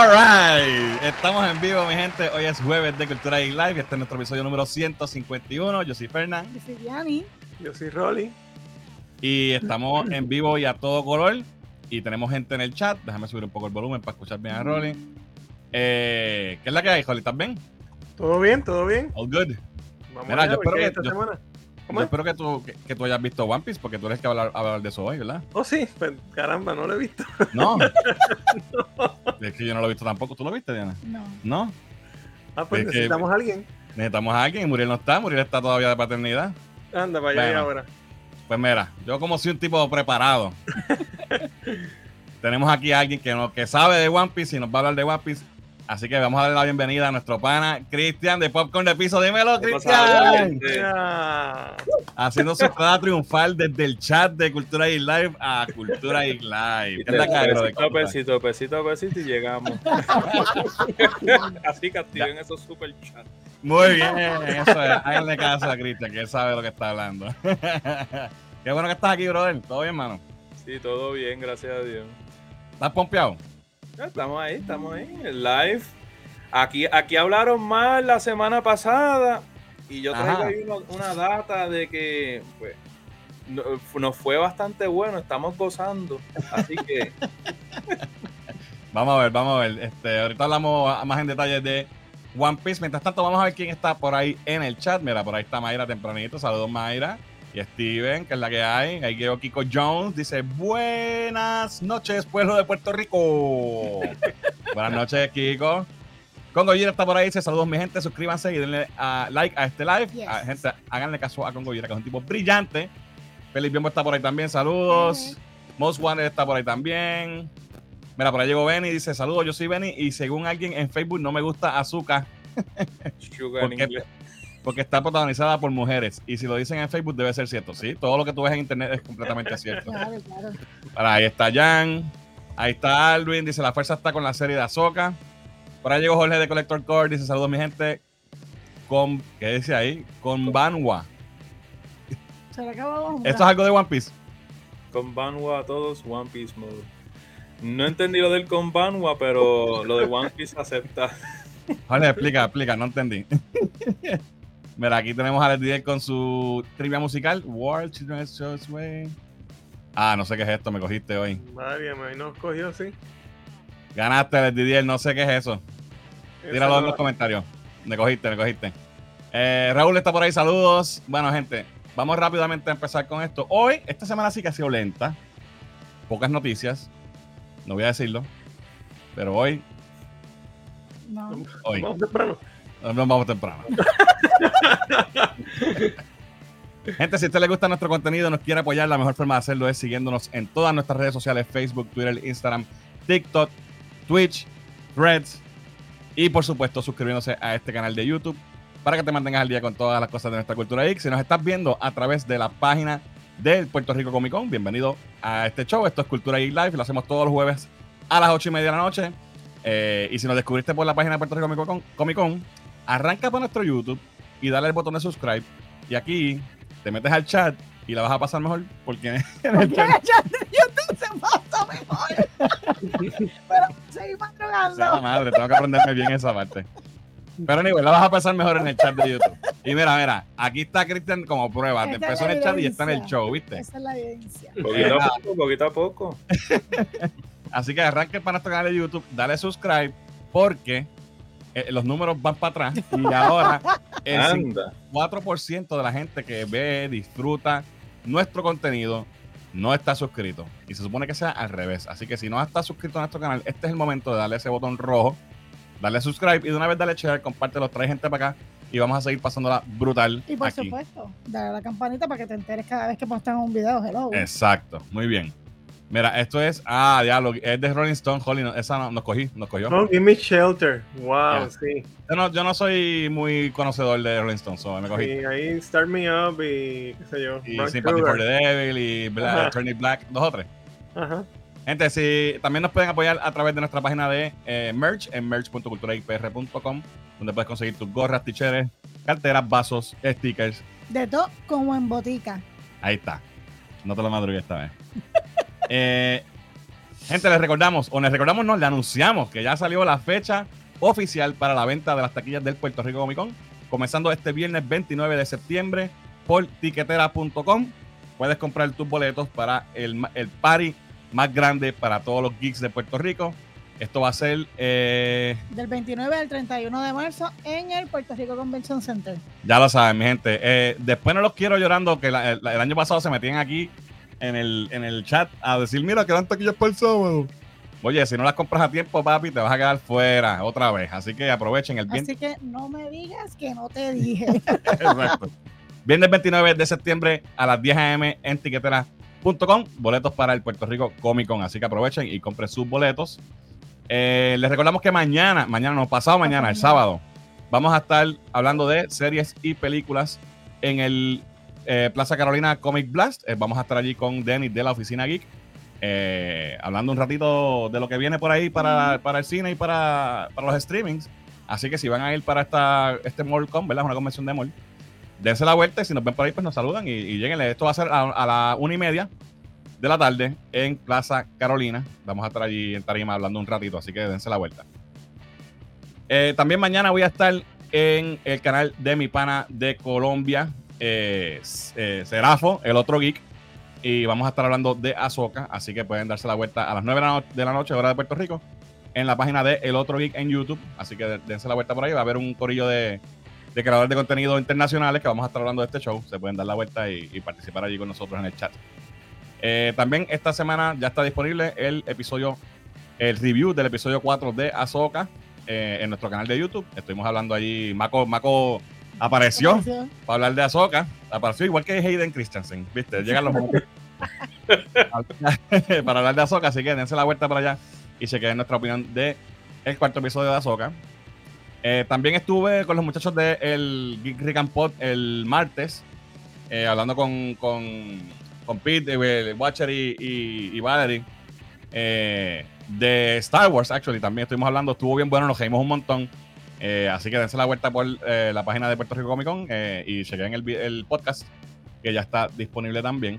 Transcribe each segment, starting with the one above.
Alright, estamos en vivo, mi gente. Hoy es jueves de Cultura y Live. Este es nuestro episodio número 151. Yo soy Fernán. Yo soy Yanni. Yo soy Rolly. Y estamos en vivo y a todo color. Y tenemos gente en el chat. Déjame subir un poco el volumen para escuchar bien a Rolly. Eh, ¿Qué es la que hay, Rolly? ¿Estás bien? ¿Todo bien? ¿Todo bien? All good. Vamos Mira, allá, yo espero ¿qué hay que- esta yo- semana? ¿Cómo Yo es? espero que tú, que, que tú hayas visto One Piece porque tú eres que hablar, hablar de eso hoy, ¿verdad? Oh, sí, pues, caramba, no lo he visto. No. Es que yo no lo he visto tampoco. ¿Tú lo viste, Diana? No. No. Ah, pues Es que- necesitamos a alguien. Necesitamos a alguien. Muriel no está. Muriel está todavía de paternidad. Anda, para allá y ahora. Pues mira, yo como soy un tipo preparado, tenemos aquí a alguien que, no, que sabe de One Piece y nos va a hablar de One Piece. Así que vamos a darle la bienvenida a nuestro pana Cristian de Popcorn de Piso. Dímelo, ¿Qué pasa, Cristian. Haciendo su entrada triunfal desde el chat de Cultura y Live a Cultura y Live. ¿Qué es la cara, brother? Pesito pesito, pesito y llegamos. Así que activen esos super chats. Muy bien, eso es. Háganle caso a Cristian, que él sabe lo que está hablando. Qué bueno que estás aquí, brother. ¿Todo bien, mano? Sí, todo bien, gracias a Dios. ¿Estás pompeado? Estamos ahí, estamos ahí, en live. Aquí, aquí hablaron mal la semana pasada y yo traigo Ajá. ahí una, una data de que pues, no- nos fue bastante bueno, estamos gozando. Así que Vamos a ver, vamos a ver. Este, ahorita hablamos más en detalle de One Piece. Mientras tanto, vamos a ver quién está por ahí en el chat. Mira, por ahí está Mayra tempranito. Saludos, Mayra. Y Steven, que es la que hay. Ahí llegó Kiko Jones. Dice, buenas noches, pueblo de Puerto Rico. buenas noches, Kiko. Congo Gira está por ahí. Dice, saludos, mi gente. Suscríbanse y denle a like a este live. Yes. Ah, gente, háganle caso a Congo Gira, que es un tipo brillante. Felipe Biombo está por ahí también. Saludos. Hey. Most Wanted está por ahí también. Mira, por ahí llegó Benny, dice saludos, yo soy Benny y según alguien en Facebook no me gusta Azúcar Sugar en inglés. Porque está protagonizada por mujeres. Y si lo dicen en Facebook debe ser cierto, ¿sí? Todo lo que tú ves en internet es completamente cierto. Claro, claro. Para ahí está Jan, ahí está Alvin, dice la fuerza está con la serie de Azoka. Por ahí llegó Jorge de Collector Core, dice saludos mi gente. Con, ¿qué dice ahí? Con Banwa. Se le acabó. ¿Esto es algo de One Piece? Con Banwa a todos, One Piece Mode. No entendí lo del con Banwa, pero lo de One Piece acepta. Jorge, explica, explica, no entendí. Mira, aquí tenemos a Didier con su trivia musical. World Children's Show's Way. Ah, no sé qué es esto, me cogiste hoy. Madre mía, me nos cogió, sí. Ganaste, Didier, no sé qué es eso. Tíralo en los comentarios. Me cogiste, me cogiste. Eh, Raúl está por ahí, saludos. Bueno, gente, vamos rápidamente a empezar con esto. Hoy, esta semana sí que ha sido lenta. Pocas noticias. No voy a decirlo. Pero hoy, No. hoy. Vamos temprano. Nos vamos temprano. Gente, si a usted le gusta nuestro contenido, nos quiere apoyar, la mejor forma de hacerlo es siguiéndonos en todas nuestras redes sociales, Facebook, Twitter, Instagram, TikTok, Twitch, Threads y por supuesto suscribiéndose a este canal de YouTube para que te mantengas al día con todas las cosas de nuestra cultura geek. Si nos estás viendo a través de la página del Puerto Rico Comic Con, bienvenido a este show. Esto es Cultura Geek Live y lo hacemos todos los jueves a las 8 y media de la noche. Eh, y si nos descubriste por la página de Puerto Rico Comic Con, Comic Con, arranca por nuestro YouTube y dale el botón de subscribe. Y aquí te metes al chat y la vas a pasar mejor porque en el chat ya, YouTube se pasa mejor. Pero seguimos sea la drogando. madre, tengo que aprenderme bien esa parte. Pero anyway, la vas a pasar mejor en el chat de YouTube. Y mira, mira, aquí está Cristian como prueba. Te empezó en el chat y está en el show, ¿viste? Esa es la evidencia. Poquito a poco, poquito a poco. Así que arranque para nuestro canal de YouTube, dale subscribe porque eh, los números van para atrás y ahora el Anda. 4% de la gente que ve, disfruta nuestro contenido no está suscrito. Y se supone que sea al revés. Así que si no estás suscrito a nuestro canal, este es el momento de darle ese botón rojo, darle subscribe y de una vez dale share, compártelo, trae gente para acá y vamos a seguir pasándola brutal Y por aquí. supuesto, dale a la campanita para que te enteres cada vez que postamos un video. Hello. Exacto, muy bien. Mira, esto es, ah, diablo, es de Rolling Stone, Holly, no- esa no, nos cogí, nos cogió. No, give me shelter. Wow, sí. Yo, no, yo no soy muy conocedor de Rolling Stone, so me cogí. Sí, ahí Start Me Up y qué sé yo. Y Brown Sympathy for the Devil y Black, It Black, dos o tres. Ajá. Gente, si también nos pueden apoyar a través de nuestra página de eh, merch en merch.culturaipr.com, donde puedes conseguir tus gorras, ticheres, carteras, vasos, stickers. De todo como en botica. Ahí está. No te lo madrugué esta vez. Eh, Gente, les recordamos, o les recordamos, no, le anunciamos que ya salió la fecha oficial para la venta de las taquillas del Puerto Rico Comic Con, comenzando este viernes 29 de septiembre por tiquetera.com. Puedes comprar tus boletos para el, el party más grande para todos los geeks de Puerto Rico. Esto va a ser, eh, Del 29 al 31 de marzo en el Puerto Rico Convention Center. ya lo saben, mi gente. Eh, después no los quiero llorando, que la- el, el año pasado se metían aquí en el, en el chat a decir, mira, quedan taquillas para el sábado. Oye, si no las compras a tiempo, papi, te vas a quedar fuera otra vez. Así que aprovechen el viernes. Así que no me digas que no te dije. Exacto. Viernes 29 de septiembre a las 10 a.m. en tiquetera.com. Boletos para el Puerto Rico Comic Con. Así que aprovechen y compren sus boletos. Eh, les recordamos que mañana, mañana, no, pasado mañana, el sábado, vamos a estar hablando de series y películas en el eh, Plaza Carolina Comic Blast. Eh, vamos a estar allí con Dennis de la Oficina Geek. eh, hablando un ratito de lo que viene por ahí para, para el cine y para, para los streamings. Así que si van a ir para esta, este MallCon, ¿verdad? Una convención de mall, dense la vuelta y si nos ven por ahí, pues nos saludan y, y lleguenle. Esto va a ser a, a la una y media de la tarde en Plaza Carolina. Vamos a estar allí en Tarima hablando un ratito, así que dense la vuelta. Eh, también mañana voy a estar en el canal de mi pana de Colombia, eh, eh, Serafo, el otro geek. Y vamos a estar hablando de Azoka, así que pueden darse la vuelta a las 9 de la, noche, hora de Puerto Rico, en la página de El Otro Geek en YouTube. Así que dense la vuelta por ahí. Va a haber un corillo de, creadores de contenido internacionales que vamos a estar hablando de este show. Se pueden dar la vuelta y, participar allí con nosotros en el chat. Eh, también esta semana ya está disponible el episodio, el review del episodio 4 de Azoka eh, en nuestro canal de YouTube. Estuvimos hablando allí, Mako, Mako apareció para hablar de Azoka. Apareció igual que Hayden Christensen, ¿viste? Llegan los momentos para hablar de Azoka, así que dense la vuelta para allá y se queden nuestra opinión de el cuarto episodio de Azoka. Eh, también estuve con los muchachos de el Geek Rick and Pod el martes, eh, hablando con, con, con Pete, eh, Watcher y, y, y Valerie eh, de Star Wars, actually. También estuvimos hablando, estuvo bien bueno, nos reímos un montón. Eh, así que dense la vuelta por eh, la página de Puerto Rico Comic Con eh, y chequen el, el podcast que ya está disponible también.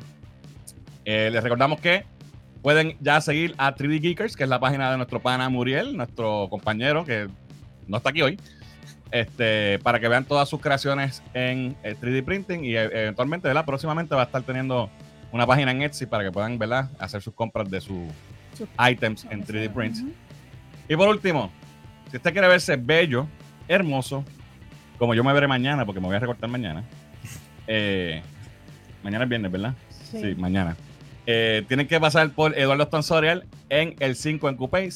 Les recordamos que pueden ya seguir a 3D Geekers, que es la página de nuestro pana Muriel, nuestro compañero que no está aquí hoy, este, para que vean todas sus creaciones en eh, 3D Printing y eventualmente, ¿verdad? próximamente va a estar teniendo una página en Etsy para que puedan ¿verdad? hacer sus compras de sus items en 3D Prints. Ujú. Y por último, si usted quiere verse bello, hermoso, como yo me veré mañana, porque me voy a recortar mañana. eh, mañana es viernes, ¿verdad? Sí, Sí. mañana. Eh, tienen que pasar por Eduardo Stonsorial en el 5 en Coupé,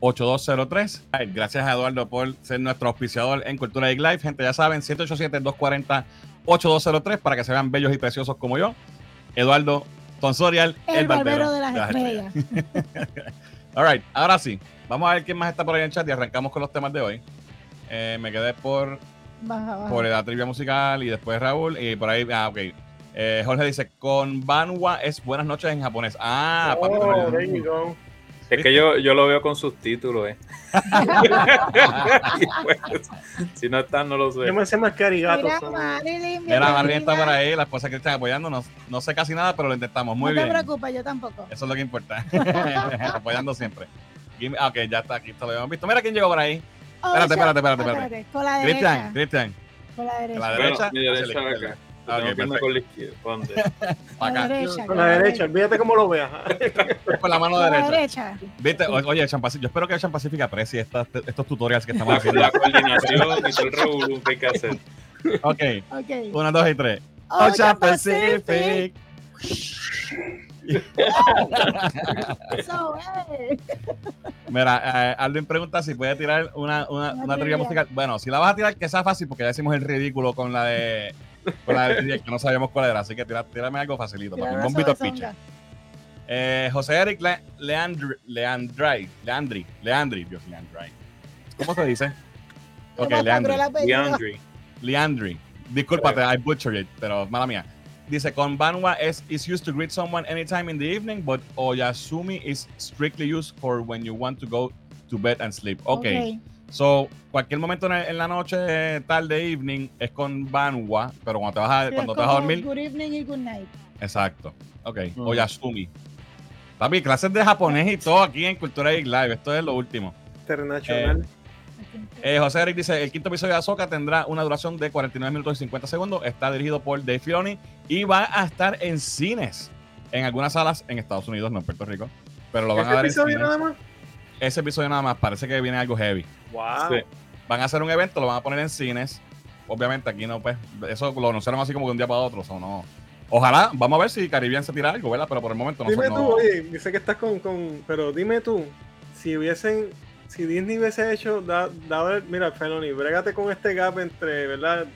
787-240-8203. Ay, Gracias a Eduardo por ser nuestro auspiciador en Cultura Geek Live. Gente, ya saben, 787-240-8203 para que se vean bellos y preciosos como yo. Eduardo Stonsorial, El, barbero, de las estrellas. All right, ahora sí. Vamos a ver quién más está por ahí en el chat y arrancamos con los temas de hoy. Eh, me quedé por, Baja, baja. por la trivia musical y después Raúl y por ahí, ah, ok. Eh, Jorge dice, con Banwa es buenas noches en japonés. Ah, papi, Oh, pero- there you go. Es que yo, yo lo veo con subtítulos, eh. Pues, si no están, no lo sé. Yo me sé más que arigato. Mira, Marilyn, está por ahí, la esposa que están apoyándonos. No sé casi nada, pero lo intentamos. Muy no bien. te preocupes, yo tampoco. Eso es lo que importa. Apoyando siempre. Ah, Ok, ya está, aquí esto lo habíamos visto. Mira quién llegó por ahí. Oh, Espérate, espérate, espérate, espérate. Con la Cristian, derecha. Cristian. Con la derecha. la Bueno, derecha. mi hacia derecha la acá. Ah, ok, Tengo que irme perfecto. con la izquierda. ¿Dónde? Con la Acá. derecha. Con la derecha, olvídate cómo lo veas. Con la mano Con la derecha. derecha. Viste, O- oye, Chan Pacific, yo espero que Chan Pacific aprecie estas- estos tutorials que estamos La, haciendo. la coordinación y todo el revolú que hay que hacer. Ok, Ok. una, dos y tres. Ocean Ocean Pacific. Mira, eh, Alvin pregunta si puede tirar una, una, Una una trivia musical. Bueno, si la vas a tirar, que sea fácil, porque ya hicimos el ridículo con la de con la de que no sabíamos cuál era. Así que tira- tírame algo facilito. Tira Para un bombito songa. Eh, José Eric Le- Leandri, Leandri, Leandri, Leandri, Dios, Leandri. ¿Cómo se dice? Ok, Leandri. DeAndre. Leandri. Discúlpate, I butchered it, pero mala mía. Dice, con Banwa es is used to greet someone anytime in the evening, but Oyasumi is strictly used for when you want to go to bed and sleep. Okay. So, cualquier momento en, la noche, eh, tarde, evening, es con Banwa, pero cuando te vas a, Sí, cuando te vas a dormir, Good evening y good night. exacto. Ok, Mm. Oyasumi. Papi, clases de japonés y todo aquí en Cultura Geek Live. Esto es lo último. Internacional. Eh, José Eric dice: el quinto episodio de Azoka tendrá una duración de 49 minutos y 50 segundos. Está dirigido por Dave Filoni y va a estar en cines. En algunas salas en Estados Unidos, no en Puerto Rico. Pero lo van a ¿Este dar en episodio cines. nada más? Ese episodio nada más parece que viene algo heavy. Wow. Sí. Van a hacer un evento, lo van a poner en cines. Obviamente aquí no, pues, eso lo anunciaron así como de un día para otro. o no. Ojalá, vamos a ver si Caribbean se tira algo, ¿verdad? Pero por el momento no Dime no- tú, oye, yo sé que estás con, con. Pero dime tú, si hubiesen. Si Disney hubiese hecho. Da, mira, Felony, brégate con este gap entre, ¿verdad?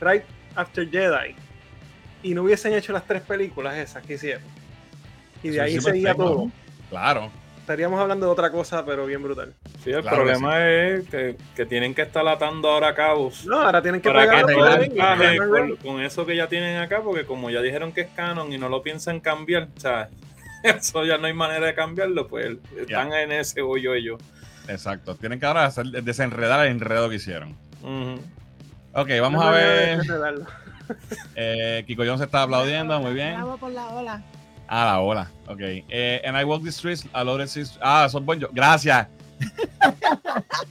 Right After Jedi. Y no hubiesen hecho las tres películas esas que hicieron. Y de Eso ahí sí, seguía todo. Claro. Estaríamos hablando de otra cosa, pero bien brutal. Sí, el Claro problema es que, que tienen que estar atando ahora cabos. No, ahora tienen que para que todo el con, con eso que ya tienen acá, porque como ya dijeron que es canon y no lo piensan cambiar, o sea, eso ya no hay manera de cambiarlo, pues están en ese hoyo ellos. Exacto. Tienen que ahora hacer, desenredar el enredo que hicieron. Ujú. Ok, vamos No a ver. Eh, Kiko Jones está aplaudiendo, muy bien. Bravo por la ola. Ah, la ola. Ok. Eh, and I walk the streets, a streets. Ah, eso es Bon Jovi. Gracias.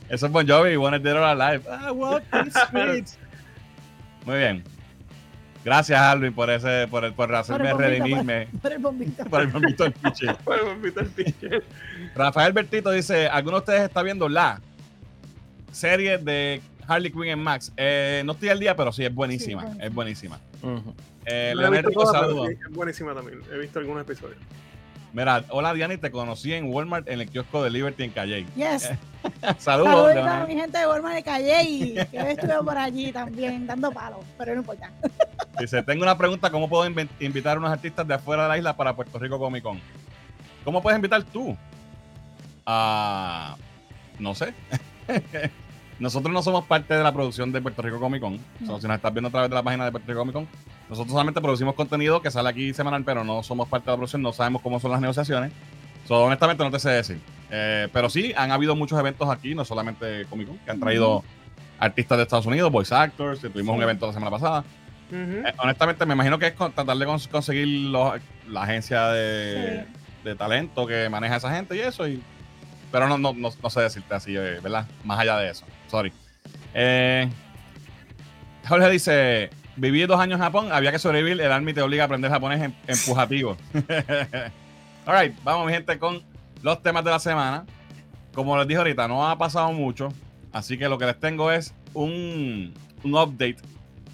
eso es Bon Jovi, Wanna Dead or Alive. I walk the streets. Muy bien. Gracias, Alvin, por ese, por, el, por hacerme Por el bombito, redimirme Por el bombito. por el bombito del piche. Bueno, Peter Pitcher. Rafael Bertito dice: ¿Alguno de ustedes está viendo la serie de Harley Quinn en Max? Eh, no estoy al día, pero sí, es buenísima. Sí, es buenísima. Eh, No la he Leonel Rico, saludos. sí, es buenísima también. He visto algunos episodios. Mira, hola Diana, y te conocí en Walmart en el kiosco de Liberty en Calle. Yes. Saludos, Saludos a mi gente de Walmart de Calle y que hoy estuve por allí también dando palos, pero no importa. Dice, tengo una pregunta, ¿cómo puedo invitar a unos artistas de afuera de la isla para Puerto Rico Comic Con? ¿Cómo puedes invitar tú? Ah, no sé. Nosotros no somos parte de la producción de Puerto Rico Comic Con. O sea, si nos estás viendo a través de la página de Puerto Rico Comic Con, nosotros solamente producimos contenido que sale aquí semanal, pero no somos parte de la producción, no sabemos cómo son las negociaciones. So, honestamente no te sé decir. Eh, pero sí, han habido muchos eventos aquí, no solamente Comic Con, que han traído artistas de Estados Unidos, voice actors, que tuvimos un evento la semana pasada. Eh, honestamente, me imagino que es con- tratar de cons- conseguir los- la agencia de, de talento que maneja esa gente y eso. Y, pero no, no, no, no sé decirte así, eh, ¿verdad? Más allá de eso. Sorry. Eh, Jorge dice: Viví dos años en Japón, había que sobrevivir. El Army te obliga a aprender japonés em- empujativo. Alright, vamos, mi gente, con los temas de la semana. Como les dije ahorita, no ha pasado mucho. Así que lo que les tengo es un, un update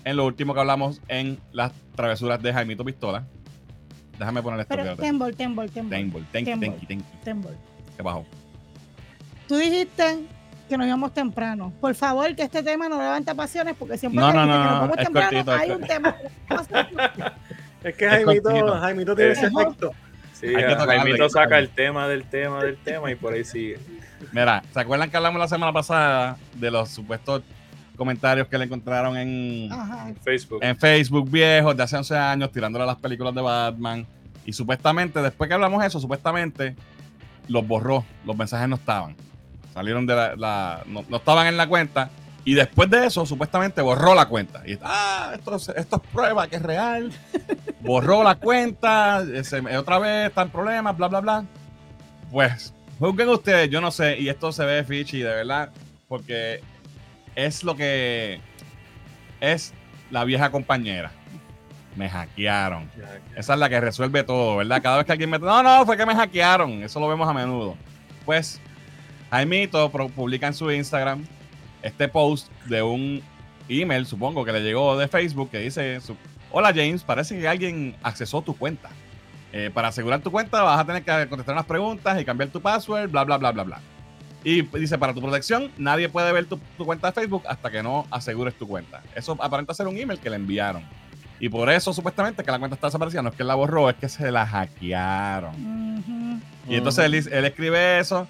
en lo último que hablamos en las travesuras de Jaimito Pistola. Déjame poner esto. Pero. Tembol, Tembol, Tembol. Tembol, tenki, tenki, tenki. Tembol. ¿Qué bajó? Tú dijiste que nos íbamos temprano. Por favor, que este tema no levante pasiones porque siempre No, que no, no, que nos no, vamos es temprano cortito, hay un tema. Es que Jaimito. Jaimito tiene ese efecto. Sí, hay Jaimito saca el tema del tema del tema y por ahí sigue. Mira, ¿se acuerdan que hablamos la semana pasada de los supuestos comentarios que le encontraron en, Ajá. Facebook. en Facebook viejos de hace 11 años tirándole a las películas de Batman? Y supuestamente, después que hablamos eso, supuestamente los borró, los mensajes no estaban. Salieron de la, la- no, no estaban en la cuenta. Y después de eso, supuestamente borró la cuenta. Y ah, esto, es- esto es prueba que es real. borró la cuenta, se- otra vez están problemas, bla, bla, bla. Pues, juzguen ustedes, yo no sé. Y esto se ve fichi, de verdad, porque es lo que es la vieja compañera. Me hackearon. Esa es la que resuelve todo, ¿verdad? Cada vez que alguien me... No, no, fue que me hackearon. Eso lo vemos a menudo. Pues, Jaimito publica en su Instagram este post de un email, supongo, que le llegó de Facebook que dice... Hola James, parece que alguien accesó tu cuenta. Eh, para asegurar tu cuenta vas a tener que contestar unas preguntas y cambiar tu password, bla, bla, bla, bla, bla. Y dice, para tu protección, nadie puede ver tu, tu cuenta de Facebook hasta que no asegures tu cuenta. Eso aparenta ser un email que le enviaron. Y por eso, supuestamente, que la cuenta está desaparecida. No es que él la borró, es que se la hackearon. Y entonces él, él escribe eso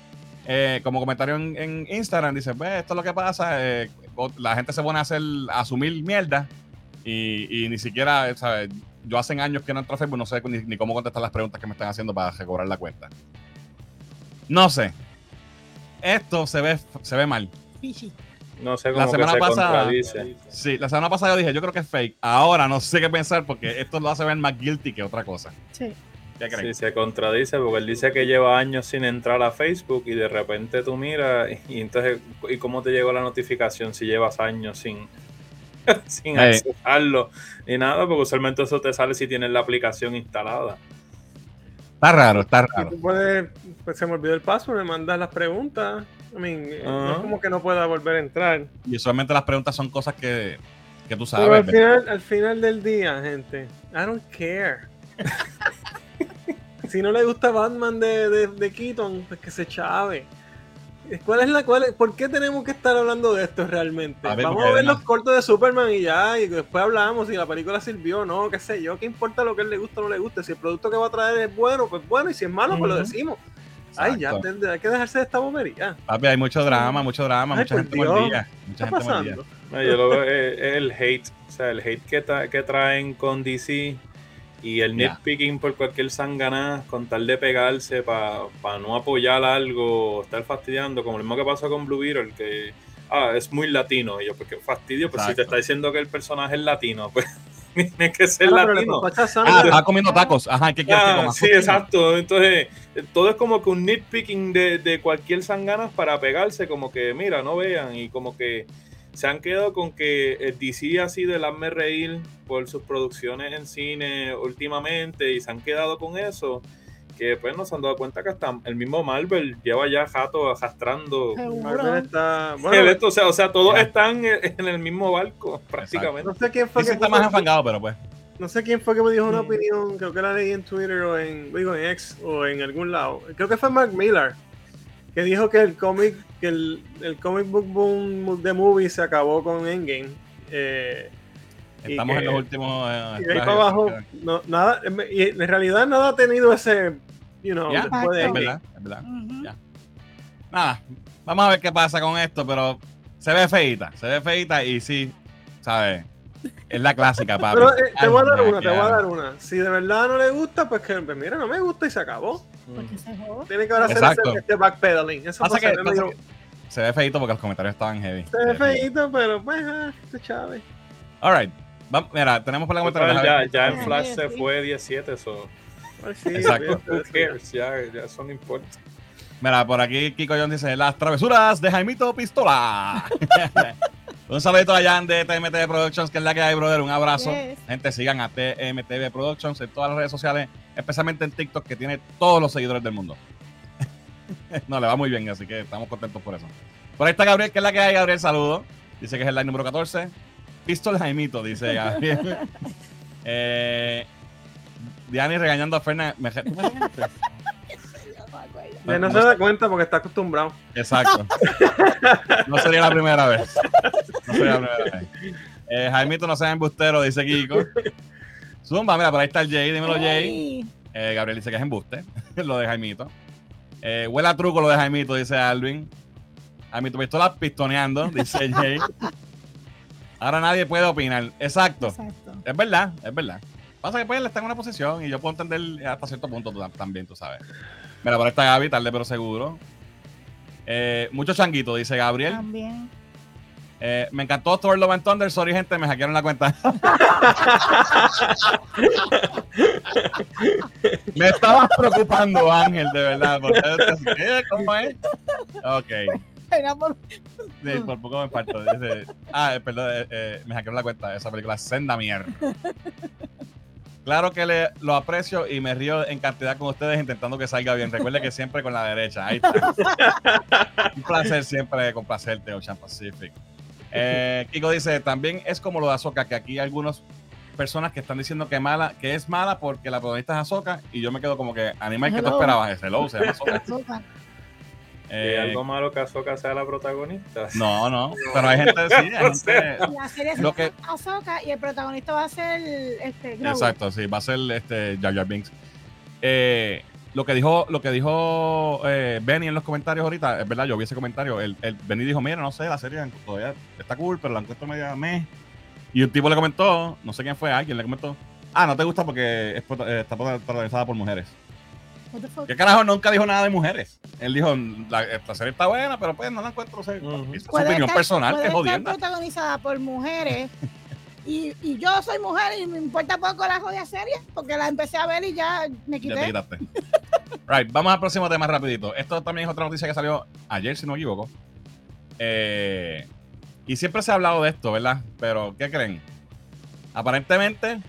eh, como comentario en, en Instagram. Dice, pues esto es lo que pasa. eh, la gente se pone a hacer, a asumir mierda. Y, y ni siquiera, ¿sabes? Yo hace años que no entro a Facebook, no sé ni, ni cómo contestar las preguntas que me están haciendo para recobrar la cuenta. No sé. Esto se ve, se ve mal. No sé La cómo semana que se pasada- contradice. Sí, la semana pasada yo dije, yo creo que es fake. Ahora no sé qué pensar porque esto lo hace ver más guilty que otra cosa. Sí. ¿Qué creen? Sí, se contradice porque él dice que lleva años sin entrar a Facebook y de repente tú miras y entonces, ¿y cómo te llegó la notificación si llevas años sin, sin Hey. accesarlo ni nada? Porque usualmente eso te sale si tienes la aplicación instalada. Está raro, está raro. tú puedes, pues se me olvidó el password, me mandas las preguntas. I mean, eh, no es como que no pueda volver a entrar. Y usualmente las preguntas son cosas que, que tú Pero sabes. al ¿verdad? final, al final del día, gente, I don't care. si no le gusta Batman de, de, de Keaton, pues que se chave. ¿Cuál es la cuál es- ¿Por qué tenemos que estar hablando de esto realmente? A ver, Vamos a ver además- los cortos de Superman y ya, y después hablamos si la película sirvió o no, qué sé yo, qué importa lo que él le gusta o no le gusta. Si el producto que va a traer es bueno, pues bueno, y si es malo, pues lo decimos. Ay, ya, Exacto. te- hay que dejarse de esta bobería. Papi, hay mucho drama, mucho drama, Ay, mucha gente Dios. mordida. ¿Qué Mucha está gente mordida. pasando? No, yo lo veo, es, es el hate, o sea, el hate que, tra- que traen con DC y el Ya. nitpicking por cualquier sangana con tal de pegarse para no apoyar algo, estar fastidiando, como lo mismo que pasó con Blue Beetle, que ah, es muy latino. Y yo, porque fastidio, pues si te Exacto. está diciendo que el personaje es latino, pues tiene que ser Ah, pero le latino. Ah, estaba comiendo tacos. Ajá, ¿qué quieres que Ah, coma? sí, exacto. Entonces, todo es como que un nitpicking de, de cualquier sanganas para pegarse, como que, mira, no vean, y como que se han quedado con que el DC ha sido el hazme reír por sus producciones en cine últimamente, y se han quedado con eso, que pues no se han dado cuenta que hasta el mismo Marvel lleva ya jato arrastrando. Marvel está- bueno, esto, o sea, o sea, todos Ya. están en el mismo barco, prácticamente. no sé quién fue que está más enfangado, pero pues. No sé quién fue que me dijo una Sí. opinión, creo que la leí en Twitter o en, digo, en X o en algún lado. Creo que fue Mark Miller, que dijo que el cómic, que el, el comic book boom de movie se acabó con Endgame. Eh, Estamos que- en los últimos. eh, y ahí para abajo, no, nada, y en realidad nada ha tenido ese, you know, Ya, después de que- Es verdad, es verdad. Ya. Nada, vamos a ver qué pasa con esto, pero se ve feita, se ve feita y sí, ¿sabes? Es la clásica, papi. Pero eh, te voy a dar una, te voy a dar una. Si de verdad no le gusta, pues que pues mira, no me gusta y se acabó. Porque se joda. Tiene que ahora hacer ese, este backpedaling. Eso Pasa pues, que, se ve pasa medio- que se ve feito porque los comentarios estaban heavy. se ve feíto, pero pues, ah, qué chave. All right. Vamos, mira, tenemos por la Total, comentarios. ya, ya en Ay, Flash se fue 17, eso. Ay, sí, Exacto. Who cares? Ya, ya eso no importa. Mira, por aquí Kiko John dice: Las travesuras de Jaimito Pistola. Un saludito a Jan de TMTV Productions, que es la que hay, brother. Un abrazo. Yes. Gente, sigan a TMTV Productions en todas las redes sociales, especialmente en TikTok, que tiene todos los seguidores del mundo. no, le va muy bien, así que estamos contentos por eso. Por ahí está Gabriel, que es la que hay. Gabriel, saludo. Dice que es el line número 14. Pistol Jaimito, dice Gabriel. eh, Diani regañando a Fernández. ¿Me, ¿tú me regañaste? Eh, no se da cuenta porque está acostumbrado. Exacto. No sería la primera vez. No la primera vez. Eh, Jaimito no sea embustero, dice Kiko. Zumba, mira, por ahí está el Jay, dímelo Jay. Eh, Gabriel dice que es embuste, lo de Jaimito. Eh, huele a truco lo de Jaimito, dice Alvin. Jaimito pistola pistoneando, dice Jay. Ahora nadie puede opinar. Exacto. Exacto. Es verdad, es verdad. Pasa que pues él está en una posición y yo puedo entender hasta cierto punto tú también, tú sabes. Mira, por ahí está Gaby, tarde pero seguro. Eh, mucho changuito, dice Gabriel. También. Eh, me encantó Thor Love and Thunder. Sorry, gente, me hackearon la cuenta. me estabas preocupando, Ángel, de verdad. porque ¿qué? ¿Cómo es? Ok. Sí, por poco me faltó. Dice, ah, eh, perdón, eh, eh, me hackearon la cuenta. Esa película es senda mierda. Claro que le, lo aprecio y me río en cantidad con ustedes intentando que salga bien. Recuerde que siempre con la derecha. Ahí está. Un placer siempre complacerte, Ocean Pacific. Eh, Kiko dice, también es como lo de Azoka, que aquí hay algunas personas que están diciendo que mala, que es mala porque la protagonista es Azoka y yo me quedo como que animal que tú esperabas ese hello, se llama Ahsoka. azúcar. ¿Hay Eh, algo malo que Azoka sea la protagonista? no, no, pero hay gente, sí, hay La serie se Lo que- Ahsoka y el protagonista va a ser este. Exacto, sí, va a ser este Jar Jar Binks. Eh, lo que dijo, lo que dijo eh, Benny en los comentarios ahorita, es verdad, yo vi ese comentario. El, el Benny dijo, mira, no sé, la serie todavía está cool, pero la encuentro media meh. Y un tipo le comentó, no sé quién fue, alguien le comentó, ah, no te gusta porque es eh, está protagonizada por mujeres. ¿Qué carajo? Nunca dijo nada de mujeres. Él dijo, la, esta serie está buena, pero pues no la encuentro. o sea. Es su Puede opinión estar- personal, que estar jodienda. protagonizada por mujeres Y, y yo soy mujer y me importa poco la jodida serie porque la empecé a ver y ya me Ya te quité. quitaste. right, vamos al próximo tema rapidito. Esto también es otra noticia que salió ayer, si no me equivoco. Eh, y siempre se ha hablado de esto, ¿verdad? Pero, ¿qué creen? Aparentemente,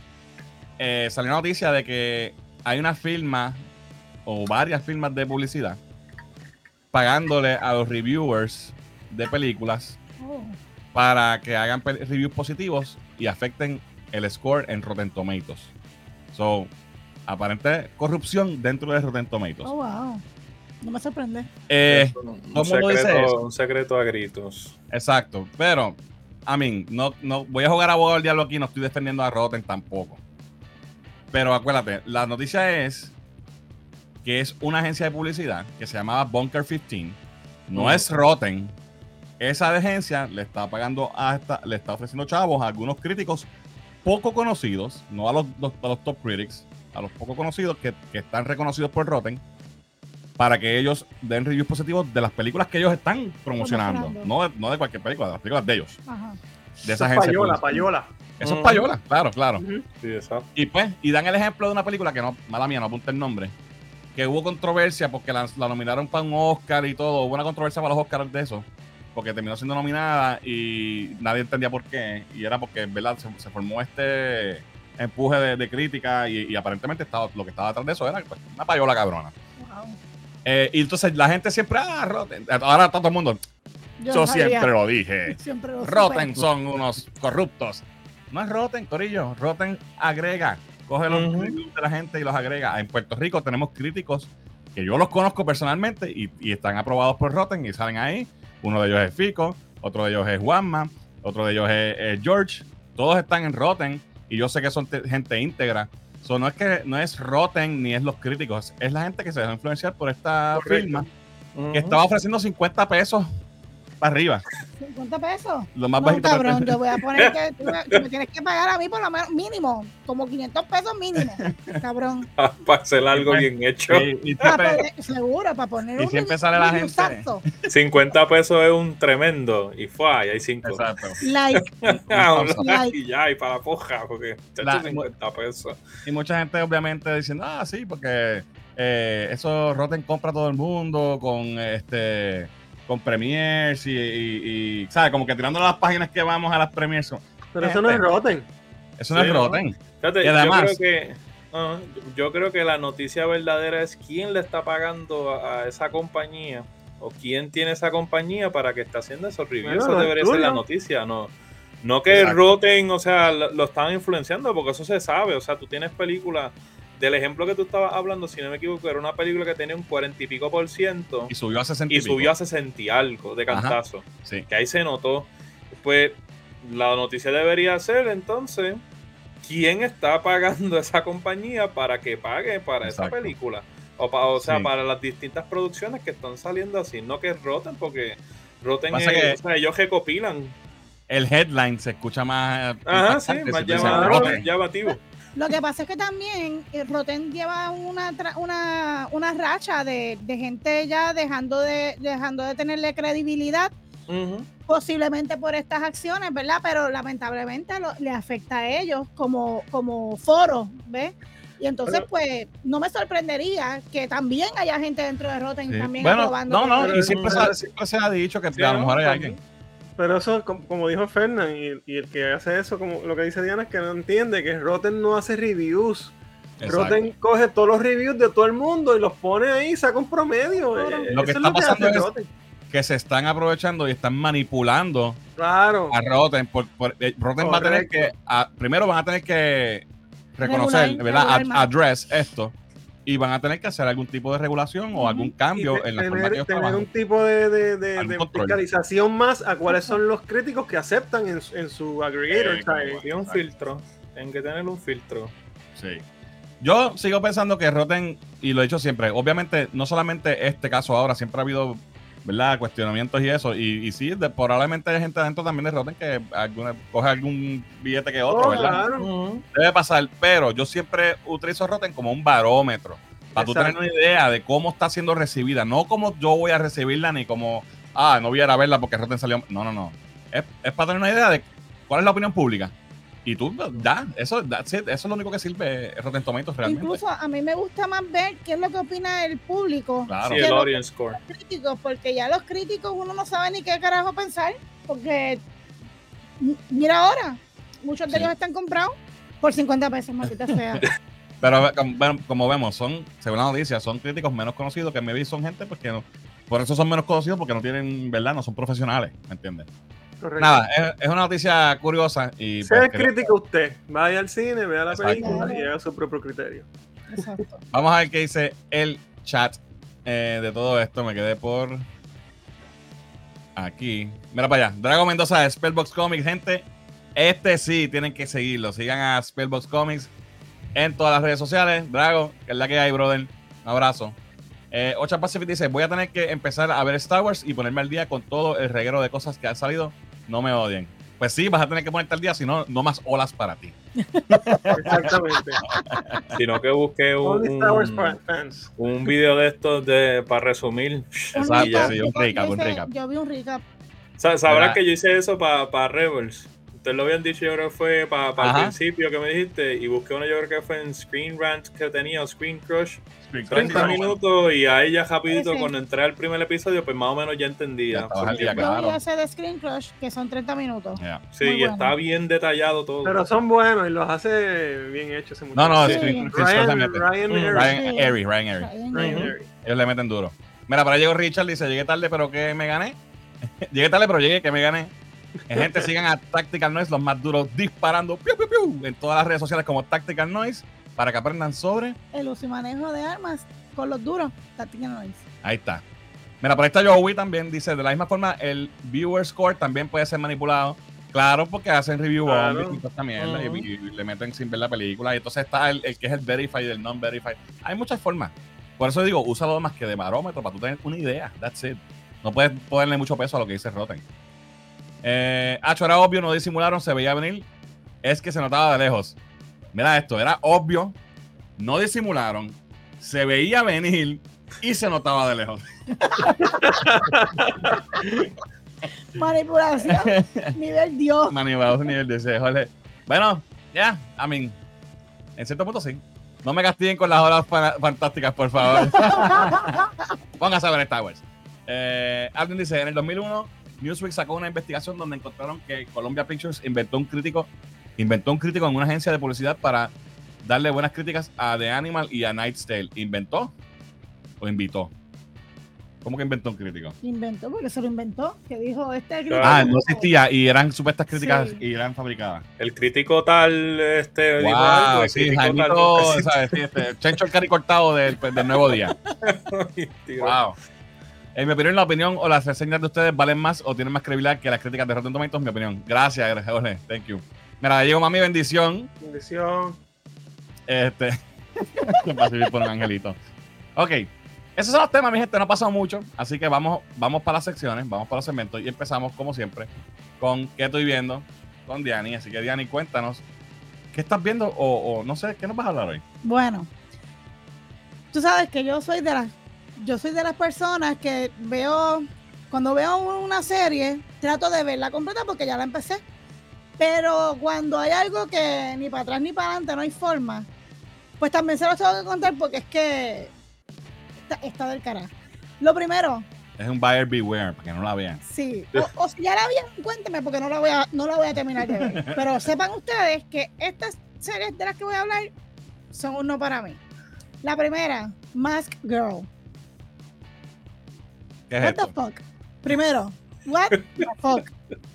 eh, salió una noticia de que hay una firma o varias firmas de publicidad pagándole a los reviewers de películas Oh, para que hagan reviews positivos y afecten el score en Rotten Tomatoes. So, aparente corrupción dentro de Rotten Tomatoes. oh, wow. No me sorprende. Eh, un, ¿cómo lo dice secreto, eso? un secreto a gritos. exacto, pero, I mean, no, no, voy a jugar abogado del diablo aquí, no estoy defendiendo a Rotten tampoco. Pero acuérdate, la noticia es que es una agencia de publicidad que se llamaba Bunker 15. No Ujú. es Rotten. Esa agencia le está pagando a esta, le está ofreciendo chavos a algunos críticos poco conocidos, no a los, los- a los top critics, a los poco conocidos que, que están reconocidos por Rotten, para que ellos den reviews positivos de las películas que ellos están promocionando. Promocionando. No de, no de cualquier película, de las películas de ellos. Ajá. De esa Eso es agencia. payola, payola. Eso es payola, claro, claro. Ujú. Sí, exacto. Y pues, y dan el ejemplo de una película que no, mala mía, no apunta el nombre, que hubo controversia porque la, la nominaron para un Oscar y todo. Hubo una controversia para los Oscars de eso, porque terminó siendo nominada y nadie entendía por qué. Y era porque, ¿verdad? Se, se formó este empuje de, de crítica y, y aparentemente estaba, lo que estaba detrás de eso era pues, una payola cabrona. Wow. Eh, y entonces la gente siempre, ah, Rotten. Ahora está todo el mundo, yo, sabía. siempre lo dije. Siempre lo Rotten supe. son unos corruptos. No es Rotten, Corillo. Rotten agrega. Coge los reviews de la gente y los agrega. En Puerto Rico tenemos críticos que yo los conozco personalmente y, y están aprobados por Rotten y salen ahí. Uno de ellos es Fico, otro de ellos es Juanma, otro de ellos es, es George. Todos están en Rotten y yo sé que son te- gente íntegra. So, no es que no es Rotten ni es los críticos, es la gente que se dejó influenciar por esta Correcto. firma que estaba ofreciendo 50 pesos para arriba. 50 pesos. Lo más No, bajito cabrón, yo voy a poner que, tú me- tienes que pagar a mí por lo menos mínimo, como 500 pesos mínimo, cabrón. para hacer algo Pues, bien hecho. Sí, y Para poner- seguro, para poner y un siempre sale la gente. exacto. 50 pesos es un tremendo. Y fue, ahí hay 5. Exacto. Like, Like. y ya, y para la poja, porque La- chacho, 50 pesos. Y mucha gente obviamente diciendo, ah, sí, porque eh, eso Rotten compra a todo el mundo con este con premiers y, y, y, ¿sabes? Como que tirando las páginas que vamos a las premiers. Pero eso no es Rotten. Eso no Sí, es ¿no? Rotten. Fíjate, Y además- yo creo que yo creo que la noticia verdadera es quién le está pagando a, a esa compañía o quién tiene esa compañía para que esté haciendo esos reviews. Bueno, eso los debería ser la noticia, no. No que Exacto. Rotten, o sea, lo, lo están influenciando, porque eso se sabe. O sea, tú tienes películas, del ejemplo que tú estabas hablando, si no me equivoco, era una película que tenía un cuarenta y pico por ciento Y subió a 60 y subió a 60 y algo de Ajá. cantazo Sí. que ahí se notó. Pues la noticia debería ser entonces quién está pagando esa compañía para que pague para esa película. O, pa- o sea, Sí. para las distintas producciones que están saliendo así. No que es Rotten, porque Rotten Pasa es- que- o sea, ellos recopilan. El headline se escucha más. Ajá, sí, llamativo. Lo que pasa es que también eh, Rotten lleva una, tra- una, una racha de, de gente ya dejando de, dejando de tenerle credibilidad, posiblemente por estas acciones, ¿verdad? Pero lamentablemente lo- le afecta a ellos como, como foro, ¿ves? Y entonces, Pero- pues, no me sorprendería que también haya gente dentro de Rotten Sí. también Bueno, no, no, y siempre se, siempre se ha dicho que Sí, a lo mejor hay También. alguien. Pero eso, como, como dijo Fernán, y, y el que hace eso, como lo que dice Diana, es que no entiende que Rotten no hace reviews. Exacto. Rotten coge todos los reviews de todo el mundo y los pone ahí y saca un promedio. Eh, Lo que está es pasando hace es- Rotten. Que se están aprovechando y están manipulando Claro. a Rotten. Por, por- eh, Rotten va a tener que, a- primero van a tener que reconocer, Regular, ¿verdad? regular Ad- más. address esto. Y van a tener que hacer algún tipo de regulación o algún cambio te- en la forma que tener, tener un tipo de, de, de- de fiscalización más a cuáles son los críticos que aceptan en, su- en su aggregator. Eh. Y un Exacto. filtro. Tienen que tener un filtro. Sí. Yo sigo pensando que Rotten, y lo he dicho siempre, obviamente, no solamente este caso ahora, siempre ha habido, ¿verdad?, cuestionamientos y eso. Y, y sí, de- probablemente hay gente adentro también de Rotten que alguna- coge algún billete que otro, Oh, ¿verdad? claro. Debe pasar, pero yo siempre utilizo Rotten como un barómetro. Para tú tener Exacto. una idea de cómo está siendo recibida. No como yo voy a recibirla, ni como, ah, no voy a ir a verla porque Rotten salió. No, no, no. Es, es para tener una idea de cuál es la opinión pública. Y tú, da, eso, that's it, eso es lo único que sirve Rotten Tomatoes realmente. Incluso a mí me gusta más ver qué es lo que opina el público Claro. Sí, el audience score. los críticos, porque ya los críticos uno no sabe ni qué carajo pensar, porque mira ahora, muchos de Sí. ellos están comprados por 50 pesos, maldita sea. Pero como, bueno, como vemos, son, según la noticia, son críticos menos conocidos que maybe son gente porque no, por eso son menos conocidos porque no tienen, ¿verdad? No son profesionales, ¿me entiendes? Correcto. Nada, es, es una noticia curiosa y Sea pues, crítico usted. Vaya al cine, vea la Exacto. película y haga su propio criterio. Exacto. vamos a ver qué dice el chat eh, de todo esto. Me quedé por aquí. Mira para allá. Drago Mendoza de Spellbox Comics, gente. Este sí, tienen que seguirlo. Sigan a Spellbox Comics en todas las redes sociales. Drago, que es la que hay, brother. Un abrazo. Eh, Ocha Pacific dice: Voy a tener que empezar a ver Star Wars y ponerme al día con todo el reguero de cosas que han salido. No me odien. Pues sí, vas a tener que ponerte al día, si no, no más olas para ti. Exactamente. Sino que busqué un, un, video de estos de, para resumir. Exacto, sí, un recap, un recap. Yo vi un recap. Sa- Sabrás que yo hice eso para Rebels. Ustedes lo habían dicho, yo creo que fue para el Ajá. principio que me dijiste. Y busqué uno, yo creo que fue en Screen Rant que tenía, o Screen Crush. 30 30 minutos y ahí ya rapidito, cuando entré al primer epidio, pues más o menos ya entendía. Ya día, Yo claro. vi ese de Screen Crush, que son 30 minutos. Yeah. Sí, Muy y bueno. está bien detallado todo. Pero son buenos y los hace bien hechos No, no. Sí. Screen- Screen Crush Ryan. Ryan. Ryan Ryan Airy. Ryan Ryan Airy. Harris. Ellos le meten duro. Mira, para llegó Richard, dice, llegué tarde, pero que me gané. llegué tarde, pero llegué, que me gané. Gente, sigan a Tactical Noise, los más duros, disparando piu, piu, piu, en todas las redes sociales como Tactical Noise, para que aprendan sobre. El uso y manejo de armas con los duros. Tactical Noise. Ahí está. Mira, por ahí está Joey también, dice, de la misma forma, el viewer score también puede ser manipulado. Claro, porque hacen review Claro. y toda esta mierda, y- le meten sin ver la película. Y entonces está el, el que es el verified y el non-verified. Hay muchas formas. Por eso digo, úsalo más que de barómetro para tú tener una idea. That's it. No puedes ponerle mucho peso a lo que dice Rotten. Eh, Hacho era obvio, no disimularon, se veía venir. Es que se notaba de lejos. Mira esto, era obvio, no disimularon, se veía venir y se notaba de lejos. Manipulación. nivel Dios. Manipulados nivel de ese, Jorge. Bueno, ya, I mean, en cierto punto sí. No me castiguen con las horas fa- fantásticas, por favor. Póngase a ver Star Wars. Eh, alguien dice, en el 2001, Newsweek sacó una investigación donde encontraron que Columbia Pictures inventó un crítico, inventó un crítico en una agencia de publicidad para darle buenas críticas a The Animal y a Night's Tale. ¿Inventó o invitó? ¿Cómo que inventó un crítico? Inventó, porque se lo inventó. Que dijo, este Claro. Ah, no existía y eran supuestas críticas Sí. y eran fabricadas. El crítico tal, este, dijo Wow, algo, el sí, crítico tal Jaimito, nunca ¿sabes? Sí, este, Chencho el cari cortado del, pues, del nuevo día. Wow. En mi opinión, la opinión o las reseñas de ustedes valen más o tienen más credibilidad que las críticas de Rotten Tomatoes, mi opinión. Gracias, Jorge. Thank you. Mira, llegó mami bendición. Bendición. Este. que pasa vivir por un angelito. Ok. Esos son los temas, mi gente. No ha pasado mucho. Así que vamos, vamos para las secciones, vamos para los segmentos y empezamos, como siempre, con qué estoy viendo con Diani. Así que, Diani, cuéntanos. ¿Qué estás viendo? O, o no sé, ¿qué nos vas a hablar hoy? Bueno, tú sabes que yo soy de las, yo soy de las personas que veo, cuando veo una serie, trato de verla completa porque ya la empecé. Pero cuando hay algo que ni para atrás ni para adelante no hay forma, pues también se los tengo que contar porque es que está, está del carajo. Lo primero, Es un buyer beware, para que no la vean. Sí, o, o si ya la vieron, cuénteme porque no la voy a, no la voy a terminar de ver. Pero sepan ustedes que estas series de las que voy a hablar son un no para mí. La primera, Mask Girl. ¿Qué es What the fuck? Primero, what the fuck?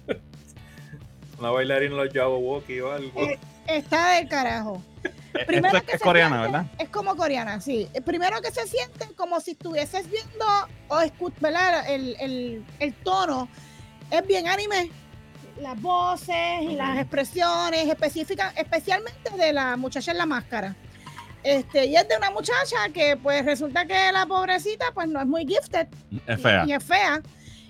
Una bailarina en los Jabberwocky o algo. Eh, Está del carajo. Primero es, que es coreana, siente- ¿verdad? Es como coreana, sí. Eh, Primero que se siente como si estuvieses viendo o escu- ¿verdad? El, el, el tono es bien anime. Las voces y las expresiones específicas, especialmente de la muchacha en la máscara. Este, y es de una muchacha que pues resulta que la pobrecita pues no es muy gifted Es y- fea. Y, es fea.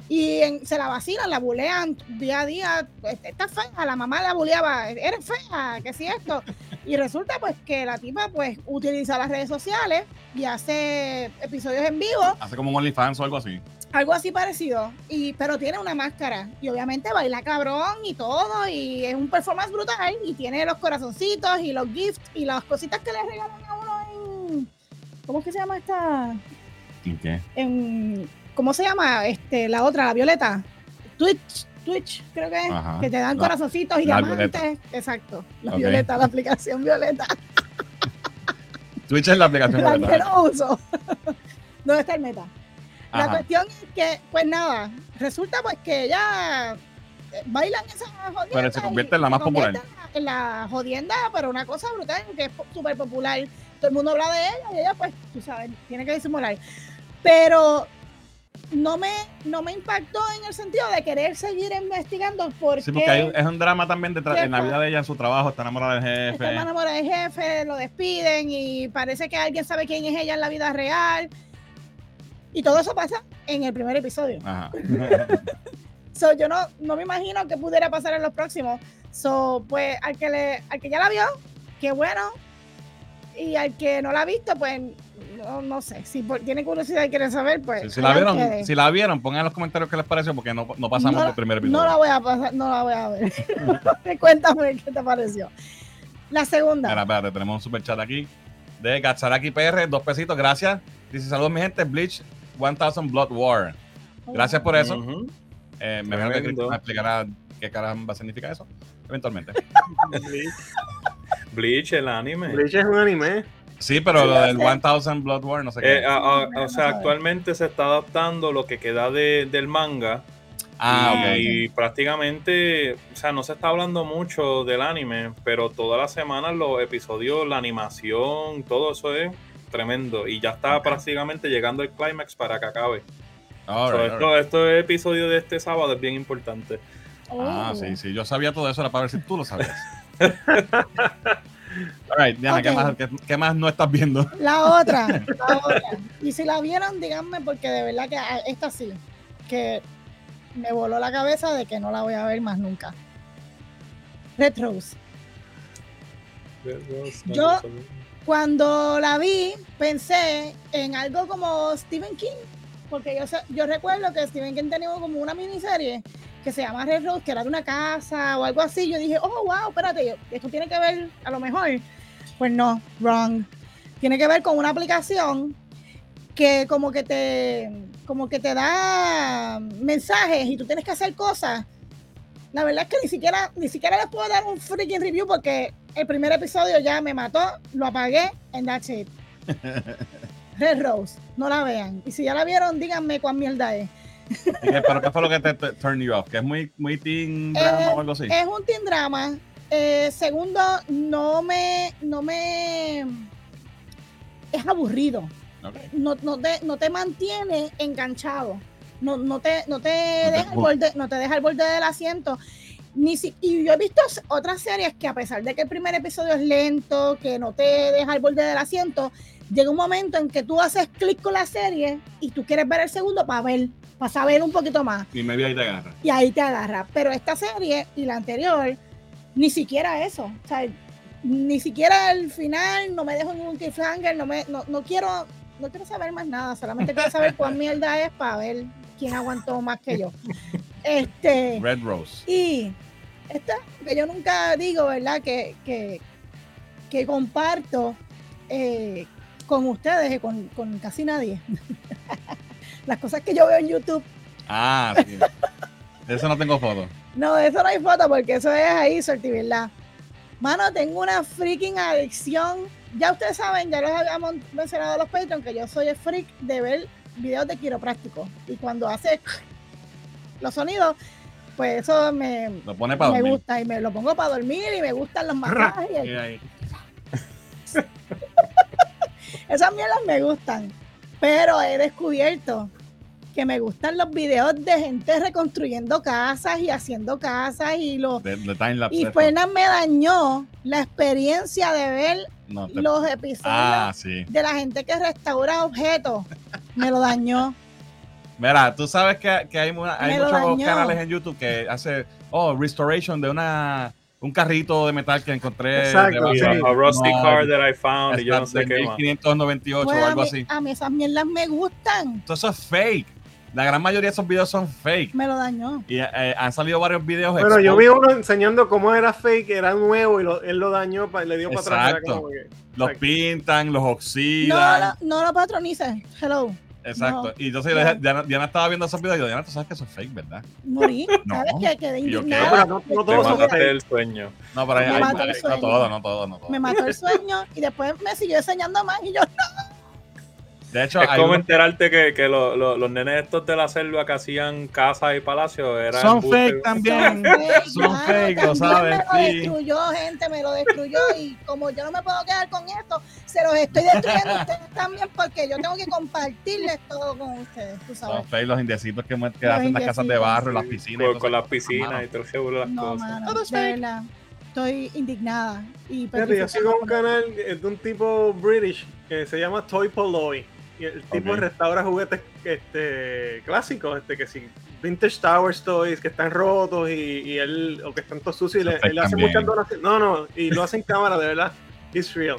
Y en- se la vacilan, la bulean día a día. pues, Está fea, la mamá la buleaba, eres fea, que si esto. Y resulta pues que la tipa pues utiliza las redes sociales y hace episodios en vivo. Hace como un OnlyFans o algo así. Algo así parecido, y, pero tiene una máscara y obviamente baila cabrón y todo y es un performance brutal y tiene los corazoncitos y los gifts y las cositas que le regalan a uno en... ¿Cómo es que se llama esta? En, ¿Cómo se llama? Este, la otra, la violeta. Twitch, Twitch, creo que es, Ajá. que te dan La- corazoncitos y diamantes. Exacto, la violeta, la aplicación violeta. Twitch es la aplicación. la de que no uso. ¿Dónde está el meta? La cuestión es que, pues nada, resulta pues que ella eh, bailan esa jodienda. Pero se convierte en la más popular. En la jodienda, pero una cosa brutal, que es súper popular. Todo el mundo habla de ella y ella, pues, tú sabes, tiene que disimular. Pero no me, no me impactó en el sentido de querer seguir investigando porque, Sí, porque hay- es un drama también detrás, en la vida de ella, en su trabajo, está enamorada del está jefe. enamorada del jefe, lo despiden y parece que alguien sabe quién es ella en la vida real. Y todo eso pasa en el primer episodio. Ajá. So, yo no, no me imagino que pudiera pasar en los próximos. So, pues al que le, al que ya la vio, qué bueno. Y al que no la ha visto, pues no, no sé. Si por- tiene curiosidad y quiere saber, pues. Si, si la vieron, si la vieron, pongan en los comentarios qué les pareció, porque no, no pasamos No- del primer episodio. no la voy a pasar, no la voy a ver. Cuéntame qué te pareció. La segunda. Mira, espérate, tenemos un super chat aquí de Gatsaraki PR, dos pesitos, gracias. Dice, saludos mi gente, Bleach 1000 Blood War. Gracias por eso. Ujú. Eh, me imagino que Tremendo. Cristian me explicará qué caramba significa eso, eventualmente. Bleach, Bleach, el anime. Bleach es un anime. Sí, pero lo del sé. 1000 Blood War, no sé qué. Eh, a- a- o sea, actualmente se está adaptando lo que queda de- del manga. ah, ok. y prácticamente, o sea, no se está hablando mucho del anime, pero todas las semanas los episodios, la animación, todo eso es tremendo. Y ya está prácticamente llegando el clímax para que acabe. All So, right, all esto, right. este episodio de este sábado es bien importante. Ah, Oh. sí, sí, yo sabía todo eso, era para ver si tú lo sabías. All right, Diana, ¿qué, más, qué, qué más no estás viendo? La otra, la otra. Y si la vieron, díganme, porque de verdad que ah, esta sí, que me voló la cabeza de que no la voy a ver más nunca. Red Rose. Yo- Cuando la vi, pensé en algo como Stephen King, porque yo, yo recuerdo que Stephen King tenía como una miniserie que se llama Red Rose, que era de una casa o algo así. Yo dije, oh, wow, espérate, esto tiene que ver a lo mejor. Pues no, wrong. Tiene que ver con una aplicación que como que te como que te da mensajes y tú tienes que hacer cosas. La verdad es que ni siquiera ni siquiera les puedo dar un freaking review porque el primer episodio ya me mató, lo apagué and that's it. Red Rose, no la vean. Y si ya la vieron, díganme cuán mierda es. ¿Y qué- ¿Pero qué fue lo que te, te turned you off? ¿Que es muy, muy teen drama Eh, o algo así? Es un teen drama. Eh, segundo, no me, no me es aburrido. No, no te, no te mantiene enganchado. No, no te, no te te deja empuja. borde, no te deja al borde del asiento. Ni si, y yo he visto otras series que a pesar de que el primer episodio es lento, que no te deja al borde del asiento, llega un momento en que tú haces clic con la serie y tú quieres ver el segundo para ver, para saber un poquito más Y me vi ahí te agarra. y ahí te agarra. Pero esta serie y la anterior, ni siquiera eso. O sea, ni siquiera el final, no me dejo ningún cliffhanger, no, me, no, no quiero no quiero saber más nada, solamente quiero saber cuán mierda es para ver quién aguantó más que yo. Este, Red Rose. y esta, que yo nunca digo, ¿verdad? Que, que, que comparto eh, con ustedes y con, con casi nadie. Las cosas que yo veo en YouTube Ah, sí. De eso no tengo foto. No, de eso no hay foto porque eso es ahí, suerte y verdad. Mano, tengo una freaking adicción. Ya ustedes saben, ya los habíamos mencionado a los Patreon, que yo soy el freak de ver videos de quiropráctico. Y cuando hace los sonidos, pues eso me, Lo pone para me dormir. gusta. Y me lo pongo para dormir y me gustan los masajes. Esas mierdas me gustan. Pero he descubierto que me gustan los videos de gente reconstruyendo casas y haciendo casas y los. Y. Fernan me dañó la experiencia de ver No, te- los episodios Ah, sí. de la gente que restaura objetos. Me lo dañó. Mira, tú sabes que, que hay, una- muchos dañó. canales en YouTube que hace, oh, restoration de una un carrito de metal que encontré. Exacto, de-. A, rusty No, car that I found y yo no Exacto, sé qué más. 1598 Pues o a, algo mí, así. a mí esas mierdas me gustan. Todo eso es fake. La gran mayoría de esos videos son fake. Me lo dañó. Y eh, han salido varios videos. Pero yo vi uno enseñando cómo era fake, era nuevo y lo- él lo dañó, pa- le dio para atrás. Exacto. como que- Los Exacto. pintan, los No, oxidan. no, no lo patronices. Hello. Exacto. no. Y entonces Ya. Diana, Diana estaba viendo esos videos y yo, Diana, tú sabes que eso es fake, ¿verdad? Morí. No. ¿Sabes qué? Quedé. No, indignada. pero no, no mataste el sueño. No, pero hay, Me hay- mató el hay- no sueño. todo, no todo, no todo. Me mató el sueño y después me siguió enseñando más y yo De hecho, Es como unos- enterarte que, que lo- lo- los nenes estos de la selva que hacían casas y palacios eran son fake también. fake, Son fake, lo sabes, Me lo sí. destruyó, gente, me lo destruyó. Y como yo no me puedo quedar con esto, se los estoy destruyendo a ustedes también porque yo tengo que compartirles todo con ustedes, tú Son sabes. fake los indecitos que, hacen las casas de barro, Sí, las piscinas. y Con, todo con las piscinas y todo ese las No, cosas. mano, Todo es fake. verdad. Estoy indignada. Y Fíjate, yo sigo un canal eh, de un tipo british que se llama Toy Poloy. Y el tipo Ok. restaura juguetes este, clásicos, este, que si Vintage Towers Toys que están rotos y, y él, o que están todos sucios y le, él hace muchas donaciones. No, no, y lo hace en cámara, de verdad. It's real.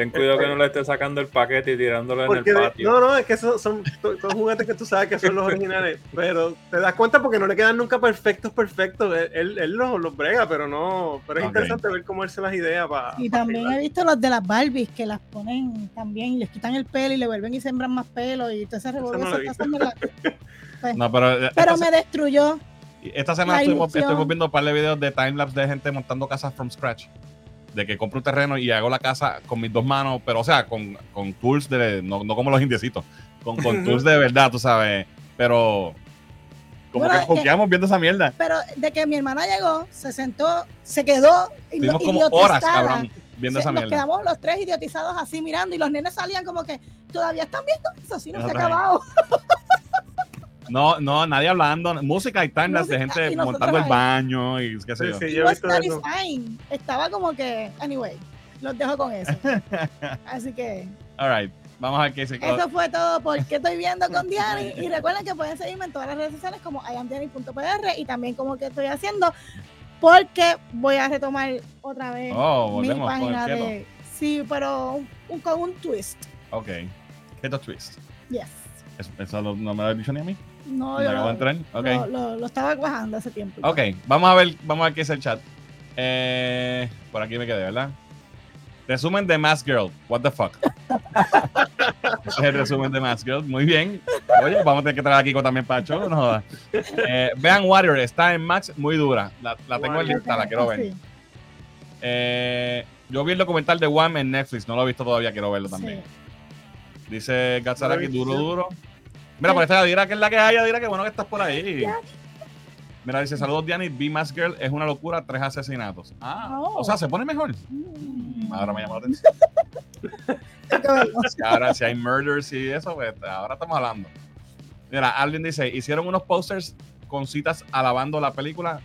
Ten cuidado que no le estés sacando el paquete y tirándolo en el patio. no, no, es que son, son, son juguetes que tú sabes que son los originales, pero te das cuenta porque no le quedan nunca perfectos, perfectos. Él, él, él los, los brega, pero no. Pero es interesante ver cómo él se las idea para. Y también he visto los de las Barbies que las ponen también y les quitan el pelo y le vuelven y sembran más pelo y todo ese revolver no lo se he está haciendo en la- Pues, No, pero, eh, Pero me destruyó. esta semana estuvimos, estuvimos viendo un par de videos de timelapse de gente montando casas from scratch. De que compro un terreno y hago la casa con mis dos manos, pero o sea, con, con tools de. No, no como los indiecitos, con, con tools de verdad, tú sabes. Pero. Como Bueno, que jugueamos viendo esa mierda. Pero de que mi hermana llegó, se sentó, se quedó Estuvimos como horas, cabrón, viendo Se- esa nos mierda. quedamos los tres idiotizados así mirando y los nenes salían como que todavía están viendo eso, así no se ha acabado. No, no, nadie hablando. Música y timelapse de gente montando el baño y qué sé yo. sí, yo he visto eso. Estaba como que, anyway, los dejo con eso. Así que All right, vamos a ver qué se eso fue todo porque estoy viendo con Diani. Y recuerden que pueden seguirme en todas las redes sociales como iamdiani.pr y también como que estoy haciendo porque voy a retomar otra vez Oh, mi volvemos con el página de... Sí, pero un- con un twist. Ok. Keto Twist. Yes. Eso, eso no me lo has dicho ni a mí. No, yo lo, lo, lo- lo estaba cuajando hace tiempo. Ok, vamos a ver, vamos a ver qué es el chat. Eh, por aquí me quedé, ¿verdad? Resumen de Mask Girl. What the fuck. Ese es el resumen de Mask Girl. Muy bien. Oye, vamos a tener que traer a Kiko también show, no jodas. Eh, vean Warrior, está en Max, muy dura. La, la tengo en lista, la quiero ver. Sí, Eh, yo vi el documental de Wham en Netflix, no lo he visto todavía, quiero verlo sí. también. Dice Gatsaraki, duro, duro. Mira, por esta Adira, que es la que hay, Adira, que bueno que estás por ahí. Mira, dice, saludos Diani, Be Mask Girl es una locura, tres asesinatos. Ah, Oh. o sea, se pone mejor. Mm. Ahora me llamó la atención. Ahora, si hay murders y eso, pues ahora estamos hablando. Mira, alguien dice, hicieron unos posters con citas alabando la película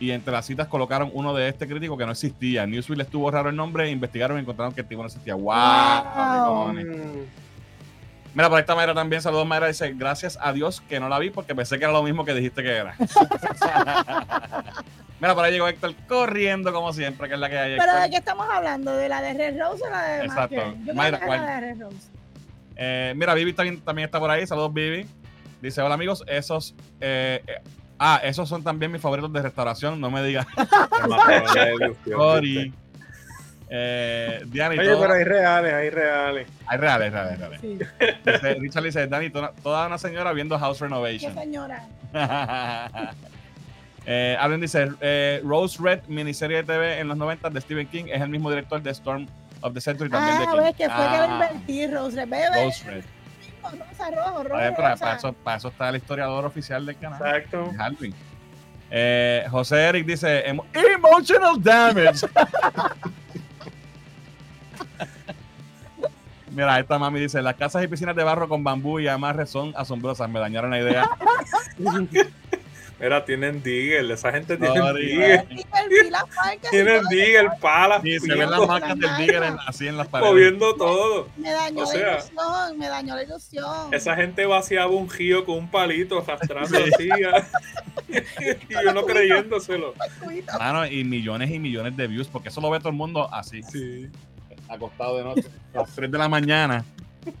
y entre las citas colocaron uno de este crítico que no existía. Newsweek estuvo raro el nombre, investigaron y encontraron que el tipo no existía. ¡Wow! Wow. Mira, por esta manera también, saludos Mayra, dice, gracias a Dios que no la vi porque pensé que era lo mismo que dijiste que era. Mira, por ahí llegó Héctor corriendo como siempre, que es la que hay. Pero Héctor. de qué estamos hablando, de la de Red Rose o la de Exacto. Yo Mayra, ¿cuál? la de Red Rose. Eh, mira, Vivi también, también está por ahí. Saludos, Vivi. Dice, hola amigos, esos... eh, eh, ah, esos son también mis favoritos de restauración, no me digas. Sorry. Eh, Diana y Oye, todo- pero hay reales, hay reales. Hay reales, reales, reales. Sí. Dice, Richard dice, Dani, toda, una señora viendo House Qué Renovation. señora. eh, Allen dice, eh, Rose Red, miniserie de TV en los 90 de Stephen King, es el mismo director de Storm of the Century también de Ah, King. ves que fue que Ah, invertí, Rose Red. Bebe, Rose Red. rosa, rojo, rojo, Oye, para, para eso, para eso está el historiador oficial del canal. Exacto. Halloween. Eh, José Eric dice emo- emotional damage. Mira, esta mami dice, las casas y piscinas de barro con bambú y amarre son asombrosas. Me dañaron la idea. Mira, tienen Diggle, esa gente tiene Sorry, Diggle. Y el- y las marcas y Tienen Diggle, palas, Sí, se ven las marcas del Digger en- así en las paredes. moviendo todo. Me dañó O sea, la ilusión, me dañó la ilusión. Esa gente vaciaba un río con un palito arrastrando así. ah. y uno creyéndoselo. Mano, y millones y millones de views, porque eso lo ve todo el mundo así. Acostado de noche, a las 3 de la mañana,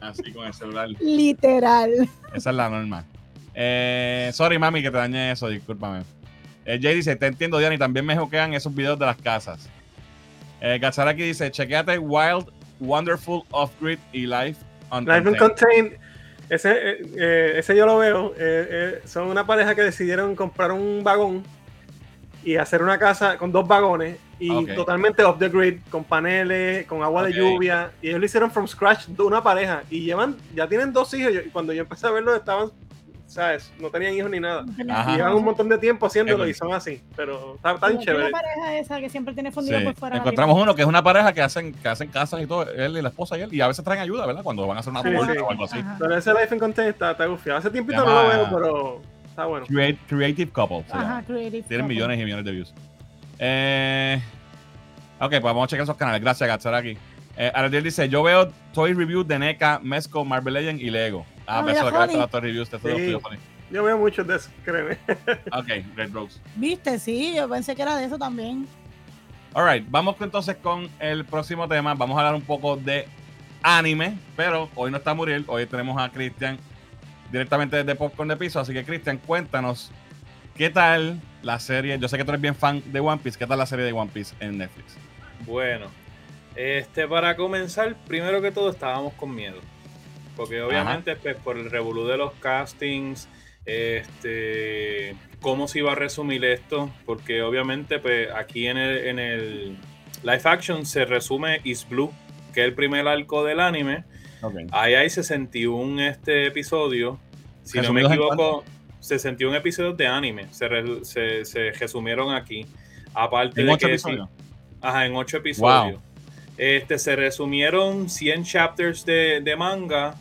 así con el celular. Literal. Esa es la norma. Eh, sorry, mami, que te dañé eso, discúlpame. Eh, Jay dice, te entiendo, Diana, y también me joquean esos videos de las casas. Eh, Gazaraki dice, chequeate Wild, Wonderful, Off-Grid y Life on Life ese, eh, eh, ese yo lo veo. eh, eh, son una pareja que decidieron comprar un vagón y hacer una casa con dos vagones y Ok. totalmente off the grid, con paneles, con agua Ok. de lluvia. Y ellos lo hicieron from scratch de una pareja y llevan, ya tienen dos hijos. Y cuando yo empecé a verlo, estaban, ¿sabes? No tenían hijos ni nada. Ajá. Y llevan un montón de tiempo haciéndolo y son así. Pero está tan chévere. La pareja esa que siempre tiene Sí. fundido por fuera. Encontramos uno que es una pareja que hacen, que hacen casas y todo, él y la esposa y él, y a veces traen ayuda, ¿verdad? Cuando van a hacer una Sí, sí. o algo así. Ajá. Pero ese Life and Contain está, está gufiado. Hace tiempito no lo veo, pero está bueno. Create- creative Couple. Ajá, creative. Tienen couple. millones y millones de views. Eh, ok, pues vamos a checar esos canales. Gracias, Gatsaraki. Eh, Aradiel dice: Yo veo Toy Review de NECA, Mesco, Marvel Legend y Lego. Ah, Ah, eso con los Toy Reviews. Te estoy Sí. Yo veo muchos de esos, créeme. Ok, Red Rose. Viste, sí, yo pensé que era de eso también. Alright, vamos entonces con el próximo tema. Vamos a hablar un poco de anime, pero hoy no está Muriel, hoy tenemos a Cristian directamente desde Popcorn de Piso. Así que, Cristian, cuéntanos qué tal la serie. Yo sé que tú eres bien fan de One Piece. ¿Qué tal la serie de One Piece en Netflix? Bueno, este para comenzar, primero que todo estábamos con miedo. Porque obviamente pues, por el revolú de los castings, este cómo se iba a resumir esto, porque obviamente pues aquí en el, en el live action se resume Is Blue, que es el primer arco del anime. Ok. Ahí hay 61 este episodio. Si no me ¿Resumidos en equivoco, 61 episodios de anime se, re- se, se resumieron aquí. Aparte En de ocho que episodios. Ajá, en ocho episodios. Este, se resumieron 100 chapters de, de manga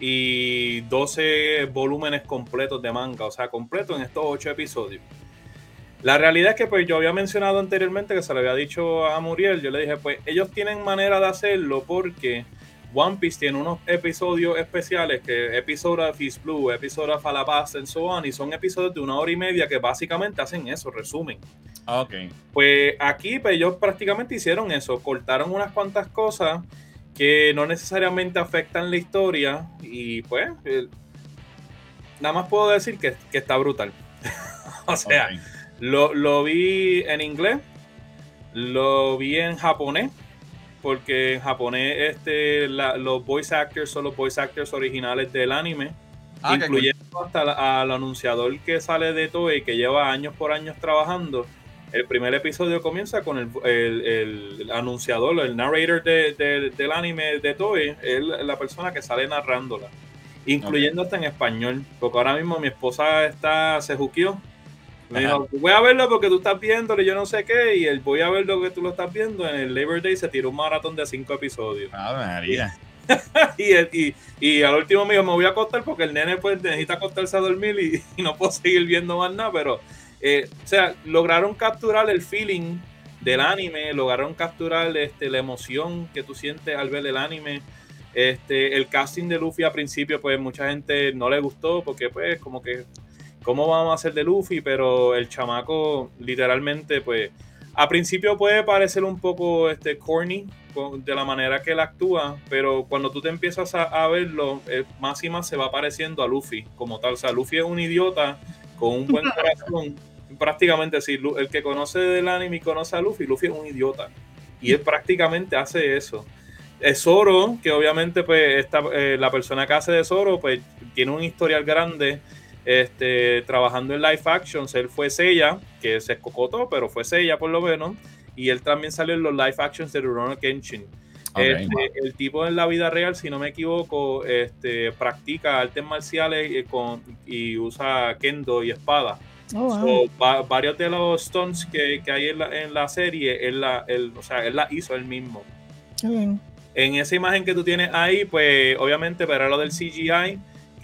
y 12 volúmenes completos de manga, o sea, completo en estos ocho episodios. La realidad es que pues yo había mencionado anteriormente que se lo había dicho a Muriel, yo le dije, pues ellos tienen manera de hacerlo porque One Piece tiene unos episodios especiales que episodio of Is Blue, episodio of Alabasta and so on, y son episodios de una hora y media que básicamente hacen eso, resumen. Ah, Ok. Pues aquí pues, ellos prácticamente hicieron eso, cortaron unas cuantas cosas que no necesariamente afectan la historia y pues eh, nada más puedo decir que, que está brutal. o sea, lo, lo vi en inglés, lo vi en japonés, porque en japonés este, la- los voice actors son los voice actors originales del anime Ah, cool. incluyendo hasta la- al anunciador que sale de Toei, que lleva años por años trabajando. El primer episodio comienza con el, el- el anunciador, el narrator de- de- del anime de Toei, es la persona que sale narrándola, incluyendo hasta en español, porque ahora mismo mi esposa está, se juqueó. Me Ajá. dijo, voy a verlo porque tú estás viéndolo y yo no sé qué, y él voy a ver lo que tú lo estás viendo. En el Labor Day se tiró un maratón de cinco episodios. Ave María. y, y, y al último me dijo, me voy a acostar porque el nene pues necesita acostarse a dormir y, y no puedo seguir viendo más nada, pero, eh, o sea, lograron capturar el feeling del anime, lograron capturar este, la emoción que tú sientes al ver el anime. Este, el casting de Luffy al principio, pues mucha gente no le gustó porque pues como que, ¿cómo vamos a hacer de Luffy? Pero el chamaco literalmente pues a principio puede parecer un poco este, corny de la manera que él actúa, pero cuando tú te empiezas a, a verlo, eh, más y más se va pareciendo a Luffy como tal. O sea, Luffy es un idiota con un buen corazón. prácticamente, si el que conoce del anime y conoce a Luffy, Luffy es un idiota. Y él prácticamente hace eso. Es Zoro, que obviamente pues esta, eh, la persona que hace de Zoro, pues tiene un historial grande este, trabajando en live actions. Él fue Seiya, que se escocotó, pero fue Seiya por lo menos. Y él también salió en los live actions de Rurouni Kenshin. Este, el tipo en la vida real, si no me equivoco, este, practica artes marciales y, con, y usa kendo y espada. Oh, wow. So, va- varios de los stunts que, que hay en la, en la serie, él la, él, o sea, él la hizo él mismo. En esa imagen que tú tienes ahí, pues obviamente verá lo del CGI,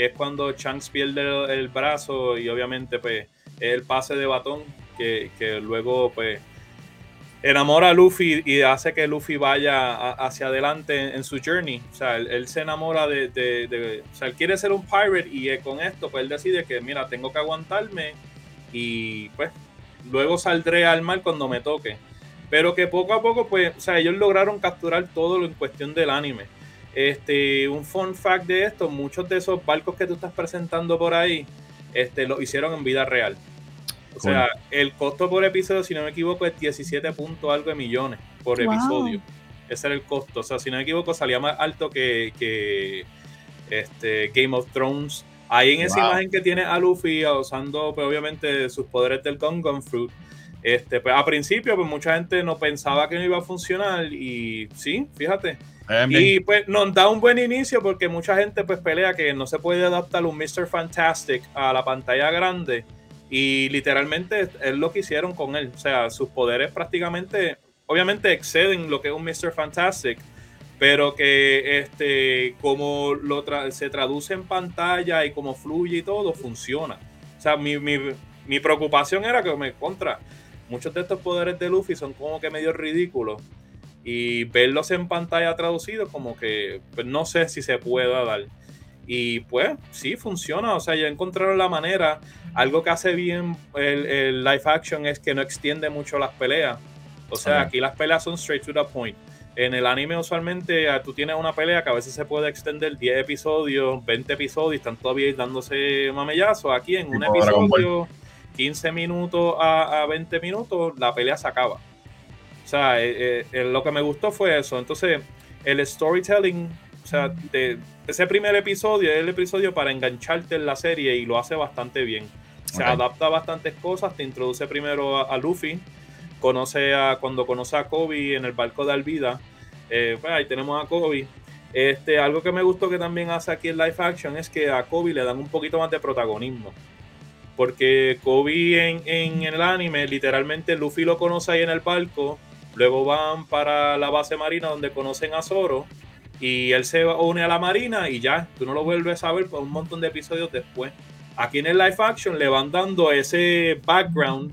es cuando Shanks pierde el, brazo y obviamente pues es el pase de batón que, que luego pues enamora a Luffy y hace que Luffy vaya hacia adelante en, su journey. O sea, él, se enamora de, de- de- O sea, él quiere ser un pirate y eh, con esto pues él decide que mira, tengo que aguantarme y pues luego saldré al mar cuando me toque. Pero que poco a poco, pues, o sea, ellos lograron capturar todo en cuestión del anime. Este, un fun fact de esto, muchos de esos barcos que tú estás presentando por ahí, este, lo hicieron en vida real. O sea, el costo por episodio, si no me equivoco, es 17 puntos algo de millones por episodio. Ese era el costo. O sea, si no me equivoco, salía más alto que, este, Game of Thrones. Ahí en esa imagen que tiene a Luffy usando, pues, obviamente, sus poderes del Gun Fruit. Este, pues, a principio, pues mucha gente no pensaba que no iba a funcionar. Y sí, fíjate. Y pues nos da un buen inicio porque mucha gente pues pelea que no se puede adaptar un Mr. Fantastic a la pantalla grande. Y literalmente es lo que hicieron con él. O sea, sus poderes prácticamente obviamente exceden lo que es un Mr. Fantastic, pero que este, como lo se traduce en pantalla y como fluye y todo, funciona. O sea, mi, mi, preocupación era que me contra. Muchos de estos poderes de Luffy son como que medio ridículos. Y verlos en pantalla traducidos, como que pues, no sé si se pueda dar. Y pues sí, funciona. O sea, ya encontraron la manera. Algo que hace bien el, el live action es que no extiende mucho las peleas. O sea, aquí las peleas son straight to the point. En el anime usualmente ah, tú tienes una pelea que a veces se puede extender 10 episodios, 20 episodios y están todavía dándose mamellazos. Aquí en un episodio, 15 minutos a, 20 minutos, la pelea se acaba. O sea, eh, eh, lo que me gustó fue eso. Entonces, el storytelling, o sea, de, ese primer episodio es el episodio para engancharte en la serie y lo hace bastante bien. Se adapta a bastantes cosas, te introduce primero a Luffy, conoce a, cuando conoce a Kobe en el barco de Alvida, eh, pues ahí tenemos a Kobe. Este, algo que me gustó que también hace aquí en Live Action es que a Kobe le dan un poquito más de protagonismo. Porque Kobe en, el anime, literalmente Luffy lo conoce ahí en el barco, luego van para la base marina donde conocen a Zoro y él se une a la marina y ya, tú no lo vuelves a ver por un montón de episodios después. Aquí en el live action le van dando ese background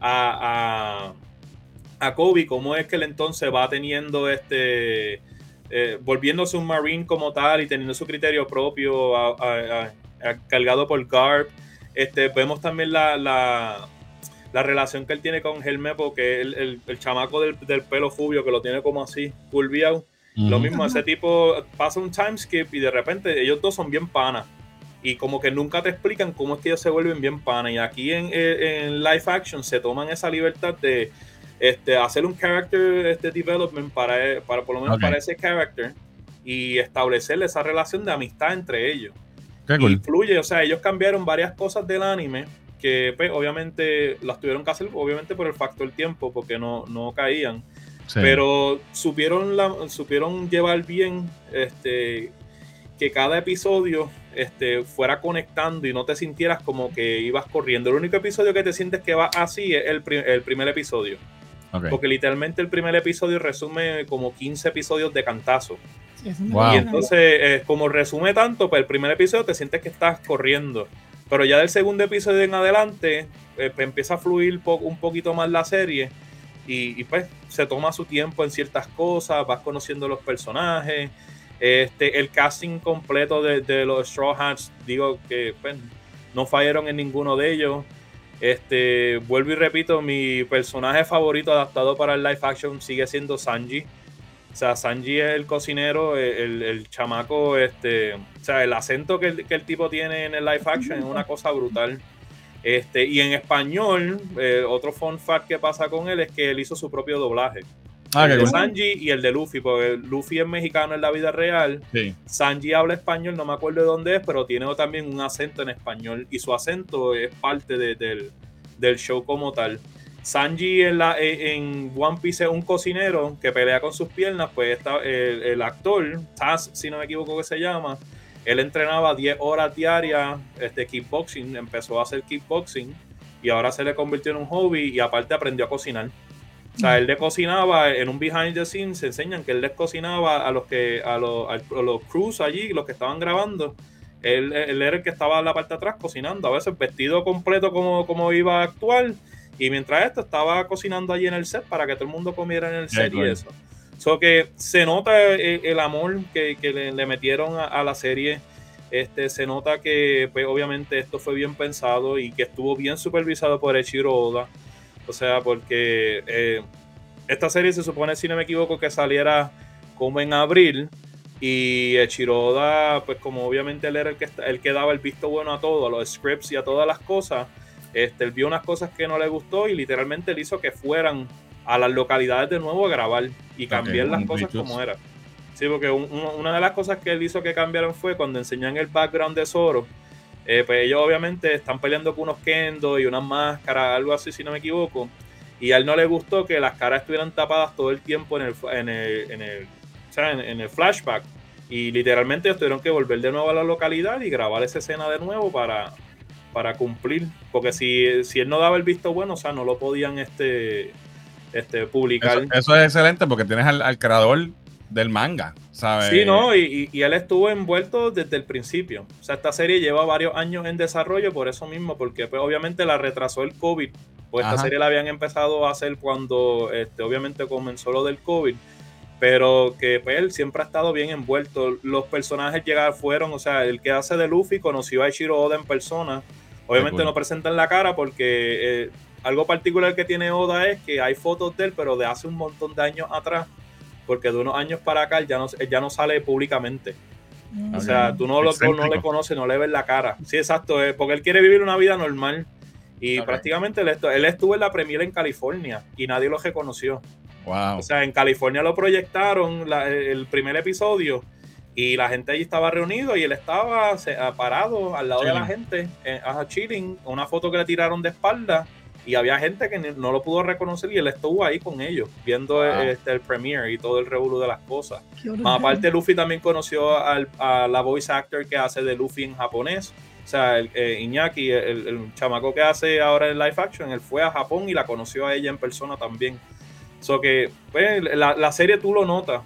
a, a Kobe, cómo es que él entonces va teniendo este, eh, volviéndose un Marine como tal y teniendo su criterio propio, cargado por Garp. Este, vemos también la, la, relación que él tiene con Helme, porque el, el, chamaco del, pelo fubio que lo tiene como así, curviado. Lo mismo, ese tipo pasa un time skip y de repente ellos dos son bien panas. Y como que nunca te explican cómo es que ellos se vuelven bien panas. Y aquí en, en live action se toman esa libertad de este, hacer un character este development para, para por lo menos para ese character y establecer esa relación de amistad entre ellos. Y fluye, o sea, ellos cambiaron varias cosas del anime que pues, obviamente las tuvieron que hacer, obviamente por el factor tiempo, porque no, no caían. Pero supieron, la, supieron llevar bien este, que cada episodio este, fuera conectando y no te sintieras como que ibas corriendo. El único episodio que te sientes que va así es el, el primer episodio. Porque literalmente el primer episodio resume como 15 episodios de cantazo. Y entonces, eh, como resume tanto, pues el primer episodio te sientes que estás corriendo. Pero ya del segundo episodio en adelante, eh, pues empieza a fluir un poquito más la serie. Y, pues se toma su tiempo en ciertas cosas, vas conociendo los personajes. Este, el casting completo de, de los Straw Hats, digo que pues, no fallaron en ninguno de ellos. Este, vuelvo y repito, mi personaje favorito adaptado para el live action sigue siendo Sanji. O sea, Sanji es el cocinero, el, chamaco, este, o sea, el acento que el, tipo tiene en el live action es una cosa brutal. Este, y en español, eh, otro fun fact que pasa con él es que él hizo su propio doblaje. Ah, el de Sanji y el de Luffy, porque Luffy es mexicano en la vida real. Sanji habla español, no me acuerdo de dónde es, pero tiene también un acento en español y su acento es parte del, show como tal. Sanji en, la, en One Piece es un cocinero que pelea con sus piernas, pues está, el, actor, Taz, si no me equivoco que se llama, él entrenaba 10 horas diarias este, kickboxing, empezó a hacer kickboxing y ahora se le convirtió en un hobby y aparte aprendió a cocinar. O sea, él le cocinaba en un behind the scenes, se enseñan que él les cocinaba a los que a los, a los crews allí, los que estaban grabando. Él, era el que estaba en la parte de atrás cocinando, a veces vestido completo como, como iba a actuar. Y mientras esto estaba cocinando allí en el set para que todo el mundo comiera en el set y eso. So que se nota el, amor que, le, metieron a, la serie. Este, se nota que pues, obviamente esto fue bien pensado y que estuvo bien supervisado por Echiro Oda. O sea, porque eh, esta serie se supone, si no me equivoco, que saliera como en abril, Y Chiroda, pues como obviamente él era el que, el que daba el visto bueno a todo, a los scripts y a todas las cosas, este, él vio unas cosas que no le gustó y literalmente él hizo que fueran a las localidades de nuevo a grabar y cambiar las cosas como era. Sí, porque una de las cosas que él hizo que cambiaron fue cuando enseñan el background de Zoro, eh, pues ellos obviamente están peleando con unos kendo y unas máscaras, algo así si no me equivoco, y a él no le gustó que las caras estuvieran tapadas todo el tiempo en el, en el, en el en, el flashback. Y literalmente tuvieron que volver de nuevo a la localidad y grabar esa escena de nuevo para, para cumplir. Porque si, si él no daba el visto bueno, o sea, no lo podían este, este, publicar. Eso, es excelente porque tienes al, creador del manga, ¿sabes? Sí, no, y, y, él estuvo envuelto desde el principio. O sea, esta serie lleva varios años en desarrollo por eso mismo, porque pues, obviamente la retrasó el COVID. Pues esta serie la habían empezado a hacer cuando este, obviamente comenzó lo del COVID pero que pues, él siempre ha estado bien envuelto. Los personajes llegaron, fueron, o sea, el que hace de Luffy conoció a Ichiro Oda en persona. Obviamente no presentan la cara porque eh, algo particular que tiene Oda es que hay fotos de él, pero de hace un montón de años atrás, porque de unos años para acá ya no, ya no sale públicamente. O sea, tú no, lo, no le conoces, no le ves la cara. Sí, exacto, eh, porque él quiere vivir una vida normal. Y prácticamente él, él, estuvo en la premiere en California y nadie lo reconoció. O sea, en California lo proyectaron el primer episodio y la gente allí estaba reunido y él estaba parado al lado de la gente, eh, chilling, una foto que le tiraron de espalda y había gente que no lo pudo reconocer y él estuvo ahí con ellos viendo este, el premiere y todo el revuelo de las cosas. aparte, Luffy también conoció a la voice actor que hace de Luffy en japonés. O sea, el, eh, Iñaki, el, el, chamaco que hace ahora en live action, él fue a Japón y la conoció a ella en persona también. So que pues, la, serie tú lo notas,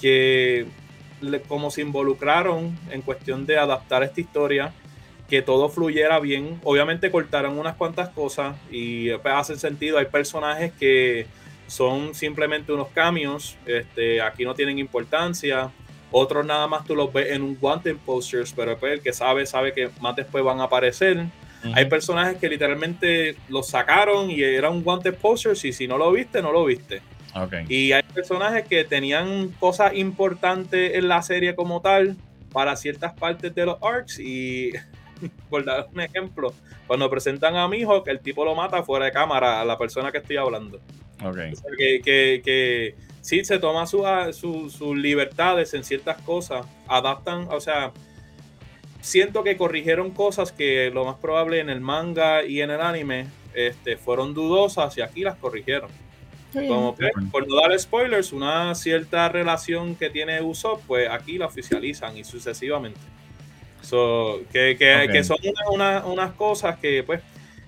que como se involucraron en cuestión de adaptar esta historia, que todo fluyera bien. Obviamente cortaron unas cuantas cosas y pues, hace sentido. Hay personajes que son simplemente unos cambios, este, aquí no tienen importancia. Otros nada más tú los ves en un wanted posters, pero pues, el que sabe, sabe que más después van a aparecer. Hay personajes que literalmente los sacaron y era un wanted poster y si no lo viste, no lo viste. Y hay personajes que tenían cosas importantes en la serie como tal para ciertas partes de los arcs y por dar un ejemplo, cuando presentan a mi hijo, que el tipo lo mata fuera de cámara a la persona que estoy hablando. que, que, que, sí se toma sus libertades en ciertas cosas, adaptan, o sea, siento que corrigieron cosas que lo más probable en el manga y en el anime este, fueron dudosas y aquí las corrigieron. Como por no dar spoilers, una cierta relación que tiene Usopp, pues aquí la oficializan y sucesivamente. que, que, son unas cosas que pues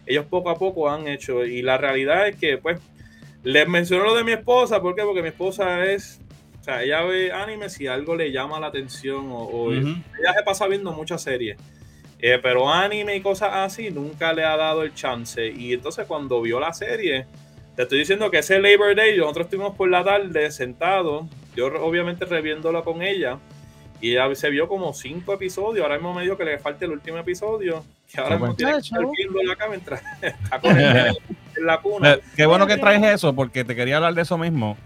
ellos poco a poco han hecho y la realidad es que pues les menciono lo de mi esposa, ¿por qué? Porque mi esposa es o sea, ella ve anime si algo le llama la atención o, ella se pasa viendo muchas series. Eh, pero anime y cosas así nunca le ha dado el chance. Y entonces cuando vio la serie, te estoy diciendo que ese Labor Day, nosotros estuvimos por la tarde sentados, yo obviamente reviéndola con ella, y ella se vio como cinco episodios, ahora mismo me dijo que le falta el último episodio, que ahora mismo tiene que estar viendo acá mientras está con en la cuna. Qué bueno que traes eso, porque te quería hablar de eso mismo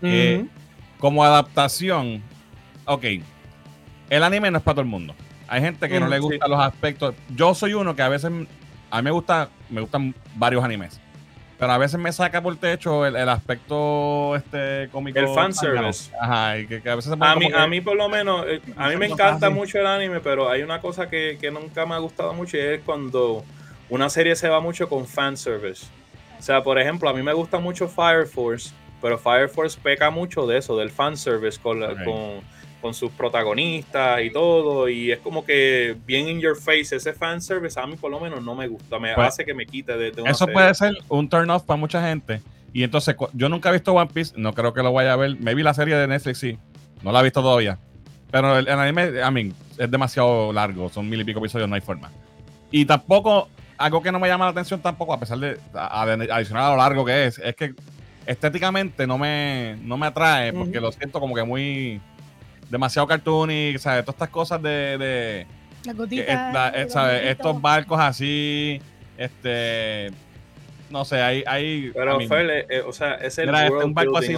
como adaptación, ok, el anime no es para todo el mundo. Hay gente que no mm, le gusta los aspectos. Yo soy uno que a veces, a mí me gusta, me gustan varios animes. Pero a veces me saca por techo el, aspecto este cómico. El fanservice. Ajá, y que, a veces a mí, a mí por lo menos, eh, a mí me encanta mucho el anime, pero hay una cosa que, que nunca me ha gustado mucho y es cuando una serie se va mucho con fanservice. O sea, por ejemplo, a mí me gusta mucho Fire Force pero Fire Force peca mucho de eso, del fanservice con, con, con, sus protagonistas y todo. Y es como que bien in your face, ese fanservice a mí por lo menos no me gusta, me pues, hace que me quite de, de Eso puede ser un turn off para mucha gente. Y entonces, yo nunca he visto One Piece, no creo que lo vaya a ver. Me vi la serie de Netflix, sí. No la he visto todavía. Pero el, anime, I mean, es demasiado largo, son mil y pico episodios, no hay forma. Y tampoco, algo que no me llama la atención tampoco, a pesar de adicional a lo largo que es, es que estéticamente no me, no me atrae porque lo siento como que muy demasiado cartoony, ¿sabes? Todas estas cosas de, de eh, Estos barcos así, este, no sé, hay, hay pero Fele, eh, o sea, es el un barco así,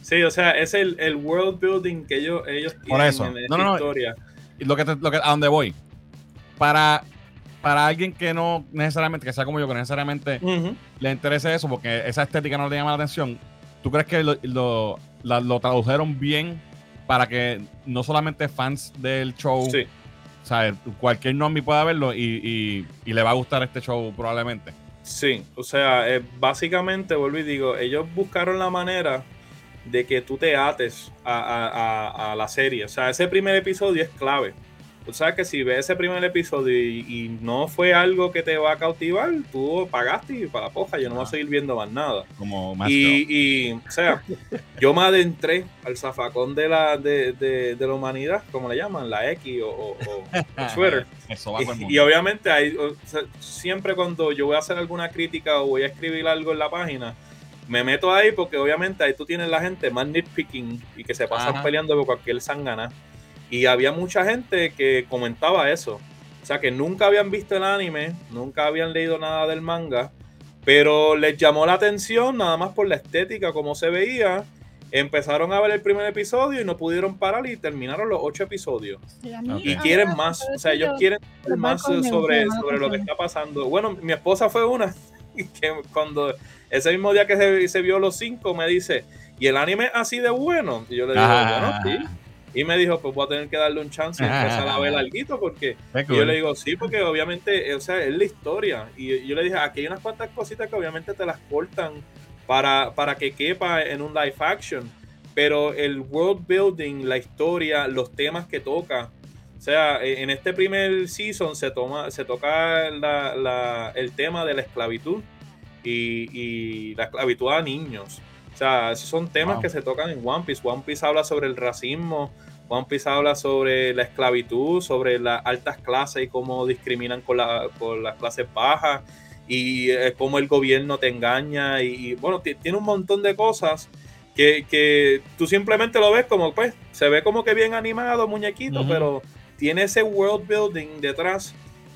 Sí, o sea, es el, el world building que ellos, ellos Por tienen eso. en No, esta no, no. historia. Y lo que, te- lo que- a donde voy. Para, para alguien que no necesariamente, que sea como yo, que no necesariamente le interese eso, porque esa estética no le llama la atención, ¿tú crees que lo, lo, la- lo tradujeron bien para que no solamente fans del show, Sí. o sea, cualquier nombre pueda verlo y, y- y le va a gustar este show probablemente? Sí, o sea, eh, básicamente, vuelvo y digo, ellos buscaron la manera de que tú te ates a, a- a- a la serie. O sea, ese primer episodio es clave. Tú sabes que si ves ese primer episodio y, y no fue algo que te va a cautivar, tú pagaste y para la poja, yo no voy a Ah. seguir viendo más nada. Como más. Y, y, o sea, yo me adentré al zafacón de la, de, de- de la humanidad, como le llaman, la X o, o- o- o Twitter. Eso va Y, y obviamente hay, o sea, siempre cuando yo voy a hacer alguna crítica o voy a escribir algo en la página, me meto ahí porque obviamente ahí tú tienes la gente más nitpicking y que se pasan Ajá. peleando por cualquier sangana. Y había mucha gente que comentaba eso. O sea, que nunca habían visto el anime, nunca habían leído nada del manga, pero les llamó la atención nada más por la estética, como se veía. Empezaron a ver el primer episodio y no pudieron parar y terminaron los ocho episodios Sí, a mí- Ok. y quieren más. O sea, eso ellos quieren más sobre, sobre lo que está pasando. Bueno, mi esposa fue una que cuando ese mismo día que se, se vio los cinco me dice, ¿y el anime es así de bueno? Y yo le digo, Ah. bueno, sí. Y me dijo, pues voy a tener que darle un chance y empezar a ver algo porque cool. yo le digo, sí, porque obviamente, eh, o sea, es la historia. Y yo le dije, aquí hay unas cuantas cositas que obviamente te las cortan para, para que quepa en un live action. Pero el world building, la historia, los temas que toca. O sea, eh, en este primer season se toma, se toca la- la- el tema de la esclavitud y, y la esclavitud a niños. O sea, esos son temas Wow. que se tocan en One Piece. One Piece habla sobre el racismo, One Piece habla sobre la esclavitud, sobre las altas clases y cómo discriminan con, la, con las clases bajas y eh, cómo el gobierno te engaña y, y, bueno, ti- tiene un montón de cosas que, que tú simplemente lo ves como pues se ve como que bien animado muñequito, pero tiene ese world building detrás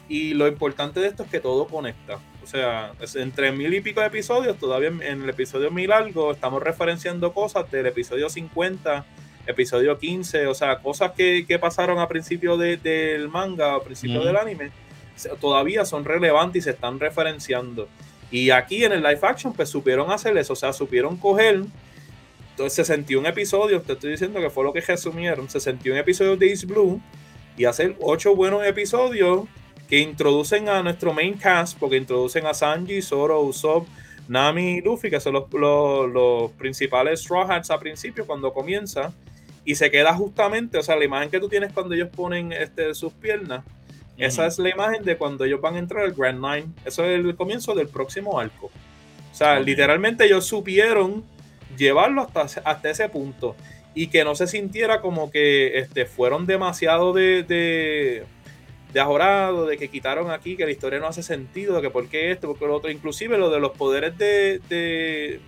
y lo importante de esto es que todo conecta. O sea, es entre mil y pico de episodios, todavía en- en el episodio mil algo, estamos referenciando cosas del episodio 50 episodio 15, o sea, cosas que, que pasaron a principio de- del manga, a principio del anime, todavía son relevantes y se están referenciando. Y aquí en el live action, pues supieron hacer eso, o sea, supieron coger. Entonces, 61 episodios, te estoy diciendo que fue lo que resumieron, 61 episodios de East Blue y hacer 8 buenos episodios que introducen a nuestro main cast, porque introducen a Sanji, Zoro, Usopp, Nami y Luffy, que son los, los- los principales Straw Hats a principio, cuando comienza, y se queda justamente, o sea, la imagen que tú tienes cuando ellos ponen este, sus piernas, esa es la imagen de cuando ellos van a entrar al Grand Line. Eso es el comienzo del próximo arco. O sea, literalmente ellos supieron llevarlo hasta, hasta ese punto y que no se sintiera como que este, fueron demasiado de, de, de ajorado, de que quitaron aquí, que la historia no hace sentido, de que por qué esto, por qué lo otro. Inclusive lo de los poderes de, de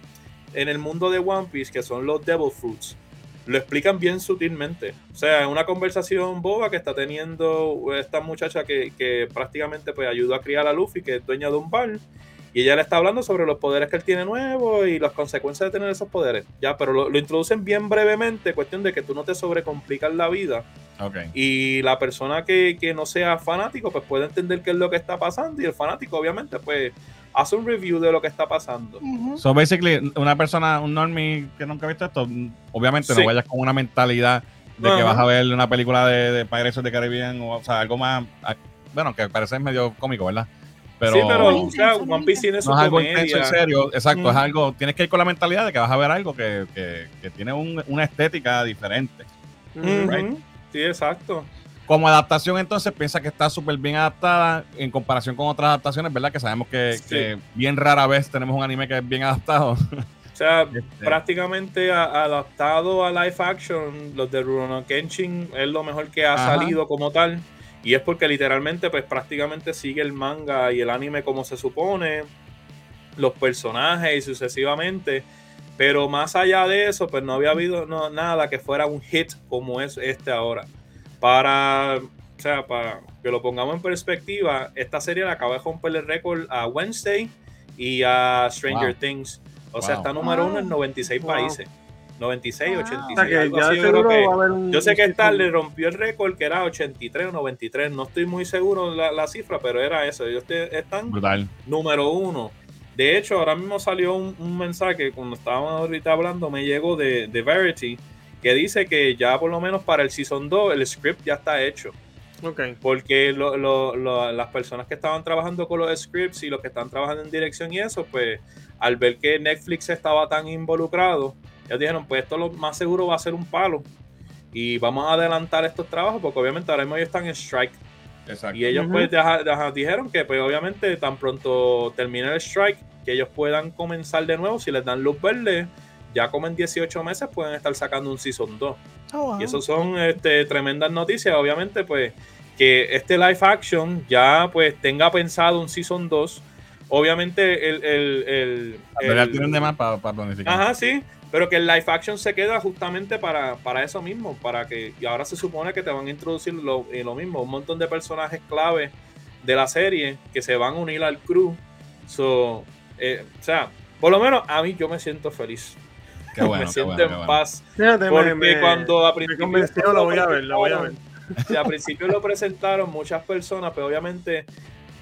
en el mundo de One Piece, que son los Devil Fruits, lo explican bien sutilmente. O sea, en una conversación boba que está teniendo esta muchacha que, que prácticamente pues ayudó a criar a Luffy, que es dueña de un bar, y ella le está hablando sobre los poderes que él tiene nuevos y las consecuencias de tener esos poderes. Ya, pero lo, lo introducen bien brevemente, cuestión de que tú no te sobrecomplicas la vida Ok. y la persona que, que no sea fanático pues puede entender qué es lo que está pasando y el fanático obviamente pues hace un review de lo que está pasando. Ujú. So basically, una persona, un normie que nunca ha visto esto, obviamente Sí. no vayas con una mentalidad de que vas a ver una película de, de Pirates of the Caribbean o, o sea, algo más, bueno, que parece medio cómico, ¿verdad? Pero, sí, pero o sea, One Piece tiene su no es algo intenso en serio, exacto, es algo, tienes que ir con la mentalidad de que vas a ver algo que, que, que tiene un- una estética diferente. Right. Sí, exacto. Como adaptación, entonces, piensa que está súper bien adaptada en comparación con otras adaptaciones, ¿verdad? Que sabemos que, Sí. que bien rara vez tenemos un anime que es bien adaptado. O sea, Este, prácticamente a- adaptado a live action, los de Rurouni Kenshin es lo mejor que ha Ajá. salido como tal. Y es porque literalmente, pues prácticamente sigue el manga y el anime como se supone, los personajes y sucesivamente. Pero más allá de eso, pues no había habido no- nada que fuera un hit como es este ahora. Para, o sea, para que lo pongamos en perspectiva, esta serie le acaba de romper el récord a Wednesday y a Stranger Wow. Things. O sea, está número uno en Wow. 96 Wow. países. 96, Wow. 86. O sea que algo ya así, de yo creo que- un. sé que Star le rompió el récord que era 83 o 93, no estoy muy seguro la, la cifra, pero era eso. Ellos te- están Brutal. número uno. De hecho, ahora mismo salió un, un mensaje cuando estábamos ahorita hablando, me llegó de, de Verity, que dice que ya por lo menos para el Season 2 el script ya está hecho. Ok. Porque lo- lo- lo- las personas que estaban trabajando con los scripts y los que están trabajando en dirección y eso, pues al ver que Netflix estaba tan involucrado, ellos dijeron, pues esto lo más seguro va a ser un palo. Y vamos a adelantar estos trabajos porque obviamente ahora mismo ellos están en strike. Exacto. Y ellos pues deja- deja- dijeron que pues obviamente tan pronto termine el strike, que ellos puedan comenzar de nuevo, si les dan luz verde, ya como en 18 meses pueden estar sacando un Season 2. Oh, wow. Y eso son este, tremendas noticias, obviamente pues que este live action ya pues tenga pensado un Season 2. Obviamente el... el, el- Pero ya el- tienen de más para planificar. Ajá, sí. Pero que el live action se queda justamente para, para eso mismo, para que y ahora se supone que te van a introducir lo, eh, lo mismo, un montón de personajes clave de la serie que se van a unir al crew. So, eh, o sea, por lo menos a mí yo me siento feliz. Qué bueno, me qué siento bueno, en qué bueno. paz. Fíjate, me- Porque me- cuando a me principio convenció, lo voy a ver, lo voy a ver. Sí, al principio lo presentaron muchas personas, pero obviamente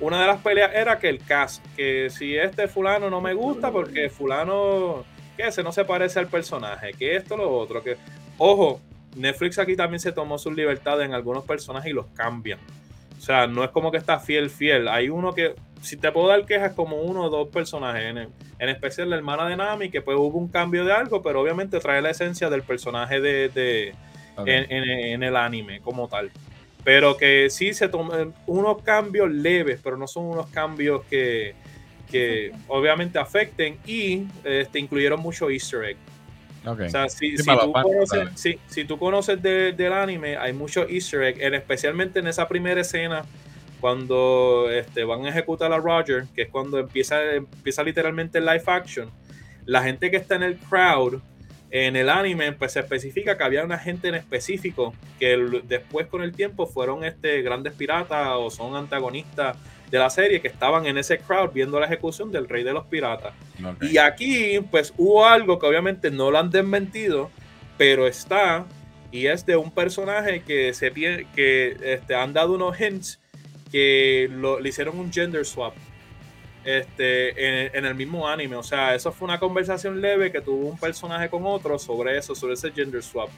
una de las peleas era que el cast, que si este fulano no me gusta porque fulano, que ese no se parece al personaje, que esto, lo otro, que, ojo, Netflix aquí también se tomó sus libertades en algunos personajes y los cambian. O sea, no es como que está fiel, fiel. Hay uno que, si te puedo dar quejas, como uno o dos personajes, en, en especial la hermana de Nami, que pues hubo un cambio de algo, pero obviamente trae la esencia del personaje de- de, en- en el anime como tal. Pero que sí se toman unos cambios leves, pero no son unos cambios que, que obviamente afecten y este, incluyeron mucho easter egg. Ok. O sea, si, Sí, tú, conoces, ¿sabes? sí, si tú conoces de- del anime, hay mucho easter egg, en- especialmente en esa primera escena cuando este, van a ejecutar a Roger, que es cuando empieza, empieza literalmente el live action. La gente que está en el crowd, en el anime, pues se especifica que había una gente en específico que el- después con el tiempo fueron este, grandes piratas o son antagonistas de la serie que estaban en ese crowd viendo la ejecución del rey de los piratas. Ok. Y aquí, pues hubo algo que obviamente no lo han desmentido, pero está, y es de un personaje que se que este, han dado unos hints que lo, le hicieron un gender swap este, en, en el mismo anime. O sea, eso fue una conversación leve que tuvo un personaje con otro sobre eso, sobre ese gender swap.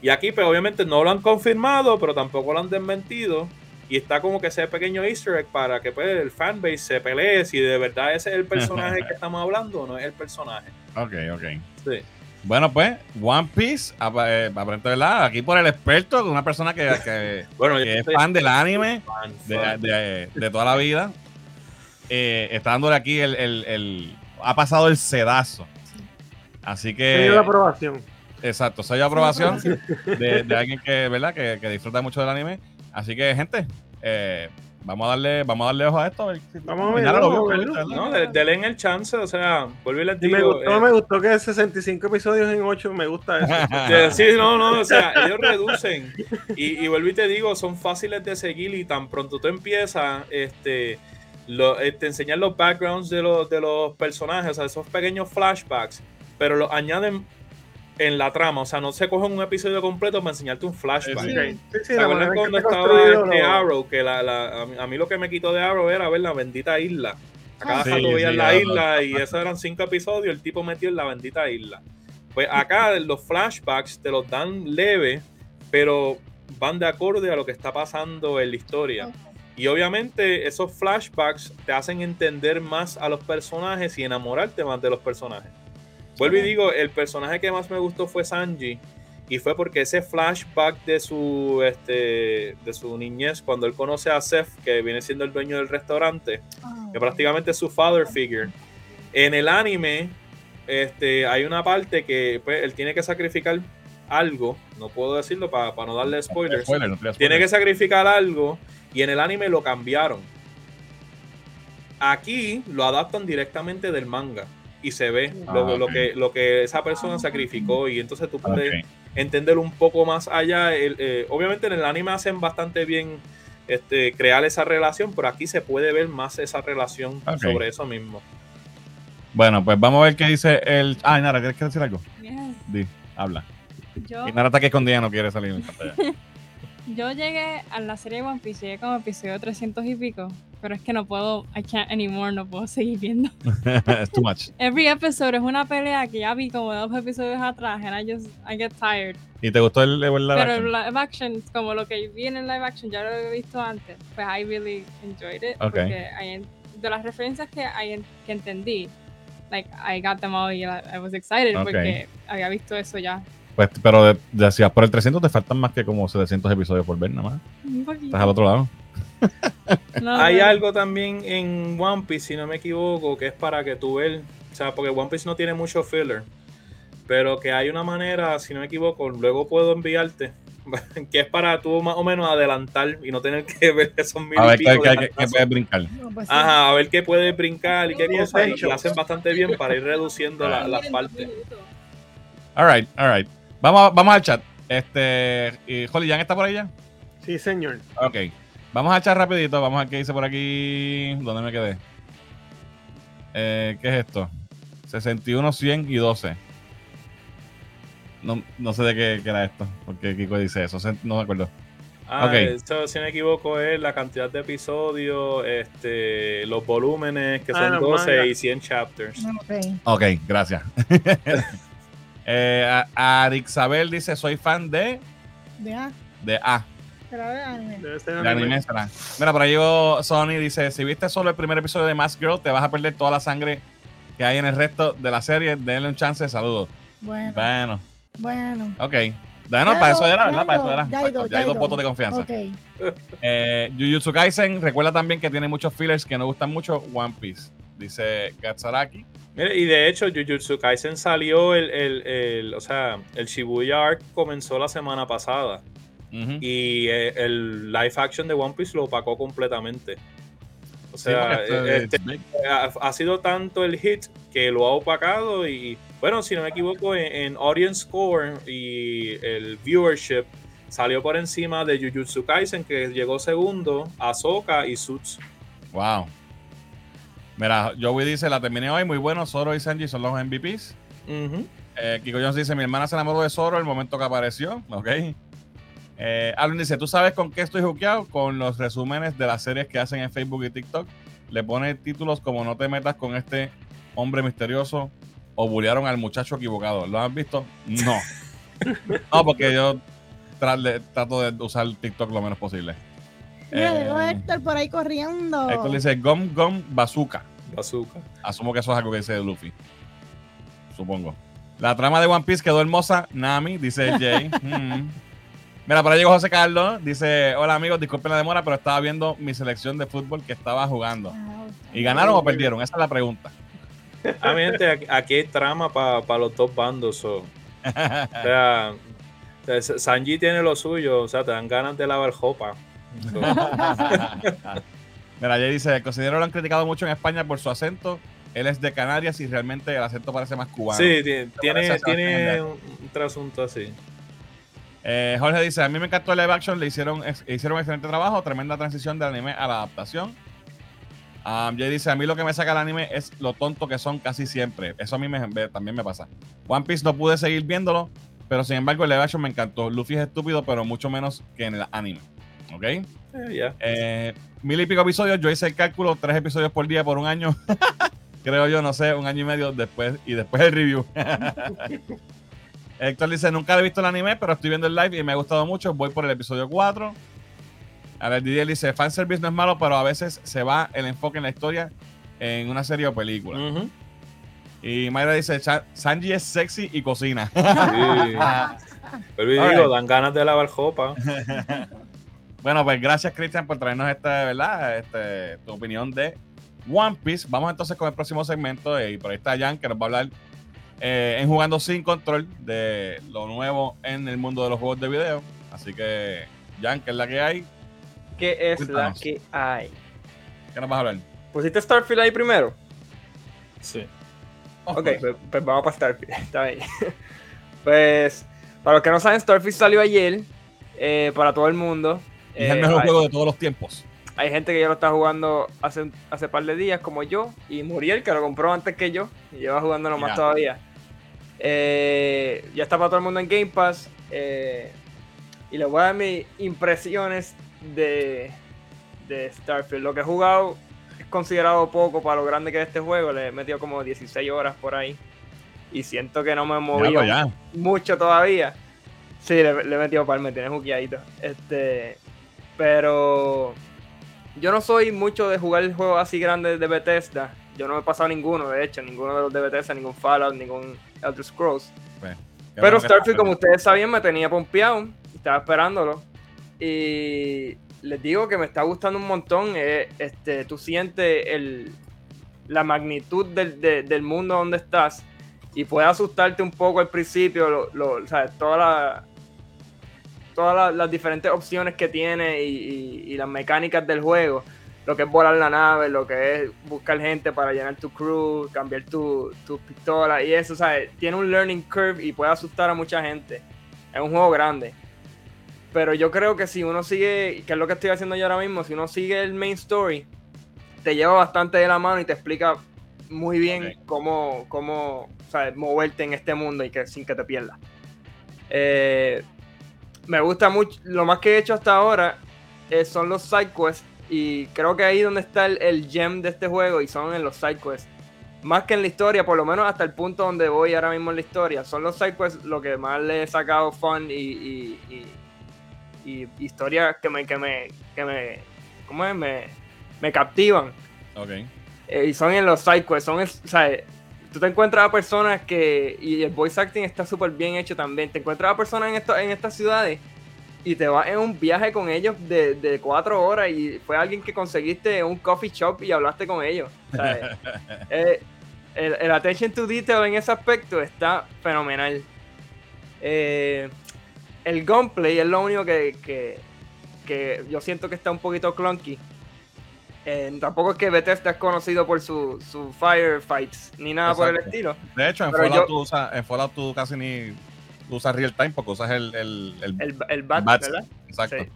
Y aquí, pues obviamente no lo han confirmado, pero tampoco lo han desmentido. Y está como que ese pequeño easter egg para que pues, el fanbase se pelee si de verdad ese es el personaje que estamos hablando o no es el personaje. Ok, ok. Sí. Bueno, pues, One Piece, eh, aparente, ¿verdad? Aquí por el experto, una persona que, que- Bueno, que es fan del anime fan, de, fan. de- de toda la vida. Eh, está dándole aquí el, el- el- Ha pasado el sedazo. Así que. Sello de aprobación. Exacto, sello de aprobación de, de alguien que, ¿verdad? Que, que disfruta mucho del anime. Así que, gente, eh, vamos a darle, vamos a darle ojo a esto. a ver si- Vamos a ver, lo a. No, de- denle en el chance, o sea, vuelvo y les Y me digo. gustó, eh, me gustó que 65 episodios en 8, me gusta eso. Eh, Sí, no, no, o sea, ellos reducen. Y, y vuelvo y te digo, son fáciles de seguir y tan pronto tú empiezas, este, lo, eh, te enseñan los backgrounds de los, de los personajes, o sea, esos pequeños flashbacks, pero los añaden en la trama, o sea, no se cogen un episodio completo para enseñarte un flashback. Sí. Sí, sí, ¿Te la acuerdas cuando estaba este Arrow? Que la, la- a, mí, lo que me quitó de Arrow era ver la bendita isla. A cada sí, rato veías sí, la isla y esos eran cinco episodios, el tipo metió en la bendita isla. Pues acá los flashbacks te los dan leve, pero van de acorde a lo que está pasando en la historia. Y obviamente esos flashbacks te hacen entender más a los personajes y enamorarte más de los personajes. Vuelvo y digo, el personaje que más me gustó fue Sanji. Y fue porque ese flashback de su, este, de su niñez, cuando él conoce a Seth, que viene siendo el dueño del restaurante, Ah, que prácticamente es su father figure. En el anime, este, hay una parte que pues, él tiene que sacrificar algo, no puedo decirlo para no darle spoilers, Spoiler, no te tiene que sacrificar algo y en el anime lo cambiaron. Aquí lo adaptan directamente del manga y se ve lo, Ah, lo ok. que, lo que esa persona sacrificó y entonces tú puedes entender un poco más allá. El- eh, obviamente en el anime hacen bastante bien este, crear esa relación, pero aquí se puede ver más esa relación sobre eso mismo. Bueno, pues vamos a ver qué dice el. Ah, Nara, ¿quieres decir algo? Yes. Di. Habla. Yo, Y Nara está aquí escondida, no quiere salir en pantalla. yo llegué a la serie One Piece, llegué como episodio 300 y pico, pero es que no puedo, I can't anymore, no puedo seguir viendo. es too much. Every episode es una pelea que ya vi como dos episodios atrás, and I just, I get tired. ¿Y te gustó el, el live Pero action? el live action, como lo que vi en el live action, ya lo había visto antes, pues I really enjoyed it. Ok. Porque I de las referencias que, I que entendí, like, I got them all y I, was excited Ok. porque había visto eso ya. Pues, pero de, de- por el 300 te faltan más que como 700 episodios por ver nada más. Un poquito. Estás al otro lado. No, Hay no. algo también en One Piece, si no me equivoco, que es para que tú veas, o sea, porque One Piece no tiene mucho filler, pero que hay una manera, si no me equivoco, luego puedo enviarte, que es para tú más o menos adelantar y no tener que ver esos mil A ver qué, de qué- puedes brincar. No, pues. Ajá, a ver qué puedes brincar y qué cosas, y lo hacen bastante bien para ir reduciendo la- las partes. Alright, alright. Vamos, vamos al chat. Este, y Holly, ¿Jan está por ahí ya? Sí, señor. Ok. Vamos al chat rapidito. Vamos a ver qué dice por aquí. ¿Dónde me quedé? Eh, ¿Qué es esto? 61, 100 y 12. No, no sé de qué, qué era esto. Porque Kiko dice eso. No me acuerdo. Ah, Ok. esto, si no me equivoco, es la cantidad de episodios, este, los volúmenes, que Ah, son los 12 mangas. y 100 chapters. Ok. Ok, gracias. eh, a- Arixabel dice: Soy fan de. De A. De A. Pero a ver, anime. Debe ser De anime será. Mira, por ahí llegó Sony dice: Si viste solo el primer episodio de Mask Girl, te vas a perder toda la sangre que hay en el resto de la serie. Denle un chance. Saludos. Bueno, Bueno, bueno. ok. Bueno, Ya para eso era, ya ¿verdad? Para eso era. ya Ya ya hay ha dos ido. votos de confianza. Ok. Eh, Jujutsu Kaisen, recuerda también que tiene muchos fillers que no gustan mucho. One Piece, dice Gatsaraki. Mire, y de hecho, Jujutsu Kaisen salió el, el, el- o sea, el Shibuya Arc comenzó la semana pasada Y eh, el live action de One Piece lo opacó completamente. O sea, eh, es este, big. ha, ha sido tanto el hit que lo ha opacado y, bueno, si no me equivoco, en, en audience score y el viewership salió por encima de Jujutsu Kaisen que llegó segundo, Ahsoka y Suits. Wow. Mira, Joey dice: La terminé hoy, muy bueno. Zoro y Sanji son los MVPs. Ujú. Eh, Kiko Jones dice: Mi hermana se enamoró de Zoro el momento que apareció. Ok. Eh, Alvin dice: ¿Tú sabes con qué estoy juqueado? Con los resúmenes de las series que hacen en Facebook y TikTok. Le pone títulos como No te metas con este hombre misterioso o bullearon al muchacho equivocado. ¿Lo has visto? No. no, porque yo trato de usar TikTok lo menos posible. Mira, Eh, llegó Héctor por ahí corriendo. Héctor dice Gum Gum Bazooka. Bazooka. Asumo que eso es algo que dice Luffy. Supongo. La trama de One Piece quedó hermosa. Nami, dice Jay. Mm. Mira, por ahí llegó José Carlos. Dice: Hola amigos, disculpen la demora, pero estaba viendo mi selección de fútbol que estaba jugando. Ah, ¿Y ganaron o perdieron? Esa es la pregunta. Ah, mi gente, aquí, hay trama para los dos bandos. so. O sea, Sanji tiene lo suyo, o sea, te dan ganas de lavar jopa. So, Mira, Jay dice: El cocinero lo han criticado mucho en España por su acento. Él es de Canarias y realmente el acento parece más cubano. sí, tiene, tiene un trasunto así. Eh, Jorge dice, a mí me encantó el live action, le hicieron, ex- hicieron un excelente trabajo, tremenda transición del anime a la adaptación. Um, Jay dice, a mí lo que me saca el anime es lo tonto que son casi siempre. Eso a mí me- también me pasa. One Piece no pude seguir viéndolo, pero sin embargo el live action me encantó. Luffy es estúpido, pero mucho menos que en el anime. ¿Ok? Eh. Eh, mil y pico episodios, yo hice el cálculo, tres episodios por día por un año. Creo yo, no sé, un año y medio después y después el review. Héctor dice, nunca he visto el anime, pero estoy viendo el live y me ha gustado mucho. Voy por el episodio 4. A ver, Didier dice, fanservice no es malo, pero a veces se va el enfoque en la historia en una serie o película. Y Mayra dice, "Cha- Sanji es sexy y cocina. Sí. Pero digo, right. dan ganas de lavar jopa. Bueno, pues gracias, Cristian, por traernos esta, ¿verdad? Este, tu opinión de One Piece. Vamos entonces con el próximo segmento. eh, Y por ahí está Jan, que nos va a hablar eh, en Jugando Sin Control de lo nuevo en el mundo de los juegos de video. Así que, Jan, ¿qué es la que hay? ¿Qué es la que hay? ¿Qué nos vas a hablar? ¿Pusiste Starfield ahí primero? Sí. Ok, pues, pues vamos para Starfield. Está bien. pues, para los que no saben, Starfield salió ayer eh, para todo el mundo. Es el Eh, mejor hay, juego de todos los tiempos. hay gente que ya lo está jugando hace, un- hace par de días, como yo, y Muriel, que lo compró antes que yo, y lleva jugándolo más todavía. Eh, ya está para todo el mundo en Game Pass. eh, y les voy a dar mis impresiones de, de Starfield. Lo que he jugado es considerado poco para lo grande que es este juego. Le he metido como 16 horas por ahí. Y siento que no me he movido Ya, pues, mucho todavía. Sí, le, le he metido par, me tiene juqueadito. Este, pero yo no soy mucho de jugar juegos así grandes de Bethesda. Yo no he pasado ninguno, de hecho, ninguno de los de Bethesda, ningún Fallout, ningún Elder Scrolls. Pero Starfield, como ustedes sabían, me tenía pompeado. Estaba esperándolo. Y les digo que me está gustando un montón. eh, este, tú sientes el, la magnitud del, de- del mundo donde estás. Y puede asustarte un poco al principio. Lo, lo- ¿sabes? Toda la- todas la- las diferentes opciones que tiene y, y- y las mecánicas del juego. Lo que es volar la nave, lo que es buscar gente para llenar tu crew, cambiar tu, tu pistola y eso, ¿sabes? Tiene un learning curve y puede asustar a mucha gente. Es un juego grande. Pero yo creo que si uno sigue, que es lo que estoy haciendo yo ahora mismo, si uno sigue el main story, te lleva bastante de la mano y te explica muy bien cómo, cómo ¿sabes? moverte en este mundo y que sin que te pierdas. Eh, me gusta mucho, lo más que he hecho hasta ahora eh, son los side quests y creo que ahí donde está el, el gem de este juego y son en los side quests. Más que en la historia, por lo menos hasta el punto donde voy ahora mismo en la historia. Son los side quests lo que más le he sacado fun y, y, y- y historias que me, que me, que me, ¿cómo es? Me, me captivan. Ok. Eh, y son en los sidequests, son, o sea, tú te encuentras a personas que, y el voice acting está súper bien hecho también, te encuentras a personas en, esto, en estas ciudades y te vas en un viaje con ellos de, de cuatro horas y fue alguien que conseguiste un coffee shop y hablaste con ellos. Sea, eh, el, el attention to detail en ese aspecto está fenomenal. Eh, el gunplay es lo único que, que, que yo siento que está un poquito clunky. Eh, tampoco es que Bethesda es conocido por su, su firefights ni nada por el estilo. De hecho, en Fallout, yo- tú en Fallout tú casi ni tú usas real time porque usas el, el, el, El, el bat. ¿verdad? Exacto. Sí.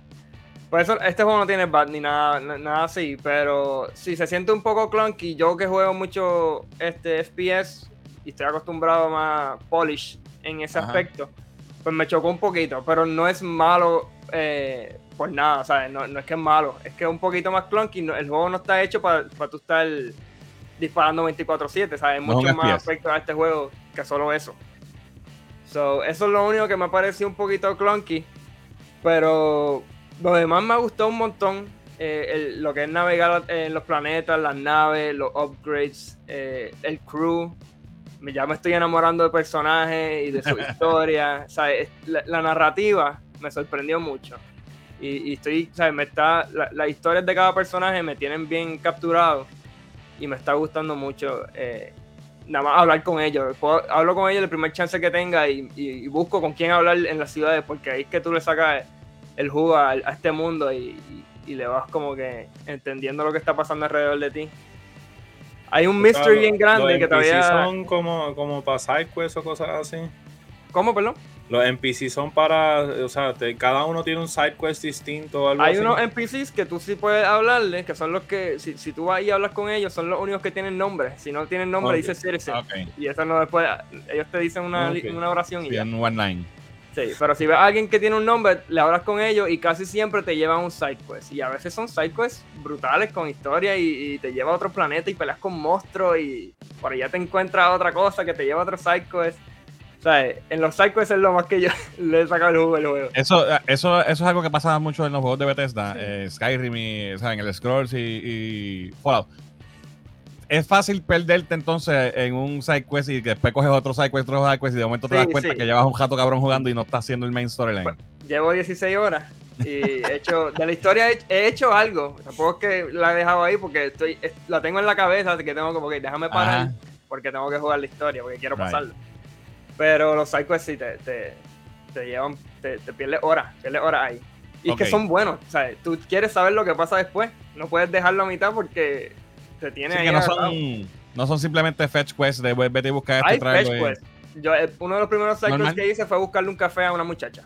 Por eso este juego no tiene bat ni nada, na- nada así, pero sí se siente un poco clunky. Yo que juego mucho este FPS y estoy acostumbrado más polish en ese Ajá. aspecto, pues me chocó un poquito, pero no es malo eh, por nada, ¿sabes? No, no es que es malo, es que es un poquito más clunky. no- el juego no está hecho para, para tú estar disparando 24-7, ¿sabes? Hay No muchos más aspectos a este juego que solo eso. So, eso es lo único que me ha parecido un poquito clunky. Pero lo demás me gustó un montón. Eh, el- lo que es navegar en los planetas, las naves, los upgrades, eh, el crew. Ya me estoy enamorando de personajes y de su historia. ¿sabes? La, la narrativa me sorprendió mucho. Y, y estoy, ¿sabes? Me está, la- las historias de cada personaje me tienen bien capturado. Y me está gustando mucho. eh, nada más hablar con ellos. Puedo- hablo con ellos el primer chance que tenga y, y- y busco con quién hablar en las ciudades, porque ahí es que tú le sacas el jugo a, a este mundo y, le vas como que entendiendo lo que está pasando alrededor de ti. Hay un mystery bien grande que todavía. son como, como para sidequests o cosas así. ¿Cómo, perdón? Los NPC son para, o sea, te- cada uno tiene un side quest distinto o algo Hay así. unos NPCs que tú sí puedes hablarles, que son los que, si, si tú vas y hablas con ellos, son los únicos que tienen nombre. Si no tienen nombre, Ok. dice Citizen. Ok. Y eso no después, ellos te dicen una, una oración y ya. Bien, one line. Sí, pero si ves a alguien que tiene un nombre, le hablas con ellos y casi siempre te llevan un side quest. Y a veces son side quests brutales con historia y, y te lleva a otro planeta y peleas con monstruos y por allá te encuentras otra cosa que te lleva a otro side quest. O sea, en los quests es lo más que yo le he sacado el jugo del juego. Eso, eso, eso es algo que pasa mucho en los juegos de Bethesda, eh, Skyrim y, o sea, en el Scrolls y, y Fallout. Es fácil perderte entonces en un side quest y después coges otro side quest, otro side quest y de momento te Sí, das cuenta sí. que llevas un jato cabrón jugando y no estás haciendo el main storyline. Bueno, Llevo 16 horas y he hecho, de la historia he, he hecho algo. Tampoco es que la he dejado ahí porque estoy, es- la tengo en la cabeza, así que tengo como que déjame parar Ajá. porque tengo que jugar la historia, porque quiero Right. pasarlo. Pero los sidequests sí te, te, te llevan, te, te pierdes horas, pierdes horas ahí. Y es que son buenos, ¿sabes? Tú quieres saber lo que pasa después, no puedes dejarlo a mitad porque te tiene Sí, ahí que no son, no son simplemente fetch quests de vete y buscar esto Hay fetch y- quests. Yo, eh, uno de los primeros sidequests que hice fue buscarle un café a una muchacha.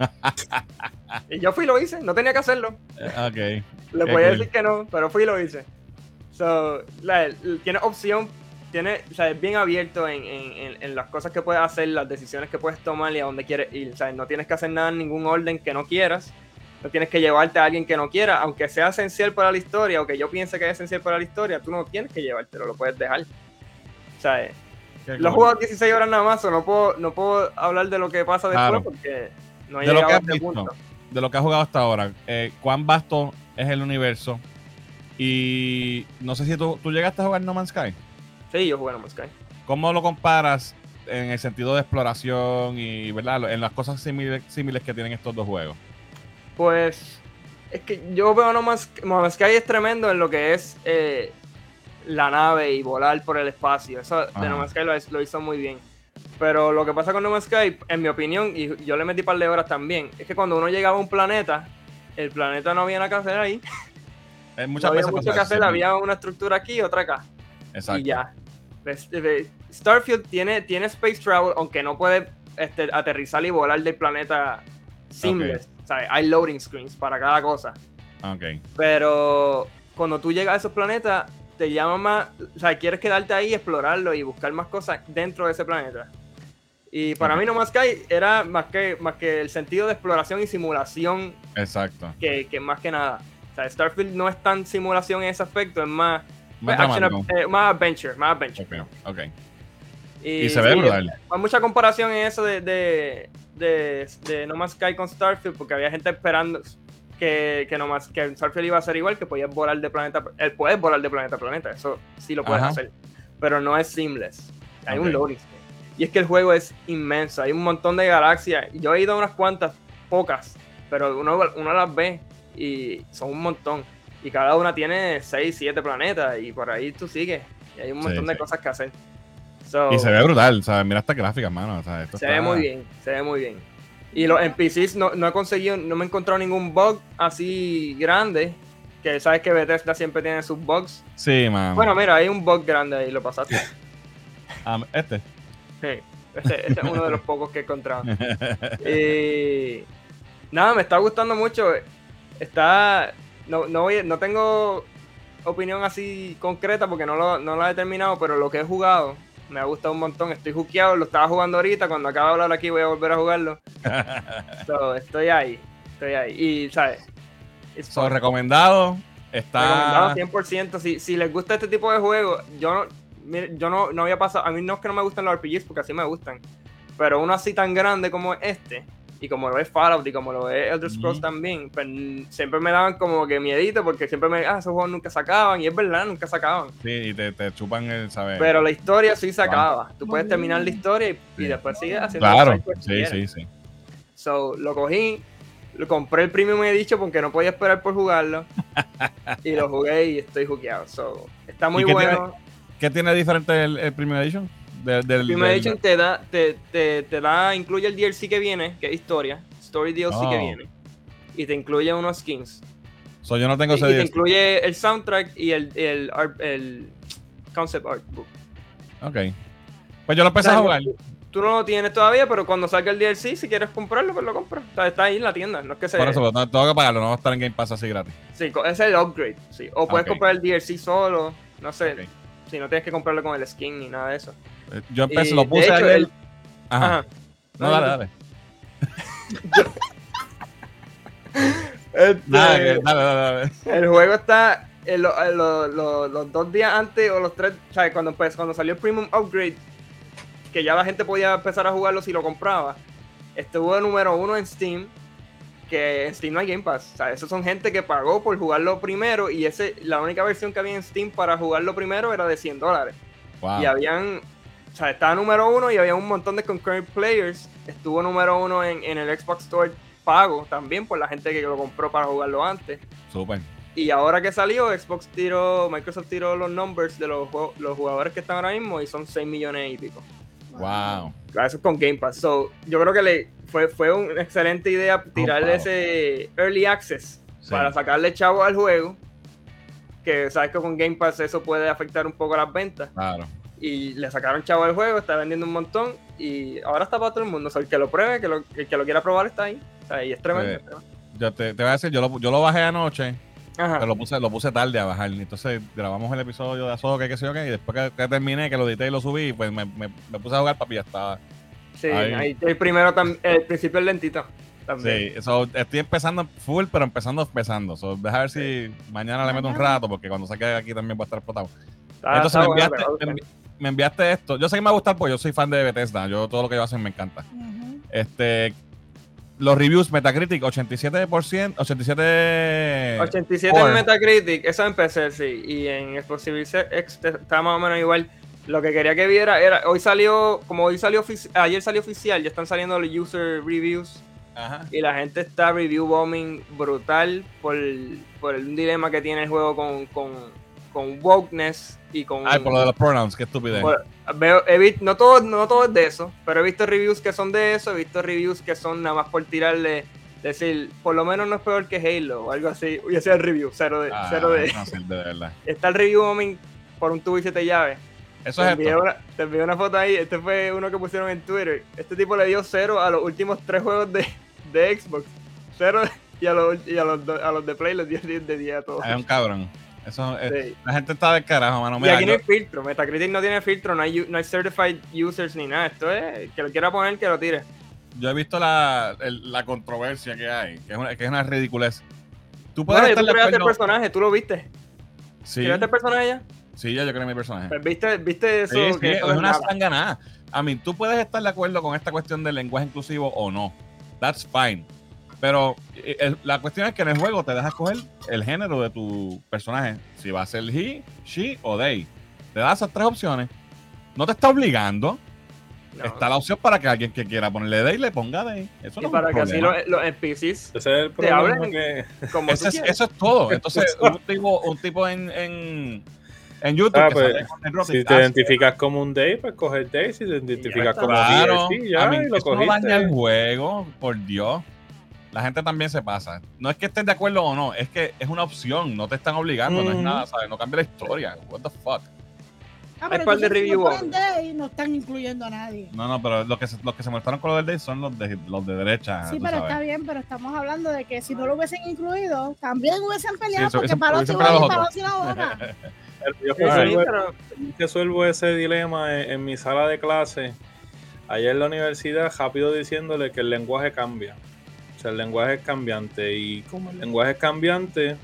y yo fui y lo hice, no tenía que hacerlo. Eh, Ok. Le podía cool. decir que no, pero fui y lo hice. So, la, el- tienes opción tiene, o sea, es bien abierto en, en- en- las cosas que puedes hacer, las decisiones que puedes tomar y a dónde quieres ir. O sea, no tienes que hacer nada en ningún orden que no quieras. No tienes que llevarte a alguien que no quiera, aunque sea esencial para la historia o que yo piense que es esencial para la historia, tú no tienes que llevártelo, lo puedes dejar. O sea, eh, lo he jugado 16 horas nada más, o no puedo, no puedo hablar de lo que pasa después porque no he De llegado a este visto. punto. de lo que has jugado hasta ahora, eh, ¿cuán vasto es el universo? Y no sé si tú, tú llegaste a jugar No Man's Sky. Sí, yo jugué en No Man's Sky. ¿Cómo lo comparas en el sentido de exploración y verdad en las cosas similares que tienen estos dos juegos? Pues es que yo veo No Man's, no Man's Sky es tremendo en lo que es eh, la nave y volar por el espacio. Eso Ajá. de No Man's Sky lo, lo hizo muy bien. Pero lo que pasa con No Man's Sky, en mi opinión, y yo le metí par de horas también, es que cuando uno llegaba a un planeta, el planeta no había nada que hacer ahí. Eh, No había veces mucho que hacer, sí. había una estructura aquí y otra acá. Exacto. Y ya. Starfield tiene, tiene space travel, aunque no puede este, aterrizar y volar del planeta seamless. O sea, hay loading screens para cada cosa. Ok. Pero cuando tú llegas a esos planetas, te llama más. O sea, quieres quedarte ahí, explorarlo y buscar más cosas dentro de ese planeta. Y para mí, No Man's Sky era más que, más que el sentido de exploración y simulación Exacto. que, que más que nada. O sea, Starfield no es tan simulación en ese aspecto, es más. Más action- eh, más adventure, más adventure. Ok, ok. Y, Y se ve sí, brutal. Hay mucha comparación en eso de, de, de, de No Man's Sky con Starfield, porque había gente esperando que, que, no Man's- que Starfield iba a ser igual, que podías volar de planeta él puedes volar de planeta a planeta, eso sí lo puedes Ajá. hacer, pero no es seamless. Hay un Ok. loading. Y es que el juego es inmenso, hay un montón de galaxias. Yo he ido a unas cuantas, pocas, pero uno, uno las ve y son un montón. Y cada una tiene 6, 7 planetas y por ahí tú sigues. Y hay un Sí, montón de sí. cosas que hacer. So, Y se ve brutal, ¿sabes? Mira esta gráfica, mano. O sea, esto se está- ve muy bien, se ve muy bien. Y los NPCs no, no he conseguido, no me he encontrado ningún bug así grande. Que sabes que Bethesda siempre tiene sus bugs. Sí, man. Bueno, mira, hay un bug grande ahí, lo pasaste. Ah, este. Sí, este, este es uno de los pocos que he encontrado. Y nada, me está gustando mucho. Está. No, no, voy- no tengo opinión así concreta porque no lo, no la he terminado, pero lo que he jugado me ha gustado un montón. Estoy jukeado, lo estaba jugando ahorita. Cuando acabe de hablar aquí, voy a volver a jugarlo. So, estoy ahí, estoy ahí. Y, ¿sabes? So, recomendado. Está. Recomendado 100%. Si, si les gusta este tipo de juegos, yo no, mire, yo no, no había pasado. A mí no es que no me gustan los RPGs, porque así me gustan. Pero uno así tan grande como este, y como lo es Fallout y como lo es Elder Scrolls también, pues siempre me daban como que miedito, porque siempre me. Ah, esos juegos nunca se acaban. Y es verdad, nunca se acaban. Sí, y te, te chupan el, ¿sabes? Pero la historia sí se acaba. Tú puedes terminar la historia y, y después sigues haciendo Claro. Sí, sí, sí. So, lo cogí, lo compré el Premium Edition porque no podía esperar por jugarlo. y lo jugué y estoy jugueado. So, está muy ¿Y qué bueno. ¿Qué tiene diferente el, el Premium Edition? De- del, El Premium del- Edition te da, te, te, te da, incluye el DLC que viene, que es historia, Story DLC que viene. Y te incluye unos skins. So, yo no tengo Y, ese y te incluye el soundtrack y el, el, art- el concept art book. Ok. Pues yo lo empecé O sea, a jugar. Tú, tú no lo tienes todavía, pero cuando salga el DLC, si quieres comprarlo, pues lo compras. O sea, está ahí en la tienda. No es que se. Por eso, pero no- tengo que pagarlo, no va a estar en Game Pass así gratis. Sí, es el upgrade. Sí. O puedes comprar el DLC solo. No sé. Si no tienes que comprarlo con el skin ni nada de eso. Yo empecé, lo puse hecho, ayer. el- Ajá. Ajá. No, dale, dale. Este, dale, dale, dale. El juego está en lo- en lo- lo- los dos días antes o los tres, sea, cuando, pues, cuando salió el Premium Upgrade, que ya la gente podía empezar a jugarlo si lo compraba, estuvo de número uno en Steam, que en Steam no hay Game Pass. O sea, esos son gente que pagó por jugarlo primero y ese, la única versión que había en Steam para jugarlo primero era de 100 dólares. Wow. Y habían, o sea, estaba número uno y había un montón de concurrent players. Estuvo número uno en, en el Xbox Store pago también por la gente que lo compró para jugarlo antes. Súper. Y ahora que salió, Xbox tiró, Microsoft tiró los numbers de los, los jugadores que están ahora mismo y son 6 millones y pico. Wow. Claro, eso es con Game Pass. So, yo creo que le fue, fue una excelente idea tirarle wow. ese Early Access Sí. para sacarle chavo al juego. Que sabes que con Game Pass eso puede afectar un poco las ventas. Claro. Y le sacaron chavo al juego, está vendiendo un montón. Y ahora está para todo el mundo. O sea, el que lo pruebe, que lo, el que lo quiera probar está ahí. O sea, y es tremendo. Sí. Yo te, te voy a decir, yo lo, yo lo bajé anoche Ajá. Pero lo puse, lo puse tarde a bajar. Entonces grabamos el episodio de Azoka, que sé yo qué, y después que, que terminé, que lo edité y lo subí, pues me, me- me puse a jugar, papi, ya estaba. Sí, Ahí. ahí el primero el principio es lentito. También. Sí, eso, estoy empezando full, pero empezando, empezando. So, deja ver si mañana le meto un rato, porque cuando saque aquí también va a estar explotado. Entonces me bueno, enviaste, pero- me enviaste esto. Yo sé que me va a gustar, porque yo soy fan de Bethesda. Yo todo lo que ellos hacen me encanta. Ujú. Este, los reviews Metacritic 87%, 87 87 Score. en Metacritic, eso en PC, sí. Y en X está más o menos igual. Lo que quería que viera era, hoy salió, como hoy salió, ayer salió oficial, ya están saliendo los user reviews Ajá. y la gente está review bombing brutal por, por el dilema que tiene el juego con, con, con wokeness y con... Ay, por lo de los pronouns, qué estupidez. por- veo, he visto, no todo, no todo es de eso, pero he visto reviews que son de eso, he visto reviews que son nada más por tirarle, decir, por lo menos no es peor que Halo o algo así. Y ese es el review, cero de... Ah, cero de no sé, de verdad. está el review bombing por un tubo y siete llaves. Eso Te es envié, esto. una, te envié una foto ahí, este fue uno que pusieron en Twitter. Este tipo le dio cero a los últimos tres juegos de, de Xbox. Cero y a los, y a los, a los de Play les dio 10 de 10 a todos. Es un cabrón. Eso, es- Sí. La gente está del carajo, mano. Y aquí no hay filtro, Metacritic no tiene filtro, no hay, no hay certified users ni nada. Esto es, que lo quiera poner, que lo tire. yo he visto la, el- la controversia que hay, que es una, que es una ridiculez. Tú puedes estar tú creaste el personaje, tú lo viste. Sí, ¿Creaste el personaje ya? sí, ya yo creo mi personaje. Pues viste, viste eso. Sí, sí, que es eso es una nada. sanganada. A mí, tú puedes estar de acuerdo con esta cuestión del lenguaje inclusivo o no. That's fine. Pero eh, el- la cuestión es que en el juego te dejas escoger el género de tu personaje. Si va a ser he, she o they. Te das esas tres opciones. No te está obligando. No. Está la opción para que alguien que quiera ponerle they le ponga they. Eso Y no es para un que así los, los NPCs, Ese es el Te que... como Ese tú es- eso es todo. Entonces, un tipo, un tipo en, en, en YouTube Ah, que pues, sale con el Rocket Si te identificas como un day, pues coger day. Si te identificas como Claro, DRC, ya, I mean, y lo eso no cogiste. daña el juego, por Dios. La gente también se pasa. No es que estén de acuerdo o no, es que es una opción, no te están obligando, no es nada, ¿sabes? No cambia la historia. What the fuck. Ah, Hay pero par de review day, no están incluyendo a nadie. No, no, pero los que se, los que se molestaron con lo del day son los de, los de derecha. Sí, pero sabes. está bien, pero estamos hablando de que si no lo hubiesen incluido, también hubiesen peleado Sí, porque los hubiesen igual y y la otra. Yo resuelvo, resuelvo ese dilema en, en mi sala de clase, allá en la universidad, rápido diciéndole que el lenguaje cambia. Sea, el lenguaje es cambiante. Y como el lenguaje es cambiante,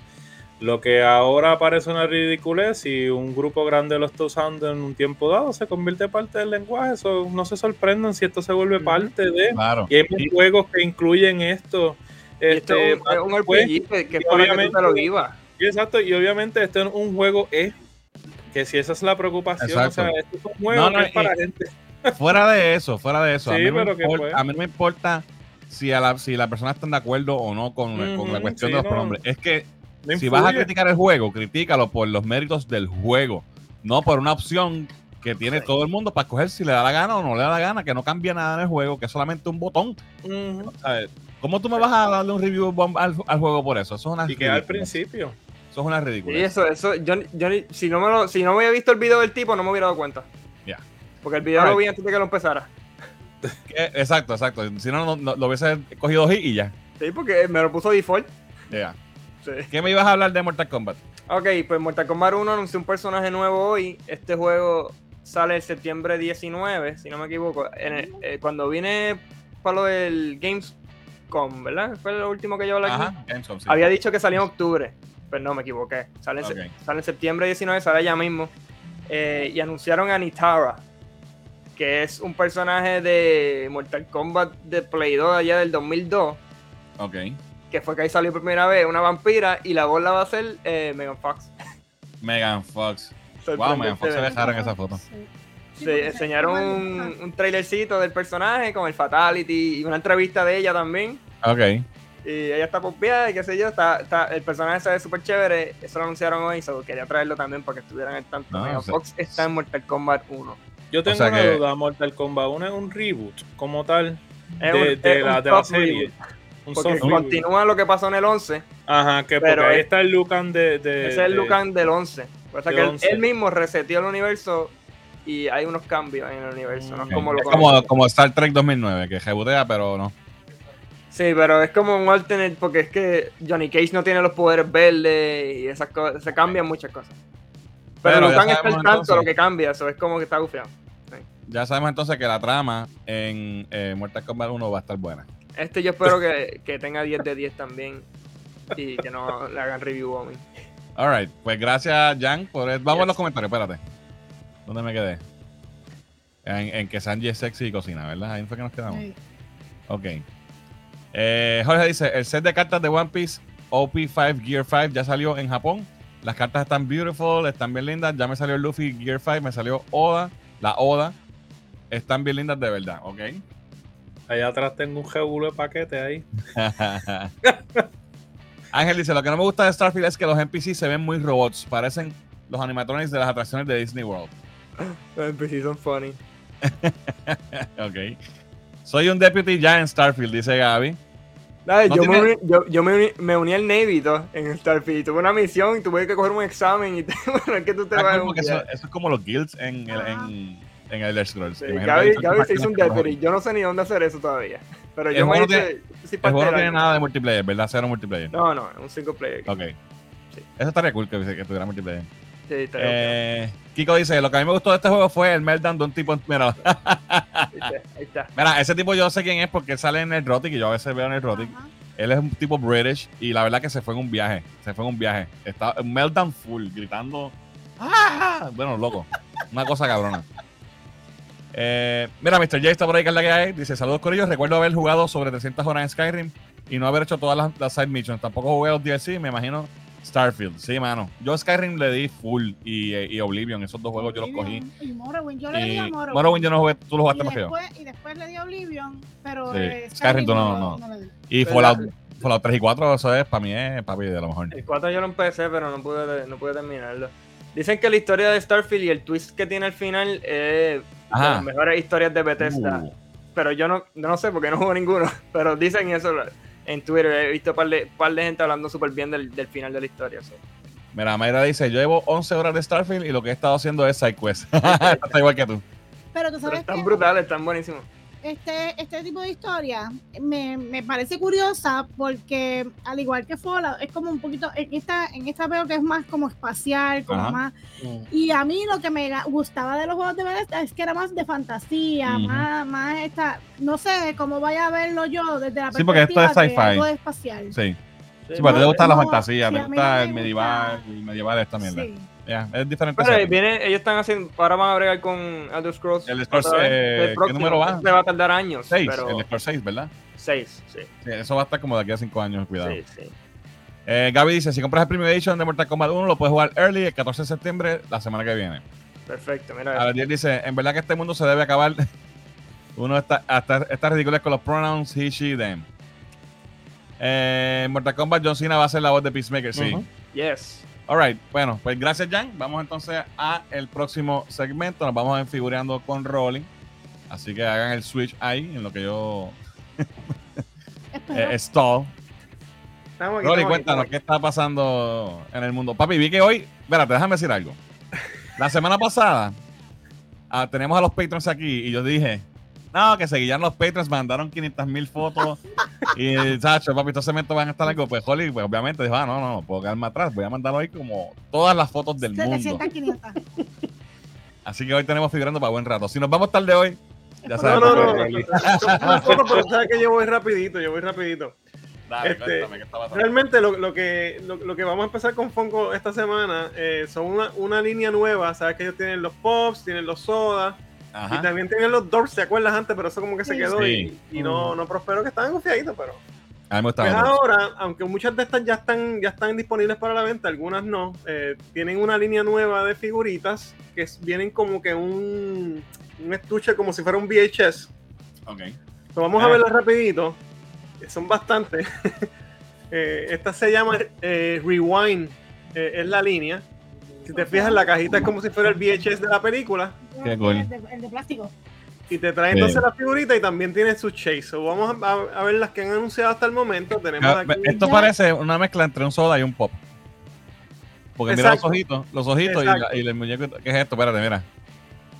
lo que ahora parece una ridiculez, si un grupo grande lo está usando en un tiempo dado, se convierte en parte del lenguaje. Eso, no se sorprendan si esto se vuelve parte de. Claro. Y hay juegos que incluyen esto. Y esto Este, es un, es un después. RPG que, que es para que tú obviamente- te lo vivas. Exacto, y obviamente este es un juego E, que si esa es la preocupación, Exacto. o sea, este es un juego No, no, que es para y- gente. Fuera de eso, fuera de eso. a, mí me que importa, pues. a mí no me importa si, a la, si la persona está de acuerdo o no con, con la cuestión sí, de los no. pronombres. Es que si vas a criticar el juego, critícalo por los méritos del juego, no por una opción que tiene Sí. todo el mundo para escoger si le da la gana o no le da la gana, que no cambia nada en el juego, que es solamente un botón. ¿Cómo tú me vas a darle un review bomb al, al juego por eso? Eso es una Y que al principio. Eso es una Y ridícula. eso, eso, yo, yo ni- si no me lo, si no me había visto el video del tipo, no me hubiera dado cuenta. Ya. Porque el video Alright. lo vi antes de que lo empezara. Exacto, exacto. Si no, no, no- lo hubiese cogido hit y ya. Sí, porque me lo puso default. Ya. Sí. ¿Qué me ibas a hablar de Mortal Kombat? Ok, pues Mortal Kombat 1 anunció un personaje nuevo hoy. Este juego sale el septiembre 19, si no me equivoco. En el- eh, cuando viene para lo del Gamescom, ¿verdad? Fue lo último que yo hablé aquí. Ajá, Gamescom, sí. Había dicho que salía en octubre, pero no, me equivoqué. En, sale en septiembre 19, sale ya mismo. Eh, y anunciaron a Nitara, que es un personaje de Mortal Kombat de Play 2 allá del 2002, Ok. que fue que ahí salió por primera vez, una vampira, y la voz la va a hacer eh, Megan Fox. Megan Fox. Wow, Megan Fox se dejaron esa foto. Sí. Se enseñaron se- un, un trailercito del personaje con el Fatality y una entrevista de ella también. Ok. Y ella está pompeada y qué sé yo, está, está- el personaje se ve súper chévere. Eso lo anunciaron hoy, so quería traerlo también para que estuvieran al tanto. No, Megan o sea, Fox está en Mortal Kombat 1. Yo tengo sea una que- duda, Mortal Kombat 1 es un reboot como tal Es de, un- de es la, un de la serie. reboot, Un Porque continúa lo que pasó en el 11. Ajá, que pero porque ahí es- está el Lucan de, de- Ese es el de- Lucan del 11. O sea que él, 11. él mismo reseteó el universo y hay unos cambios en el universo. No es Ok. como lo Es como, como Star Trek 2009, que rebotea, pero no. Sí, pero es como un alternate porque es que Johnny Cage no tiene los poderes verdes y esas cosas, se cambian muchas cosas. Pero, Pero tan está al tanto entonces. lo que cambia, eso es como que está gufiado. Ya sabemos entonces que la trama en eh, Mortal Kombat 1 va a estar buena. Este yo espero que, que tenga 10 de 10 también y que no le hagan review a mí. Alright, pues gracias, Jan. Por el- Vamos a Yes. los comentarios, espérate. ¿Dónde me quedé? En, en que Sanji es sexy y cocina, ¿verdad? Ahí fue que nos quedamos. Sí. Ok. Eh, Jorge dice: el set de cartas de One Piece OP5 Gear 5 ya salió en Japón. Las cartas están beautiful, están bien lindas. Ya me salió el Luffy Gear 5, me salió Oda, la Oda. Están bien lindas de verdad, ¿ok? Allá atrás tengo un jebulo de paquete ahí. Ángel dice: Lo que no me gusta de Starfield es que los NPC se ven muy robots. Parecen los animatronics de las atracciones de Disney World. Los NPCs son funny. Ok. Soy un deputy ya en Starfield, dice Gaby. Dale, No yo, tiene- me uní, yo, yo me, uní, me uní al Navy todo, en Starfield. Tuve una misión y tuve que coger un examen y te, bueno, es que tú te Ah, vas a eso, eso es como los guilds en, el- en, en Elder Scrolls. Sí, Gaby, se hizo un no- Yo no sé ni dónde hacer eso todavía. Pero El yo me hice. sí, El juego no tiene nada de multiplayer, ¿verdad? Cero multiplayer. No, no, es un single player. Ok. Sí. Eso estaría cool que, que tuviera multiplayer. Sí, bien. Eh, Kiko dice, lo que a mí me gustó de este juego fue el meltdown de un tipo... Mira, Ahí está, mira, ese tipo yo sé quién es porque él sale en el Rotic y yo a veces veo en el Rotic. Él es un tipo British y la verdad que se fue en un viaje. Se fue en un viaje. Está meltdown full, gritando. ¡Ah! Bueno, loco. Una cosa cabrona. Eh, mira, Mr. J está por ahí, que es la que hay. Dice: Saludos, Corillos. Recuerdo haber jugado sobre 300 horas en Skyrim y no haber hecho todas las, las side missions. Tampoco jugué los DLC, me imagino Starfield. Sí, mano. Yo a Skyrim le di full y, y Oblivion. Esos dos juegos yo los cogí. Y Morrowind, yo le di a Morrowind. Morrowind yo no jugué, tú lo jugaste y más que yo. después, y después le di a Oblivion, pero Sí. eh, Skyrim tú no- no. le di. Y Pero Fallout, la- Fallout 3 y 4, eso es para mí, es papi de lo mejor. El 4 yo lo empecé, pero no pude, no pude terminarlo. Dicen que la historia de Starfield y el twist que tiene al final es Ajá. las mejores historias de Bethesda. Uh. Pero yo no, no sé porque no juego ninguno. Pero dicen eso en Twitter. He visto un par de, par de gente hablando súper bien del, del final de la historia. so. Mira, Mayra dice, yo llevo 11 horas de Starfield y lo que he estado haciendo es SideQuest. Está igual que tú. Pero tú Pero sabes están que brutales, están buenísimos. Este, este tipo de historia me, me parece curiosa porque al igual que Fallout, es como un poquito, en esta, en esta veo que es más como espacial, como Ajá. más... Y a mí lo que me gustaba de los juegos de Bethesda es que era más de fantasía, más, más esta, no sé cómo vaya a verlo yo desde la Sí, porque esto es perspectiva de sci-fi. algo de espacial. Sí. Sí, Sí, porque te gusta la fantasía, sí, te gusta el medieval, gusta. el medieval esta mierda. Sí. Es diferente. Pero viene, ellos están haciendo, ahora van a bregar con Elder Scrolls. El Scrolls, eh, El ¿qué próximo, número va? este va a tardar años. 6, pero el Score 6, ¿verdad? 6, sí. Sí, eso va a estar como de aquí a 5 años, cuidado. Sí, sí. Eh, Gaby dice, si compras el Premium Edition de Mortal Kombat 1, lo puedes jugar early el 14 de septiembre, la semana que viene. Perfecto, mira. A ver, dice, en verdad que este mundo se debe acabar. Uno está, hasta está ridículo con los pronouns he, she, them. Eh, Mortal Kombat John Cena va a ser la voz de Peacemaker, sí. Ujú. Yes. Alright, bueno, pues gracias, Jan. Vamos entonces a el próximo segmento. Nos vamos figureando con Rolling. Así que hagan el switch ahí, en lo que yo eh, stall. Estamos aquí, Rolly, estamos cuéntanos, ¿qué está pasando en el mundo? Papi, vi que hoy, espérate, déjame decir algo. La semana pasada ah, tenemos a los patrons aquí y yo dije, no, que seguían los patrons, mandaron 500 mil fotos y, Sacho, papi, estos segmentos van a estar algo. Pues Holly, pues, obviamente dijo, ah, no, no, no puedo quedarme atrás, voy a mandarlo ahí como todas las fotos del mundo. 700, 500. Así que hoy tenemos figurando para buen rato. Si nos vamos tarde hoy, ya No, sabes. no, no. Son fotos, pero sabes que yo voy rapidito, yo voy rapidito. Dale, Este, cuéntame, ¿qué está pasando? Realmente lo, lo que, lo, lo que vamos a empezar con Funko esta semana eh, son una, una línea nueva. Sabes que ellos tienen los pops, tienen los sodas y también tienen los doors, ¿te acuerdas antes? Pero eso como que se quedó Sí. y, y no, no prosperó, que estaban confiaditos, pero... Pues ahora, aunque muchas de estas ya están, ya están disponibles para la venta, algunas no, eh, tienen una línea nueva de figuritas que vienen como que un, un estuche como si fuera un VHS. Ok. So, vamos a Ah. verlas rapidito. que Son bastantes. Eh, esta se llama eh, Rewind. eh, es la línea. Si te fijas, la cajita es como si fuera el VHS de la película. Qué cool. El de, el de plástico. Y te trae Sí. entonces la figurita y también tiene su chase. So, vamos a, ver las que han anunciado hasta el momento. Tenemos Ah, aquí. Esto parece una mezcla entre un soda y un pop. Porque mira los ojitos, los ojitos y, la- Exacto. y el muñeco. ¿Qué es esto? Espérate, mira.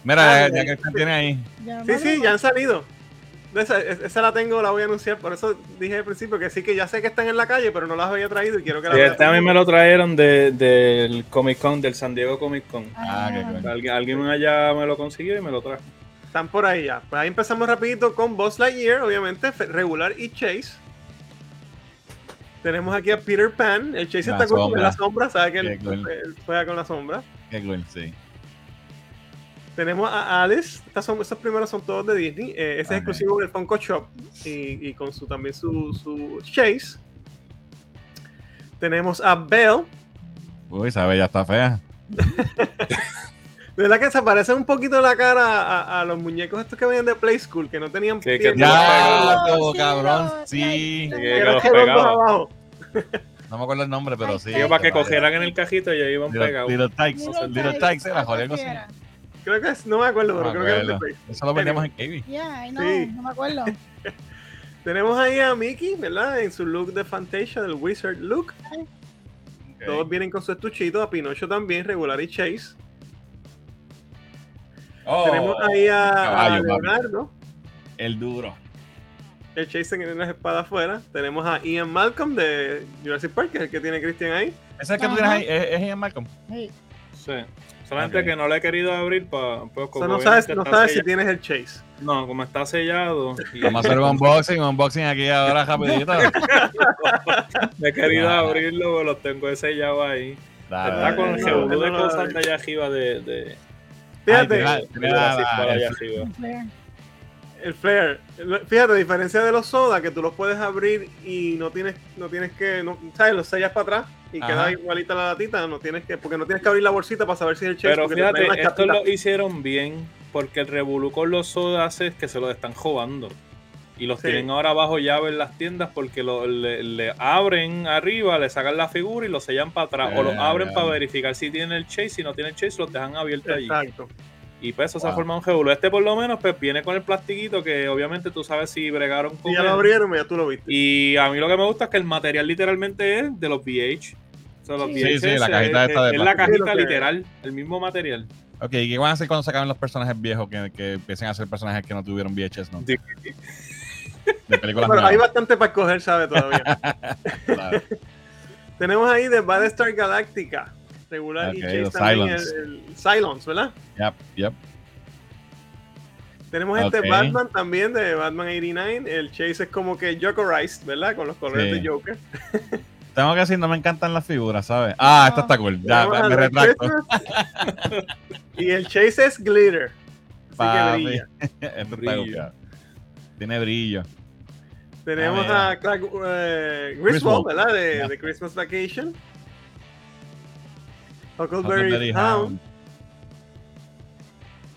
Mira, ya, ya que tiene ahí. Ya Sí, sí, ya han salido. Esa, esa la tengo, la voy a anunciar. Por eso dije al principio que sí, que ya sé que están en la calle, pero no las había traído y quiero que Sí, las este a mí me lo trajeron de- del Comic Con, del San Diego Comic Con. Ah, qué cool. Alguien, alguien allá me lo consiguió y me lo trajo. Están por ahí ya. Pues ahí empezamos rapidito con Buzz Lightyear, obviamente, regular y Chase. Tenemos aquí a Peter Pan. El Chase La está con la sombra, sabe que él, Qué cool. él juega con la sombra. Qué cool, sí. Tenemos a Alice. Estas son, estos primeros son todos de Disney. Eh, ese es exclusivo del Funko Shop. Y, y con su también su, su Chase. Tenemos a Belle. Uy, esa bella está fea. De verdad que se parece un poquito la cara a, a los muñecos estos que venían de Play School, que no tenían Que- que piernas. Ya, Oh, sí, cabrón. Sí. ay, Que- los abajo. No me acuerdo el nombre, pero sí. Para que cogieran en el cajito y ahí iban pegados. Little Tykes. Little Tykes, era, joder. Creo que es, no me acuerdo, No pero me creo que era de acuerdo. Eso lo vendemos en KB. Yeah, I know, Sí. no me acuerdo. Tenemos ahí a Mickey, ¿verdad? En su look de Fantasia, del Wizard look. Todos vienen con su estuchito, a Pinocho también, regular y Chase. Oh, Tenemos ahí a, caballo. Leonardo, El duro. el Chase en las espadas afuera. Tenemos a Ian Malcolm de Jurassic Park, que es el que tiene Christian ahí. Ese es el que tú tienes ahí. Es, es Ian Malcolm. Sí. Sí. Solamente Ok. que no le he querido abrir para. Pues, O como sea, no sabes, no está sabes si tienes el Chase. No, como está sellado. y Vamos a hacer un unboxing, un unboxing aquí ahora rapidito. he querido Ah. abrirlo, pero los tengo sellado ahí. Dale, Está con el revolú de cosas no. de allá arriba de. de Fíjate, Ay, allá arriba. El flare. Fíjate, a diferencia de los soda, que tú los puedes abrir y no tienes, no tienes que, no, ¿sabes? Los sellas para atrás y Ajá. queda igualita la latita, no tienes que, porque no tienes que abrir la bolsita para saber si es el Chase. Pero fíjate, esto lo hicieron bien porque el revolú con los sodas es que se los están jugando. Y los Sí. tienen ahora bajo llave en las tiendas porque lo- le, le abren arriba, le sacan la figura y lo sellan para atrás. o los Eh, abren para verificar si tiene el chase. Si no tiene el chase, los dejan abiertos allí. Exacto. Y pues eso se ha formado un revolú. Este por lo menos pues viene con el plastiquito que obviamente tú sabes si bregaron con Y ya lo abrieron, ya tú lo viste. Y a mí lo que me gusta es que el material literalmente es de los VH. O sea, los Sí. VHS Sí, sí, la cajita es, esta de es la cajita literal, el mismo material. Ok, ¿y qué van a hacer cuando se acaben los personajes viejos que, que empiecen a ser personajes que no tuvieron VHS, no? Sí. De películas Pero hay bastante para escoger, ¿sabes? Todavía. Claro. Tenemos ahí de Battlestar Galactica. Regular y Chase también. El, el Cylons, ¿verdad? Yep, yep. Tenemos Ok. este Batman también de Batman 89. El Chase es como que Jokerized, ¿verdad? Con los colores Sí. de Joker. Tengo que decir, no me encantan las figuras, ¿sabes? Ah, esta está cool. Ya, Tenemos me, a me retracto. Y el Chase es Glitter. Así Papi. que brilla. Esto está Brillo. gufiado. Tiene brillo. Tenemos Ah, a Clark eh, Griswold. ¿verdad? De, Ya. de Christmas Vacation. Huckleberry Huckleberry Hound. Hound.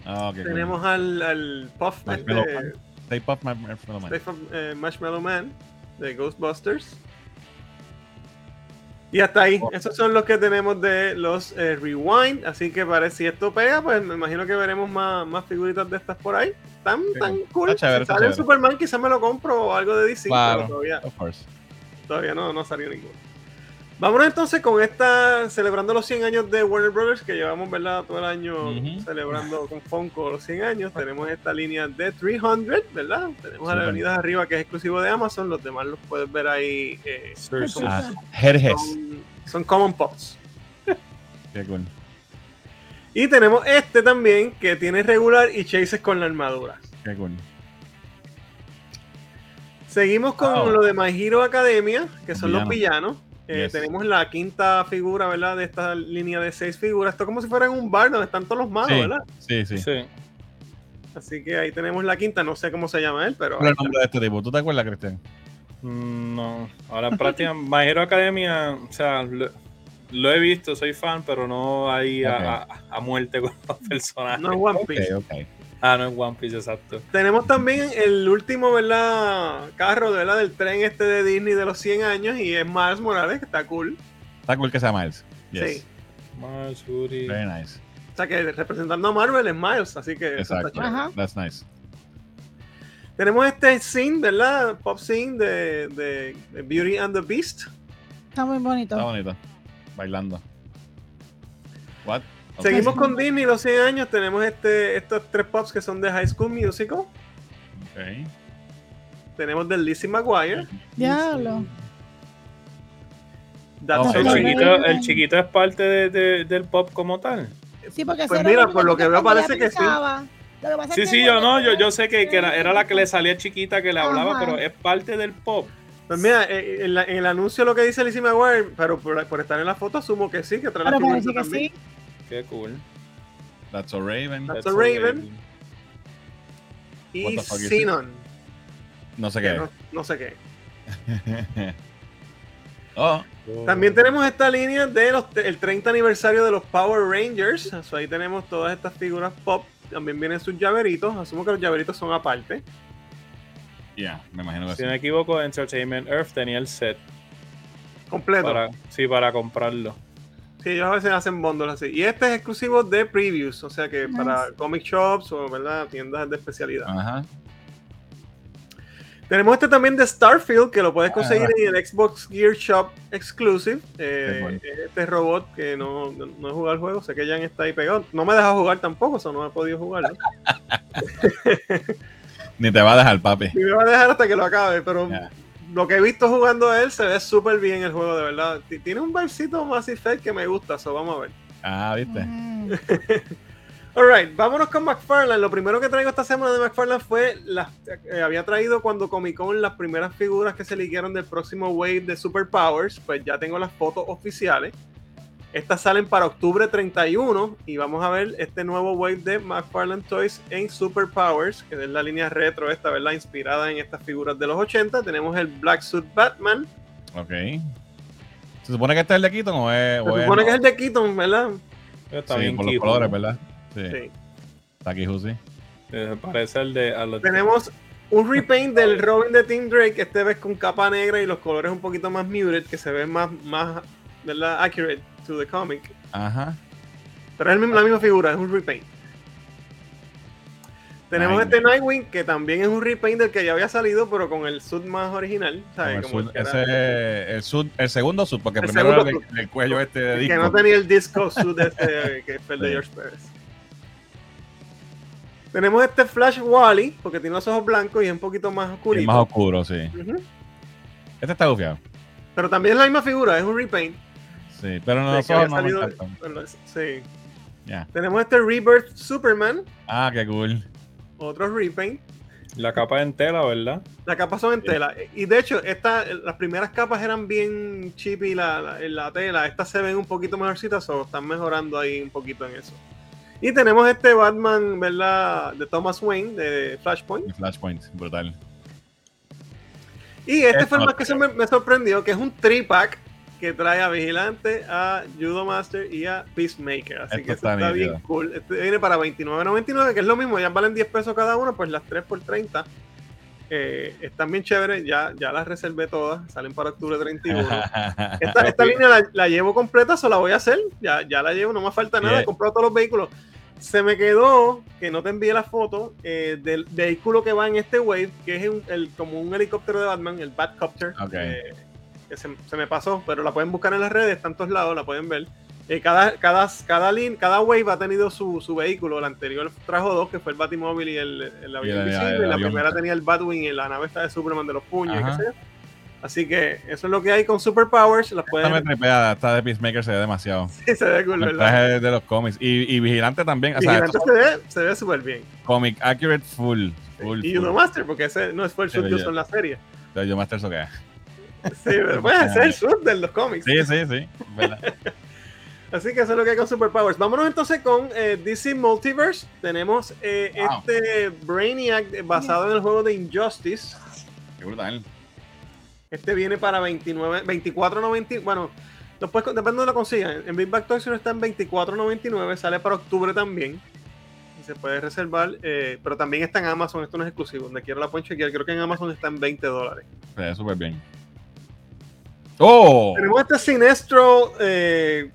Ah, ok, cool. Tenemos al, al Puff Marshmallow este, Man. Stay Puft My Marshmallow Man. Stay Puft, eh, Marshmallow Man de Ghostbusters. Y hasta ahí. Esos son los que tenemos de los eh, Rewind. Así que parece si esto pega, pues me imagino que veremos más, más figuritas de estas por ahí. Tan, Sí. tan cool. Está chévere, si está sale el. Superman, quizás me lo compro o algo de DC. Claro. Pero todavía, Of course. todavía no, no salió ninguno. Vámonos entonces con esta, celebrando los 100 años de Warner Brothers, que llevamos, ¿verdad? Todo el año celebrando con Funko los 100 años. Tenemos esta línea de 300, ¿verdad? Tenemos a la Leonidas arriba, que es exclusivo de Amazon. Los demás los puedes ver ahí. eh. Ah, son, son Common Pots. Qué cool. Y tenemos este también, que tiene regular y chases con la armadura. Qué cool. Seguimos con lo de My Hero Academia, que son los Villanos. villanos. Eh, Yes. Tenemos la quinta figura, ¿verdad? De esta línea de seis figuras. Esto es como si fuera en un bar donde están todos los malos, Sí, ¿verdad? sí, sí. Sí. Así que ahí tenemos la quinta. No sé cómo se llama él, pero. ¿Cuál es el nombre de este tipo? ¿Tú te acuerdas, Cristian? Mm, No, ahora en práctica, My Hero Academia, o sea, lo, lo he visto, soy fan, pero no ahí a, a- a muerte con los personajes. No es One Ok, Piece. ok. Ah, no es One Piece, exacto. Tenemos también el último, ¿verdad? Carro, ¿verdad? Del tren este de Disney de los 100 años y es Miles Morales, que está cool. Está cool que sea Miles. Yes. Sí. Mars, Woody. Very nice. O sea que representando a Marvel es Miles, así que eso está Exacto. Ajá. That's nice. Tenemos este scene, ¿verdad? Pop scene de, de- de Beauty and the Beast. Está muy bonito. Está bonito. Bailando. What? Seguimos con Disney, los 100 años. Tenemos este, estos tres pops que son de High School Musical. Ok. tenemos del Lizzie McGuire. Diablo. Oh, El chiquito, el chiquito es parte de- de- del pop como tal. Sí, porque Pues mira, por lo que veo parece que sí. Sí, que sí, yo no, yo, yo sé que, que era, era la que le salía chiquita que le hablaba, Ajá. pero es parte del pop. Pues mira, eh, en, la- en el anuncio lo que dice Lizzie McGuire, pero por, por estar en la foto asumo que sí, que trae la Pero figurita parece que también. sí. Qué cool. That's a Raven. That's That's a Raven. Y Xenon, No sé qué. no, no sé qué. oh, También tenemos esta línea de los, el 30 aniversario de los Power Rangers. So, ahí tenemos todas estas figuras pop. También vienen sus llaveritos. Asumo que los llaveritos son aparte. ya, me imagino que Si no me equivoco, Entertainment Earth tenía el set Completo. para, sí, para comprarlo. Sí, ellos a veces hacen bundles así. Y este es exclusivo de previews. O sea que Nice. para comic shops o ¿verdad? tiendas de especialidad. Ajá. Tenemos este también de Starfield, que lo puedes conseguir Ah. en el Xbox Gear Shop Exclusive. Eh, bueno. este robot que no, no, no he jugado el juego, sé que Jan está ahí pegado. No me deja jugar tampoco, eso no he podido jugarlo. Ni te va a dejar, papi. Y me va a dejar hasta que lo acabe, pero. Lo que he visto jugando a él se ve súper bien el juego, de verdad. Tiene un versito Mass Effect que me gusta, eso vamos a ver. Ah, viste. Mm. Alright, vámonos con McFarlane. Lo primero que traigo esta semana de McFarlane fue las eh, había traído cuando Comic Con las primeras figuras que se liquearon del próximo wave de Superpowers. Pues ya tengo las fotos oficiales. Estas salen para octubre 31 y vamos a ver este nuevo wave de McFarlane Toys en Superpowers, que es la línea retro esta, ¿verdad? Inspirada en estas figuras de los 80. Tenemos el Black Suit Batman. Ok. ¿Se supone que este es el de Keaton o es.? Se o supone que es el de Keaton, ¿verdad? Está Sí, bien por los colores. ¿verdad? Sí. Sí. Está aquí, Jusi. Eh, Parece el de. a los- Tenemos un repaint del Robin de Tim Drake, este vez con capa negra y los colores un poquito más muted, que se ven más, más ¿verdad? accurate to the comic. Ajá. Pero es la misma figura, es un repaint. Tenemos Nightwing. este Nightwing, que también es un repaint del que ya había salido, pero con el suit más original. ¿sabes? Como el, Como ese, el, el segundo sud, porque El primero era el, el cuello este de disco. que no tenía el disco suit este, que fue el de. George Pérez. Tenemos este Flash Wally, porque tiene los ojos blancos y es un poquito más Es oscurito. más oscuro, sí. Este está gufiado. Pero también es la misma figura, es un repaint. Sí, pero no, había no me salido- Sí. Ya. Tenemos este Rebirth Superman, Ah, qué cool. otro repaint. La capa en tela, ¿verdad? Las capas son en Sí. tela. Y de hecho, esta, las primeras capas eran bien chippy la, la, en la tela. Estas se ven un poquito mejorcitas o están mejorando ahí un poquito en eso. Y tenemos este Batman, ¿verdad? De Thomas Wayne, de Flashpoint. Flashpoint, brutal. Y este Es fue el más que se me, me sorprendió, que es un tripack que trae a Vigilante, a Judo Master y a Peacemaker. Así Esto que eso está está bien cool. Este viene para $29.99, que es lo mismo, ya valen 10 pesos cada uno, pues las 3 por 30. Eh, están bien chéveres, ya, ya las reservé todas, salen para octubre 31. Esta, esta línea la, la llevo completa, solo la voy a hacer, ya, ya la llevo, no me falta nada, he comprado todos los vehículos. Se me quedó, que no te envié la foto, eh, del vehículo que va en este wave, que es un- el, como un helicóptero de Batman, el Batcopter. Ok. eh, que se, se me pasó, pero la pueden buscar en las redes, está en todos lados, la pueden ver. Eh, cada, cada, cada, lin- cada wave ha tenido su, su vehículo. El anterior trajo dos, que fue el Batimóvil y el, el avión Y el- invisible. el y la primera tenía el Batwing y la nave está de Superman de los puños. y qué sé. Así que eso es lo que hay con Superpowers. Las Esta me pueden tripea, esta de Peacemaker se ve demasiado. Sí, se ve cool, El ¿verdad? de los cómics. Y, y Vigilante también. O sea, Vigilante se ve, se ve súper bien. son comic accurate full. full, Y. Judo Master, porque ese no fue el usó en la serie. Entonces, Master eso qué es. Pero pues ese es el suit de los cómics. Sí, sí, sí. ¿verdad? Así que eso es lo que hay con Superpowers. Vámonos entonces con eh, DC Multiverse. Tenemos eh, Wow. este Brainiac basado en el juego de Injustice. Qué brutal. Este viene para 29, 24.99. Bueno, después depende de lo consigan. En Big Back Toys está en 24.99. Sale para octubre también. Y se puede reservar. eh, pero también está en Amazon. Esto no es exclusivo. Donde quiera la pueden chequear. Creo que en Amazon está en 20 dólares. Súper bien. ¡Oh! Tenemos este Sinestro. eh,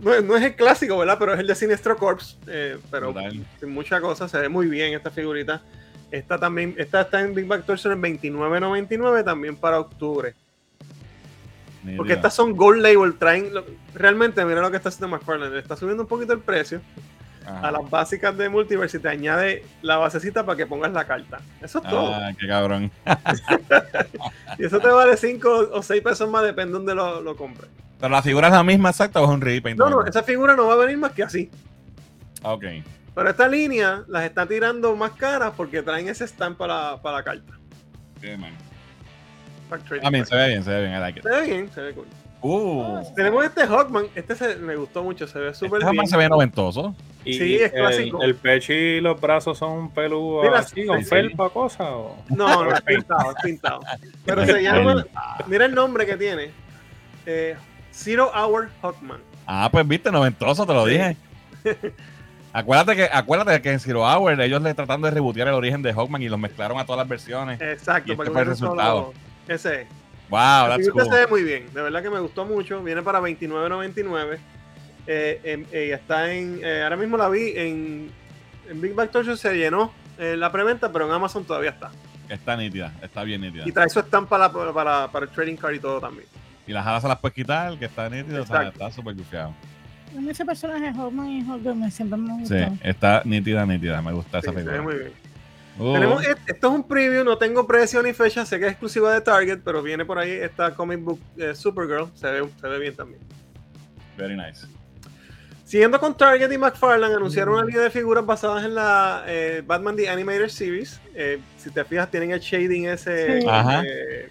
no, es- no es el clásico, ¿verdad? Pero es el de Sinestro Corps. eh, pero Brutal. sin mucha cosa. Se ve muy bien esta figurita. Esta también esta está en Big Back Toys en 29.99 también para octubre. Porque estas son Gold Label. Traen. lo- realmente, mira lo que está haciendo McFarlane. Le está subiendo un poquito el precio. Ajá. a las básicas de Multiverse y te añade la basecita para que pongas la carta. Eso es todo. Ah, qué cabrón. Y eso te vale 5 o 6 pesos más, depende de dónde lo, lo compres. Pero la figura es la misma exacta o es un repaint. No, no, esa figura no va a venir más que así. Ok. Pero esta línea las está tirando más caras porque traen ese stamp para, para la carta. Man. Para trading I mean, card. se ve bien, se ve bien. I like it. Se ve bien, se ve cool. Uh. Tenemos este Hawkman, este se- me gustó mucho, se ve súper Este bien. jamás se ve noventoso. Y Sí, es el- clásico. El, pecho y los brazos son peludos Mira, así, con sí, sí. felpa, cosa. o- No, no, es pintado, es pintado. Pero se llama, mira el nombre que tiene. Eh, Zero Hour Hawkman. Ah, pues viste, noventoso, te lo Sí. dije. acuérdate que, acuérdate que en Zero Hour ellos le tratando de rebotear el origen de Hawkman y los mezclaron a todas las versiones. Exacto, Y este para que fue el resultado. Ese es. Wow, La that's cool. se ve muy bien, de verdad que me gustó mucho. Viene para $29.99. Eh, em- eh, está en. eh, ahora mismo la vi en, en Big Bang Torture, se llenó eh, la preventa, pero en Amazon todavía está. Está nítida, está bien nítida. Y trae su estampa para, para, para el trading card y todo también. Y las alas se las puedes quitar, que está nítido, o sea, está súper gufiado. A mí ese personaje Hawkman y Hawkman siempre me gustó. Sí, está nítida, nítida. Me gusta Sí, esa se ve figura. muy bien. Uh, Tenemos, e- esto es un preview, no tengo precio ni fecha, sé que es exclusiva de Target, pero viene por ahí esta comic book eh, Supergirl, se ve, se ve bien también. very nice. Siguiendo con Target y McFarlane, anunciaron una línea de figuras basadas en la eh, Batman The Animated Series. Eh, si te fijas, tienen el shading ese Sí. Eh,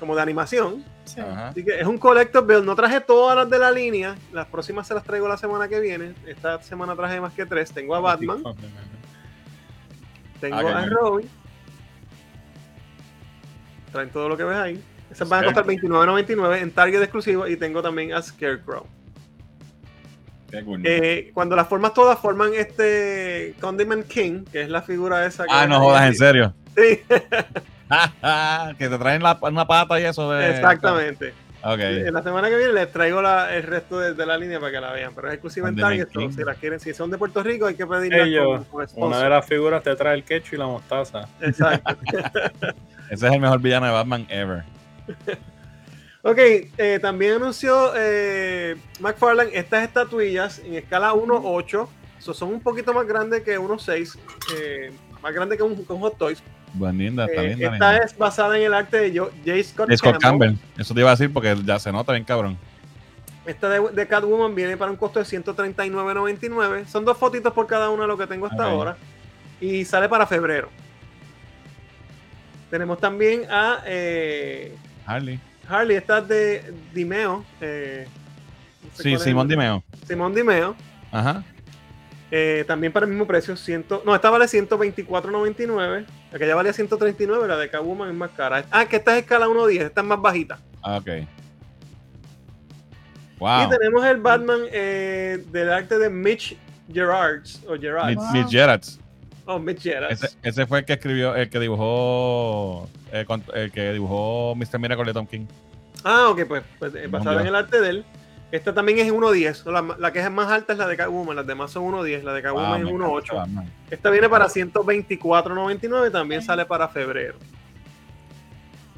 como de animación. Sí. Así que es un collector build. No traje todas las de la línea, las próximas se las traigo la semana que viene. Esta semana traje más que tres. Tengo a Batman, tengo Ah, a. Robin. Traen todo lo que ves ahí. Esas van a costar $29.99 en Target exclusivo y tengo también a Scarecrow. Eh, cuando las formas todas forman este Condiment King, que es la figura esa. que ah, no ahí. jodas, en serio. Sí, que te traen la, una pata y eso de. exactamente. Ok. Eh, La semana que viene les traigo la- el resto de, de la línea para que la vean, pero es exclusiva en Target. si las quieren, si son de Puerto Rico, hay que pedirlas Ellos, con, con Una de las figuras te trae el quecho y la mostaza. Exacto. Ese es el mejor villano de Batman ever. Ok, eh, también anunció eh, McFarlane estas estatuillas en escala 1.8. So, son un poquito más grandes que 1.6. eh, más grande que un, que un Hot Toys. Está Eh, linda. esta linda. es basada en el arte de Jo- J. Scott, De Scott Campbell. Campbell. Eso te iba a decir porque ya se nota bien cabrón. Esta de, de Catwoman viene para un costo de 139.99. Son dos fotitos por cada una lo que tengo hasta ahora. Y sale para febrero. Tenemos también a eh, Harley. Harley, esta es de Dimeo. eh, no sé Sí, Simón Dimeo. Simón Dimeo. Ajá. eh, también para el mismo precio. 100, no, esta vale 124.99. La que ya valía 139, la de Catwoman es más cara. Ah, que esta es escala 1.10, esta es más bajita. Ah, ok. Wow. Y tenemos el Batman eh, del arte de Mitch Gerards. O Gerards. Mitch, Wow. Mitch Gerards. Oh, Mitch Gerards. Ese, ese fue el que escribió, el que dibujó, eh, el que dibujó Mr. Miracle de Tom King. Ah, ok, pues, pues, eh, basada en el arte de él. Esta también es 1.10. La, la que es más alta es la de Catwoman. Las demás son 1.10. La de Wow, Catwoman me es encanta 1.8. Batman. Esta viene para 124.99. También sale para febrero.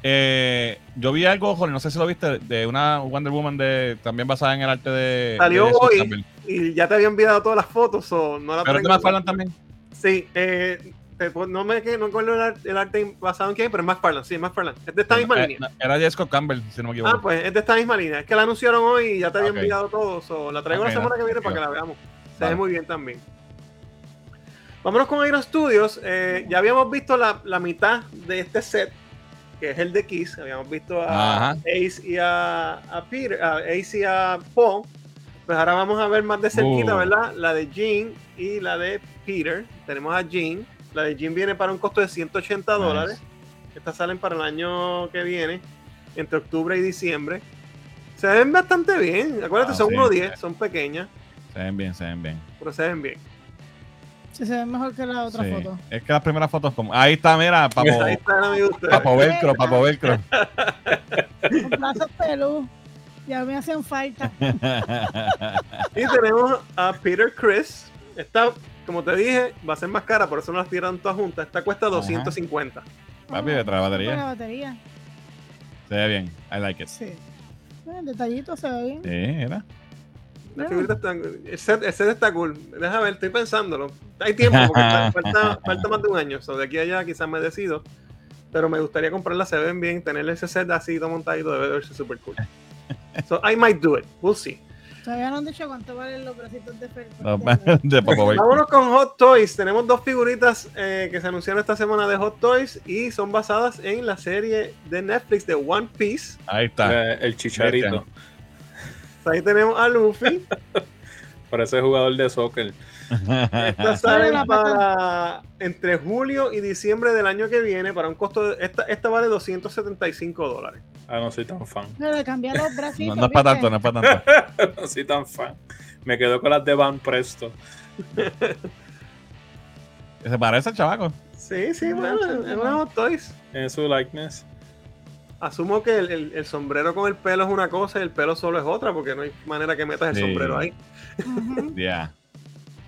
Eh, yo vi algo, Jorge, no sé si lo viste, de una Wonder Woman de, también basada en el arte de. Salió de hoy. Y ya te había enviado todas las fotos. o no la Pero tengo. te McFarlane también. Sí, eh, no me no recuerdo el, ar- el arte basado en quién, pero es McFarlane. Sí, es McFarlane. Es de esta misma Eh, línea. no, Era de Scott Campbell, si no me equivoco. Ah, pues es de esta misma línea. Es que la anunciaron hoy y ya te había Ok. enviado todo. so, la traigo Ok, la semana que viene para que la veamos. Se Vale. ve muy bien también. Vámonos con Iron Studios. Eh, ya habíamos visto la, la mitad de este set, que es el de Kiss. Habíamos visto a Ajá. Ace y a, a Peter, a Ace y a Paul. Pues ahora vamos a ver más de cerquita, Uh. ¿verdad? La de Jean y la de Peter. Tenemos a Jean. La de Jean viene para un costo de 180 Nice. dólares. Estas salen para el año que viene, entre octubre y diciembre. Se ven bastante bien. Acuérdate, Ah, son sí. 1.10, son pequeñas, Se ven bien, se ven bien. pero se ven bien. Sí, se ve mejor que la otra Sí. foto. Es que las primeras fotos como. Ahí está, mira, papo, Ahí están, amigos. ustedes. papo velcro, papo velcro. Los brazos pelú. Ya me hacen falta. Y tenemos a Peter Chris. Esta, como te dije, va a ser más cara, por eso no las tiran todas juntas. Esta cuesta 250. Papi, de la batería. Buena batería. Se ve bien. I like it. Sí. El detallito se ve bien. Sí, era. Las Ah. figuritas están. El set, el set está cool. Deja ver, estoy pensándolo. Hay tiempo, porque fa- falta, falta más de un año. So, de aquí a allá quizás me decido. Pero me gustaría comprarlas, se ven bien. Tener ese set así, todo montadito, debe de verse super cool. So I might do it. We'll see. Todavía no han dicho cuánto valen los bracitos de Fer. No, de. Vámonos con Hot Toys. Tenemos dos figuritas eh, que se anunciaron esta semana de Hot Toys y son basadas en la serie de Netflix de One Piece. Ahí está. Eh, el chicharito. Ahí tenemos a Luffy. Parece jugador de soccer. Estas salen para entre julio y diciembre del año que viene para un costo de. Esta, esta vale 275 dólares. Ah, no soy tan fan. Pero le cambiar los bracitos. No, no es para tanto, no es para tanto. no soy tan fan. Me quedo con las de Van Presto. Se parece al chavaco. Sí, sí, bueno, es una Hot Toys. En su likeness. Asumo que el, el- el sombrero con el pelo es una cosa y el pelo solo es otra, porque no hay manera que metas el Sí. sombrero ahí. Ya.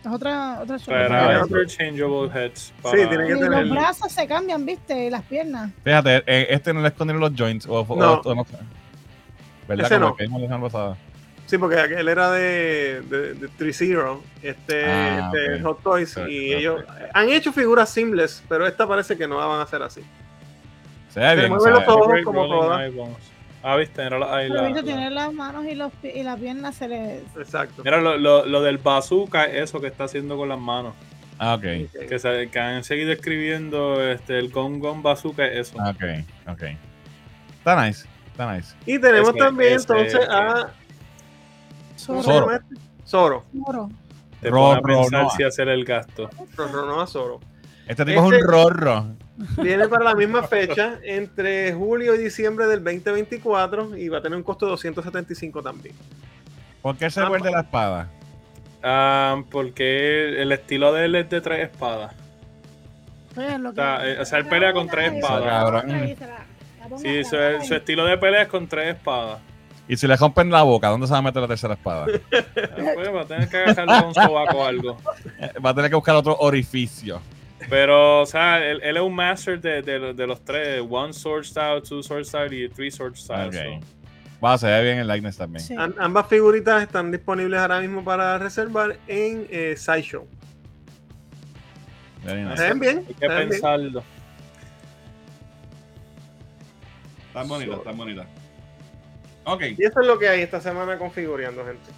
Es otra, otra Pero Para- interchangeable heads. Sí, tiene que Y tener- los brazos se cambian, ¿viste? Y las piernas. Fíjate, eh, este no le escondieron los joints. O, o- No. o- no sé. ¿Verdad? Ese Como no. que vimos la semana pasada. Sí, porque aquel era de, de, de 3-0, este, Ah, este. Hot Toys, y ellos han hecho figuras simples, pero esta parece que no van a ser así. Se ve bien. mueve se los ojos como todas. Ah, viste, mira, la- ahí Pero la- la- tiene las manos y, los, pi- y las piernas se les... Exacto. Mira, lo, lo, lo del bazooka, eso que está haciendo con las manos. Ah, ok. Que, se- que han seguido escribiendo este, el Gong Gong Bazooka, eso. Ah, Ok, ok. Está nice. Está nice. Y tenemos Ese- también ese- entonces a ¿cómo se Zoro. llama este? Zoro. Zoro. Te Ro- pone a ro- pensar si hacer el gasto. Rorro, no a Zoro. Este tipo es Este- un rorro. Viene para la misma fecha, entre julio y diciembre del 2024, y va a tener un costo de 275 también. ¿Por qué se Ah, vuelve la espada? Ah, porque el estilo de él es de tres espadas. Pues, lo que- Está, o sea, él pelea con tres espadas. Sí, su, su estilo de pelea es con tres espadas. Y si le rompen la boca, ¿dónde se va a meter la tercera espada? Ah, Pues va a tener que agarrarle con un sobaco o algo. Va a tener que buscar otro orificio. Pero, o sea, él, él es un master de, de, de los tres: One Sword Style, Two Sword Style y Three Sword Style. Ok. so. Va, se ve bien el likeness también. Sí. Ambas figuritas están disponibles ahora mismo para reservar en eh, Sideshow. Very nice. ¿Se ven bien? Hay ¿Se que ven bien? pensarlo. Están bonitas, están bonitas. Ok, Y eso es lo que hay esta semana configurando, gente.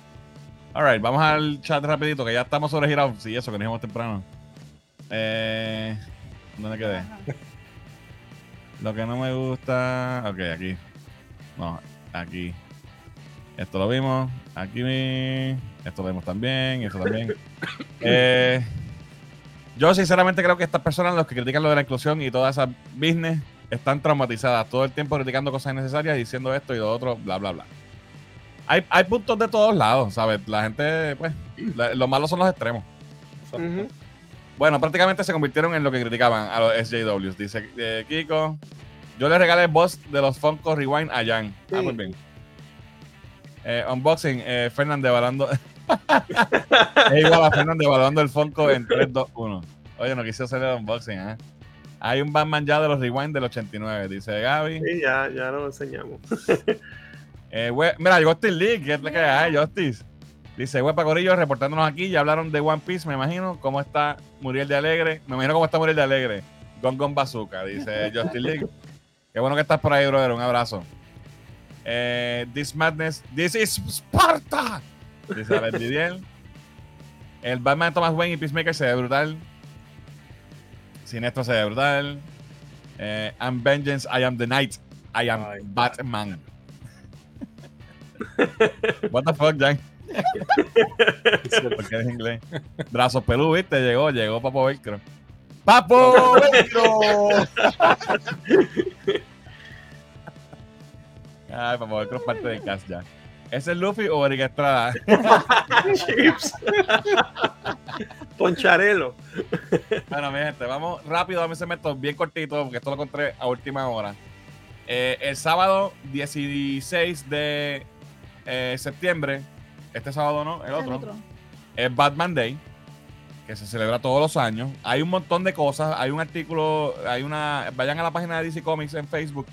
alright, vamos al chat rapidito, que ya estamos sobregirados. Sí, eso que nos dijimos temprano. Eh, ¿Dónde quedé? Lo que no me gusta. Ok, aquí. No, aquí. Esto lo vimos. Aquí. Esto lo vimos también. Esto también. Eh, yo, sinceramente, creo que estas personas, los que critican lo de la inclusión y toda esa business, están traumatizadas. Todo el tiempo criticando cosas innecesarias, diciendo esto y lo otro, bla, bla, bla. Hay, hay puntos de todos lados, ¿sabes? La gente, pues, la- lo malo son los extremos. Ujú. Bueno, prácticamente se convirtieron en lo que criticaban a los SJWs. Dice eh, Kiko, yo le regalé el boss de los Funko Rewind a Jan. Ah, muy bien. Eh, unboxing, eh, Fernández evaluando. es igual a Fernández evaluando el Funko en 3, 2, 1. Oye, no quise hacer el unboxing, ¿eh? Hay un Batman ya de los Rewind del 89, dice Gaby. Sí, ya, ya lo enseñamos. Eh, we- mira, Justice League, ¿qué es lo que hay, Justice? Dice, Huepa Corillo, reportándonos aquí, ya hablaron de One Piece, me imagino. ¿Cómo está Muriel de Alegre? Me imagino cómo está Muriel de Alegre. Gon Gon Bazooka, dice Justice League. Qué bueno que estás por ahí, brother. Un abrazo. Eh, this Madness, this is Sparta. Dice Alex Didier. El Batman de Thomas Wayne y Peacemaker se ve brutal. Sinestro se ve brutal. Eh, I'm Vengeance, I am the Knight. I am Ay, Batman. What the fuck, Jan? Porque eres inglés. Brazos pelú, ¿viste? Llegó, llegó Papo Velcro. ¡Papo Velcro! Ay, Papo Velcro es parte del cast ya. ¿Ese es Luffy o Eric Estrada? Chips. Poncharelo. Bueno, mi gente, vamos rápido a mi segmento bien cortito, porque esto lo encontré a última hora. Eh, el sábado 16 de eh, septiembre, este sábado no, el otro, es Batman Day, que se celebra todos los años. Hay un montón de cosas, hay un artículo, hay una, vayan a la página de DC Comics en Facebook,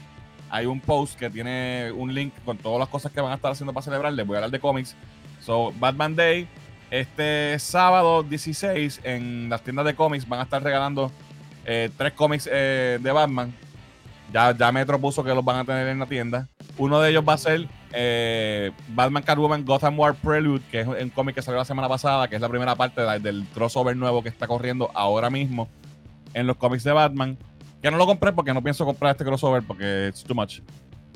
hay un post que tiene un link con todas las cosas que van a estar haciendo para celebrar. Les voy a hablar de cómics. So, Batman Day, este sábado 16 en las tiendas de cómics van a estar regalando eh, tres cómics eh, de Batman. Ya, ya Metro puso que los van a tener en la tienda. Uno de ellos va a ser eh, Batman Catwoman Gotham War Prelude, que es un cómic que salió la semana pasada, que es la primera parte de la- del crossover nuevo que está corriendo ahora mismo en los cómics de Batman. Que no lo compré porque no pienso comprar este crossover porque it's too much.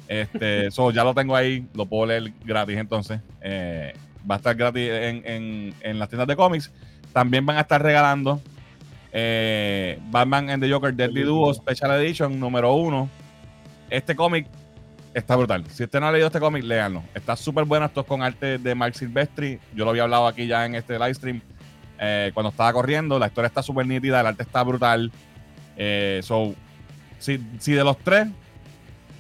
Este, so ya lo tengo ahí, lo puedo leer gratis entonces. Eh, va a estar gratis en, en- en las tiendas de cómics. También van a estar regalando eh, Batman and the Joker Deadly Duo Special Edition número uno. Este cómic está brutal. Si usted no ha leído este cómic, léanlo. Está súper bueno. Esto es con arte de Mark Silvestri. Yo lo había hablado aquí ya en este live stream eh, cuando estaba corriendo. La historia está súper nítida, el arte está brutal. Eh, so, si, si de los tres,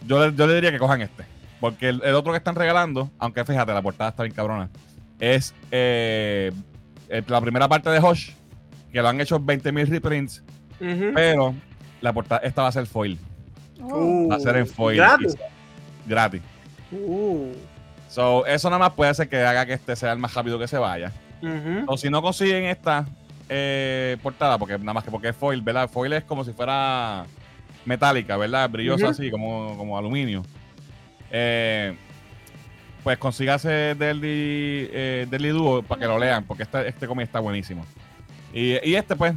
yo le, yo le diría que cojan este. Porque el, el otro que están regalando, aunque fíjate, la portada está bien cabrona, es eh, la primera parte de Hush, que lo han hecho 20.000 reprints, pero la portada, esta va a ser foil. Oh. Uh, Va a ser en foil. Gratis. Gratis. Uh, So, eso nada más puede hacer que haga que este sea el más rápido que se vaya. O si no consiguen esta eh, portada, porque nada más que porque es foil, ¿verdad? Foil es como si fuera metálica, ¿verdad? Brillosa así, como, como aluminio. Eh, pues consígase Deadly, eh, Deadly Duo para que lo lean, porque este, este cómic está buenísimo. Y, y este, pues,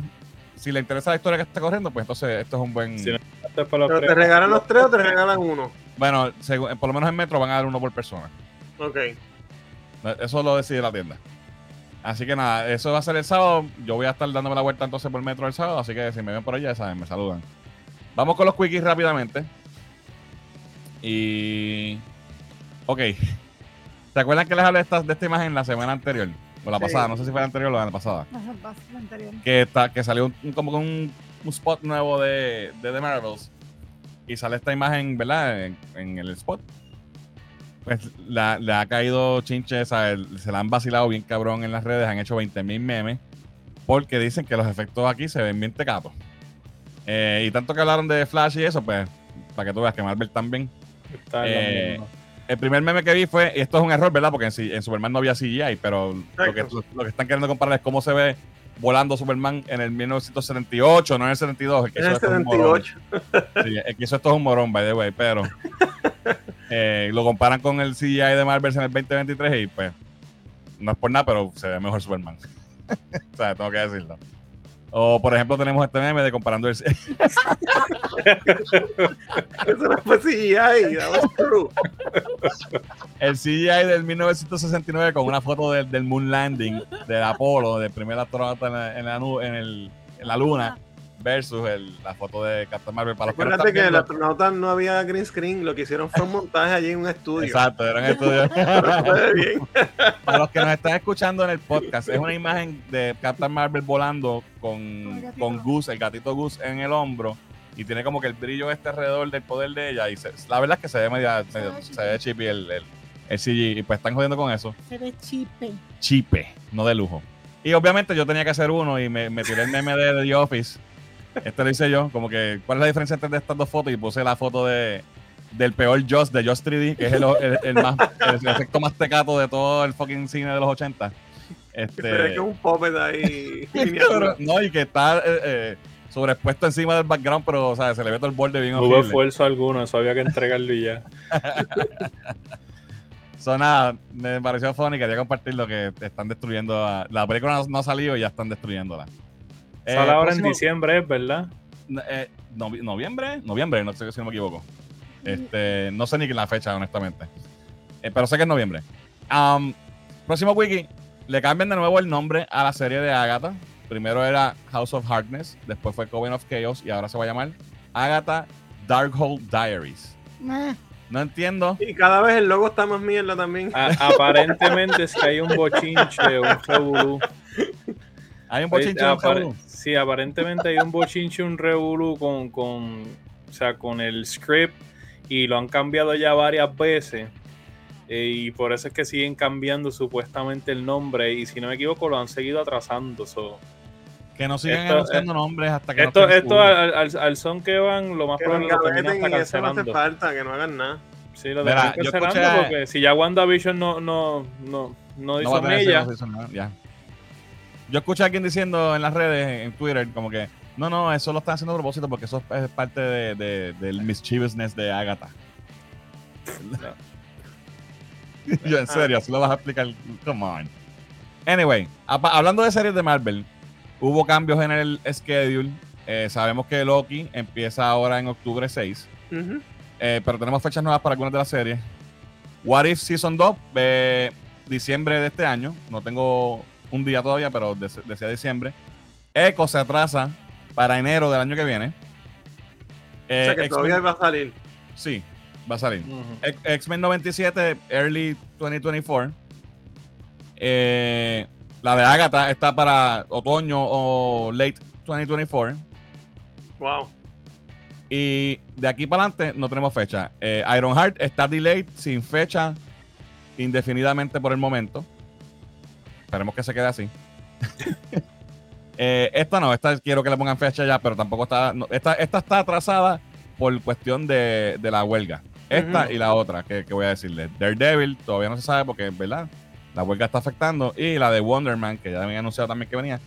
si le interesa la historia que está corriendo, pues entonces esto es un buen... Sí. Esto es para los ¿Pero te regalan los tres o te regalan uno? Bueno, según- por lo menos en Metro van a dar uno por persona. Ok. Eso lo decide la tienda. Así que nada, eso va a ser el sábado. Yo voy a estar dándome la vuelta entonces por metro el sábado. Así que si me ven por allá, ya saben, me saludan. Vamos con los quickies rápidamente. Y. Ok. ¿Se acuerdan que les hablé de esta, de esta imagen la semana anterior? O la Sí. pasada, no sé si fue la anterior o la pasada. Vas, la anterior. Que, está, que salió un- como con un, un spot nuevo de, de The Marvels. Y sale esta imagen, ¿verdad? En, en el spot. Pues la- le ha caído chinche, el- se la han vacilado bien cabrón en las redes, han hecho 20.000 memes. Porque dicen que los efectos aquí se ven bien tecatos. Eh, y tanto que hablaron de Flash y eso, pues, para que tú veas que Marvel también. Está Eh. El primer meme que vi fue, y esto es un error, ¿verdad? Porque en, en Superman no había CGI, pero lo que, lo que están queriendo comparar es cómo se ve volando Superman en el 1978, no en el 72. El que Es hizo el esto es un morón. 78. Sí, el que hizo esto es un morón, by the way, pero eh, lo comparan con el CGI de Marvel en el 2023 y pues no es por nada, pero se ve mejor Superman. o sea, tengo que decirlo. O por ejemplo tenemos este meme de comparando el, el CGI del 1969 con una foto del, del Moon Landing, del Apolo, del primer astronauta en la, en la, en el- en la luna, versus el- la foto de Captain Marvel. Para los que Acuérdate que el astronauta no había green screen, lo que hicieron fue un montaje allí en un estudio. Exacto, eran estudios. Pero se ve bien. Para los que nos están escuchando en el podcast, es una imagen de Captain Marvel volando Con con, el gatito. con Goose, el gatito Goose en el hombro. Y tiene como que el brillo este alrededor del poder de ella. Y se- la verdad es que se ve media, Se medio- se ve chippy el, el, el CG. Y pues están jodiendo con eso. Se ve chipe. Chipe, no de lujo. Y obviamente yo tenía que hacer uno y me, me tiré el meme de The Office. Este lo hice yo, como que, ¿cuál es la diferencia entre estas dos fotos? Y puse la foto de del peor Joss de Joss 3D, que es el, el- el más, el efecto más tecato de todo el fucking cine de los 80. Se ve Este, que un puppet ahí. pero- no, y que está eh, eh, sobreexpuesto encima del background, pero o sea, se le ve todo el borde bien No hubo esfuerzo alguno, eso había que entregarlo y ya. So, nada, me pareció funny, quería compartir lo que están destruyendo. a- la película no, no ha salido y ya están destruyéndola. Eh, Sale ahora en diciembre, es verdad. Eh, novi- noviembre, noviembre, no sé si no me equivoco. Este, no sé ni la fecha, honestamente. Eh, pero sé que es noviembre. Am, próximo wiki, le cambian de nuevo el nombre a la serie de Agatha. Primero era House of Hardness, después fue Coven of Chaos y ahora se va a llamar Agatha Darkhold Diaries. Eh, No entiendo. Y cada vez el logo está más mierda también. A- aparentemente es que hay un bochinche, un revolú. Hay un bochinche Oye, apare- Saúl. Sí, aparentemente hay un bochinche, un revolú con, con, o sea, con el script y lo han cambiado ya varias veces. eh, y por eso es que siguen cambiando supuestamente el nombre. Y si no me equivoco, lo han seguido atrasando. so. Que no sigan Esto- anunciando nombres hasta que Esto, no esto al, al- al son que van, lo más Que probable hasta eso no hace cancelando. falta, que no hagan nada. Sí, lo cancelando escuché- porque si ya WandaVision no, no, no, no No hizo tener mella, Yo escuché a alguien diciendo en las redes, en Twitter, como que no, no, eso lo están haciendo a propósito porque eso es parte de, de- del mischievousness de Agatha. Yo, en serio, así lo vas a explicar. Come on. Anyway, hablando de series de Marvel, hubo cambios en el schedule. Eh, sabemos que Loki empieza ahora en octubre 6. Ujú. Eh, pero tenemos fechas nuevas para algunas de las series. What If Season 2, eh, diciembre de este año. No tengo un día todavía, pero decía diciembre. Echo se atrasa para enero del año que viene. O Eh, sea que X-Men- todavía va a salir. Sí, va a salir. X-Men 97, Early 2024. Eh, la de Agatha está para otoño o late 2024. Wow. Y de aquí para adelante no tenemos fecha. Eh, Ironheart está delayed sin fecha indefinidamente por el momento. Esperemos que se quede así. Eh, esta no, esta quiero que le pongan fecha ya, pero tampoco está. no, esta, esta está atrasada por cuestión de, de la huelga. Esta y la otra, que, que voy a decirle. Daredevil todavía no se sabe porque, ¿verdad? La huelga está afectando. Y la de Wonder Man, que ya habían anunciado también que venía.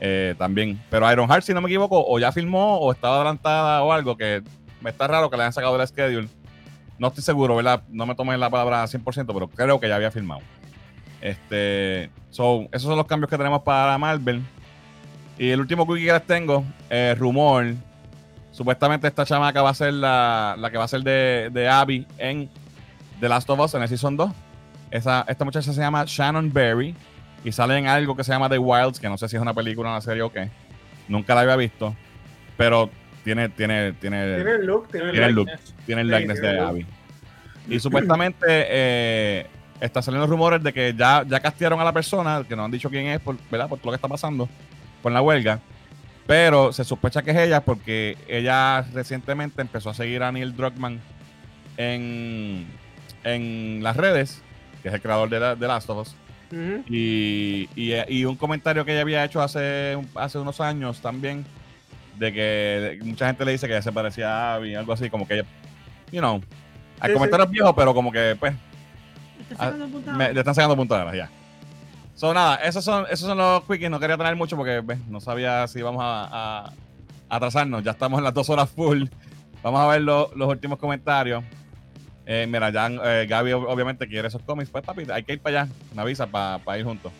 eh, también. Pero Ironheart, si no me equivoco, o ya filmó o estaba adelantada o algo, que me está raro que le hayan sacado del schedule. No estoy seguro, ¿verdad? No me tomen la palabra 100%, pero creo que ya había filmado. Este, so, esos son los cambios que tenemos para Marvel. Y el último quickie que les tengo, eh, rumor. Supuestamente esta chamaca va a ser la, la que va a ser de, de Abby en The Last of Us en el Season 2. Esa, esta muchacha se llama Shannon Berry y sale en algo que se llama The Wilds, que no sé si es una película, una serie o qué. Nunca la había visto, pero tiene, tiene, tiene, Tiene el look, tiene el Tiene el look. look. tiene el Sí, likeness tiene de. Abby. Y supuestamente eh, está saliendo rumores de que ya, ya castearon a la persona, que no han dicho quién es, por, ¿verdad? Por todo lo que está pasando con la huelga. Pero se sospecha que es ella porque ella recientemente empezó a seguir a Neil Druckmann en, en las redes, que es el creador de, la, de Last of Us. Y, y, y un comentario que ella había hecho hace, hace unos años también, de que mucha gente le dice que se parecía a Abby, algo así, como que ella, you know, al Sí, comentario es viejo, pero como que, pues, Está Ah, sacando punta me- le están sacando puntos de ya. So, nada, esos son, esos son los quickies, no quería tener mucho porque no sabía si íbamos a, a- a atrasarnos, ya estamos en las dos horas full. Vamos a ver lo- los últimos comentarios. Eh, mira, ya eh, Gaby ob- obviamente quiere esos cómics. Pues papi, hay que ir para allá. Me avisa para ir juntos.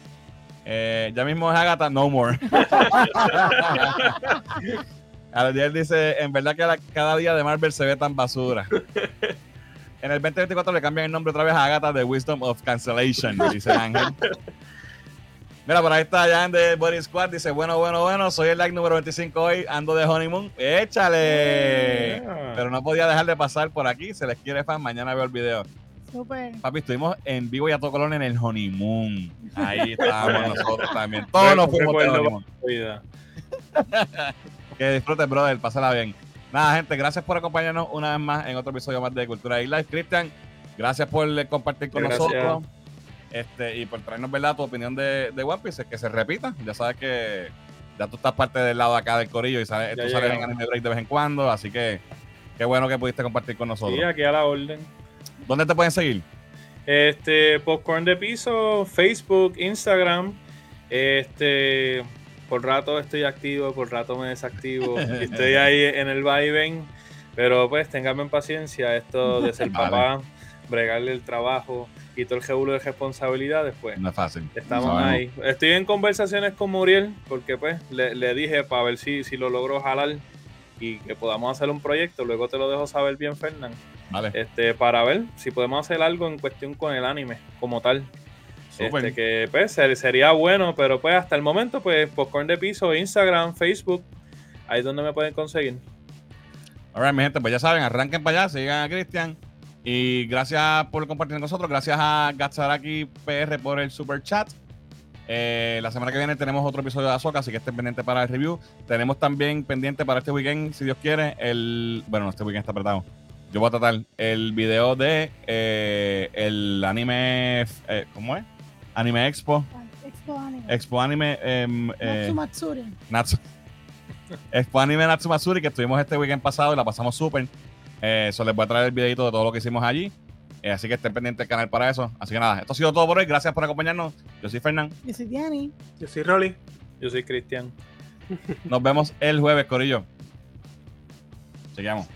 Eh, ya mismo es Agatha, no more. Aldiel dice, en verdad que la- cada día de Marvel se ve tan basura. En el 2024 le cambian el nombre otra vez a Agatha de Wisdom of Cancellation, dice Ángel. Mira, por ahí está Jan de Body Squad. Dice, bueno, bueno, bueno, soy el like número 25 hoy, ando de honeymoon. ¡Échale! Yeah. Pero no podía dejar de pasar por aquí. Se les quiere fan. Mañana veo el video. Súper. Papi, estuvimos en vivo y a todo color en el honeymoon. Ahí estábamos nosotros también. Todos nos fuimos de honeymoon. Que disfruten, brother. Pásala bien. Nada, gente, gracias por acompañarnos una vez más en otro episodio más de Cultura y Live. Cristian, gracias por compartir con Gracias. nosotros. Este, y por traernos, ¿verdad? Tu opinión de, de One Piece, que se repita. Ya sabes que ya tú estás parte del lado acá del corillo y sabes, tú sales en. Anime Break de vez en cuando. Así que qué bueno que pudiste compartir con nosotros. Sí, aquí a la orden. ¿Dónde te pueden seguir? Este, Popcorn de Piso, Facebook, Instagram. Este, por rato estoy activo, por rato me desactivo. estoy ahí en el vaivén. Pero pues, ténganme paciencia. Esto de ser Vale. papá, bregarle el trabajo y todo el jebulo de responsabilidades, pues. No es fácil. Estamos Sabemos. ahí. Estoy en conversaciones con Muriel porque pues le, le dije para ver si, si lo logro jalar y que podamos hacer un proyecto. Luego te lo dejo saber bien, Fernán. Vale. Este, para ver si podemos hacer algo en cuestión con el anime como tal. Súper. Este, que pues ser- sería bueno, pero pues hasta el momento, pues Popcorn de Piso, Instagram, Facebook, ahí es donde me pueden conseguir. Alright, mi gente, pues ya saben, arranquen para allá, sigan a Cristian. Y gracias por compartir con nosotros. Gracias a Gatsaraki PR por el super chat. Eh, la semana que viene tenemos otro episodio de Azoka, así que estén pendientes para el review. Tenemos también pendiente para este weekend, si Dios quiere, el. Bueno, este weekend está apretado. Yo voy a tratar el video de eh, el anime. eh, ¿Cómo es? Anime Expo. Expo Anime. Expo Anime. eh, Natsu Matsuri. Natsu. Expo Anime Natsumatsuri, que estuvimos este weekend pasado y la pasamos súper. Eh, Eso les voy a traer el videito de todo lo que hicimos allí. Eh, así que estén pendientes del canal para eso. Así que nada, esto ha sido todo por hoy. Gracias por acompañarnos. Yo soy Fernán. Yo soy Diani. Yo soy Rolly. Yo soy Cristian. Nos vemos el jueves, Corillo. Seguimos.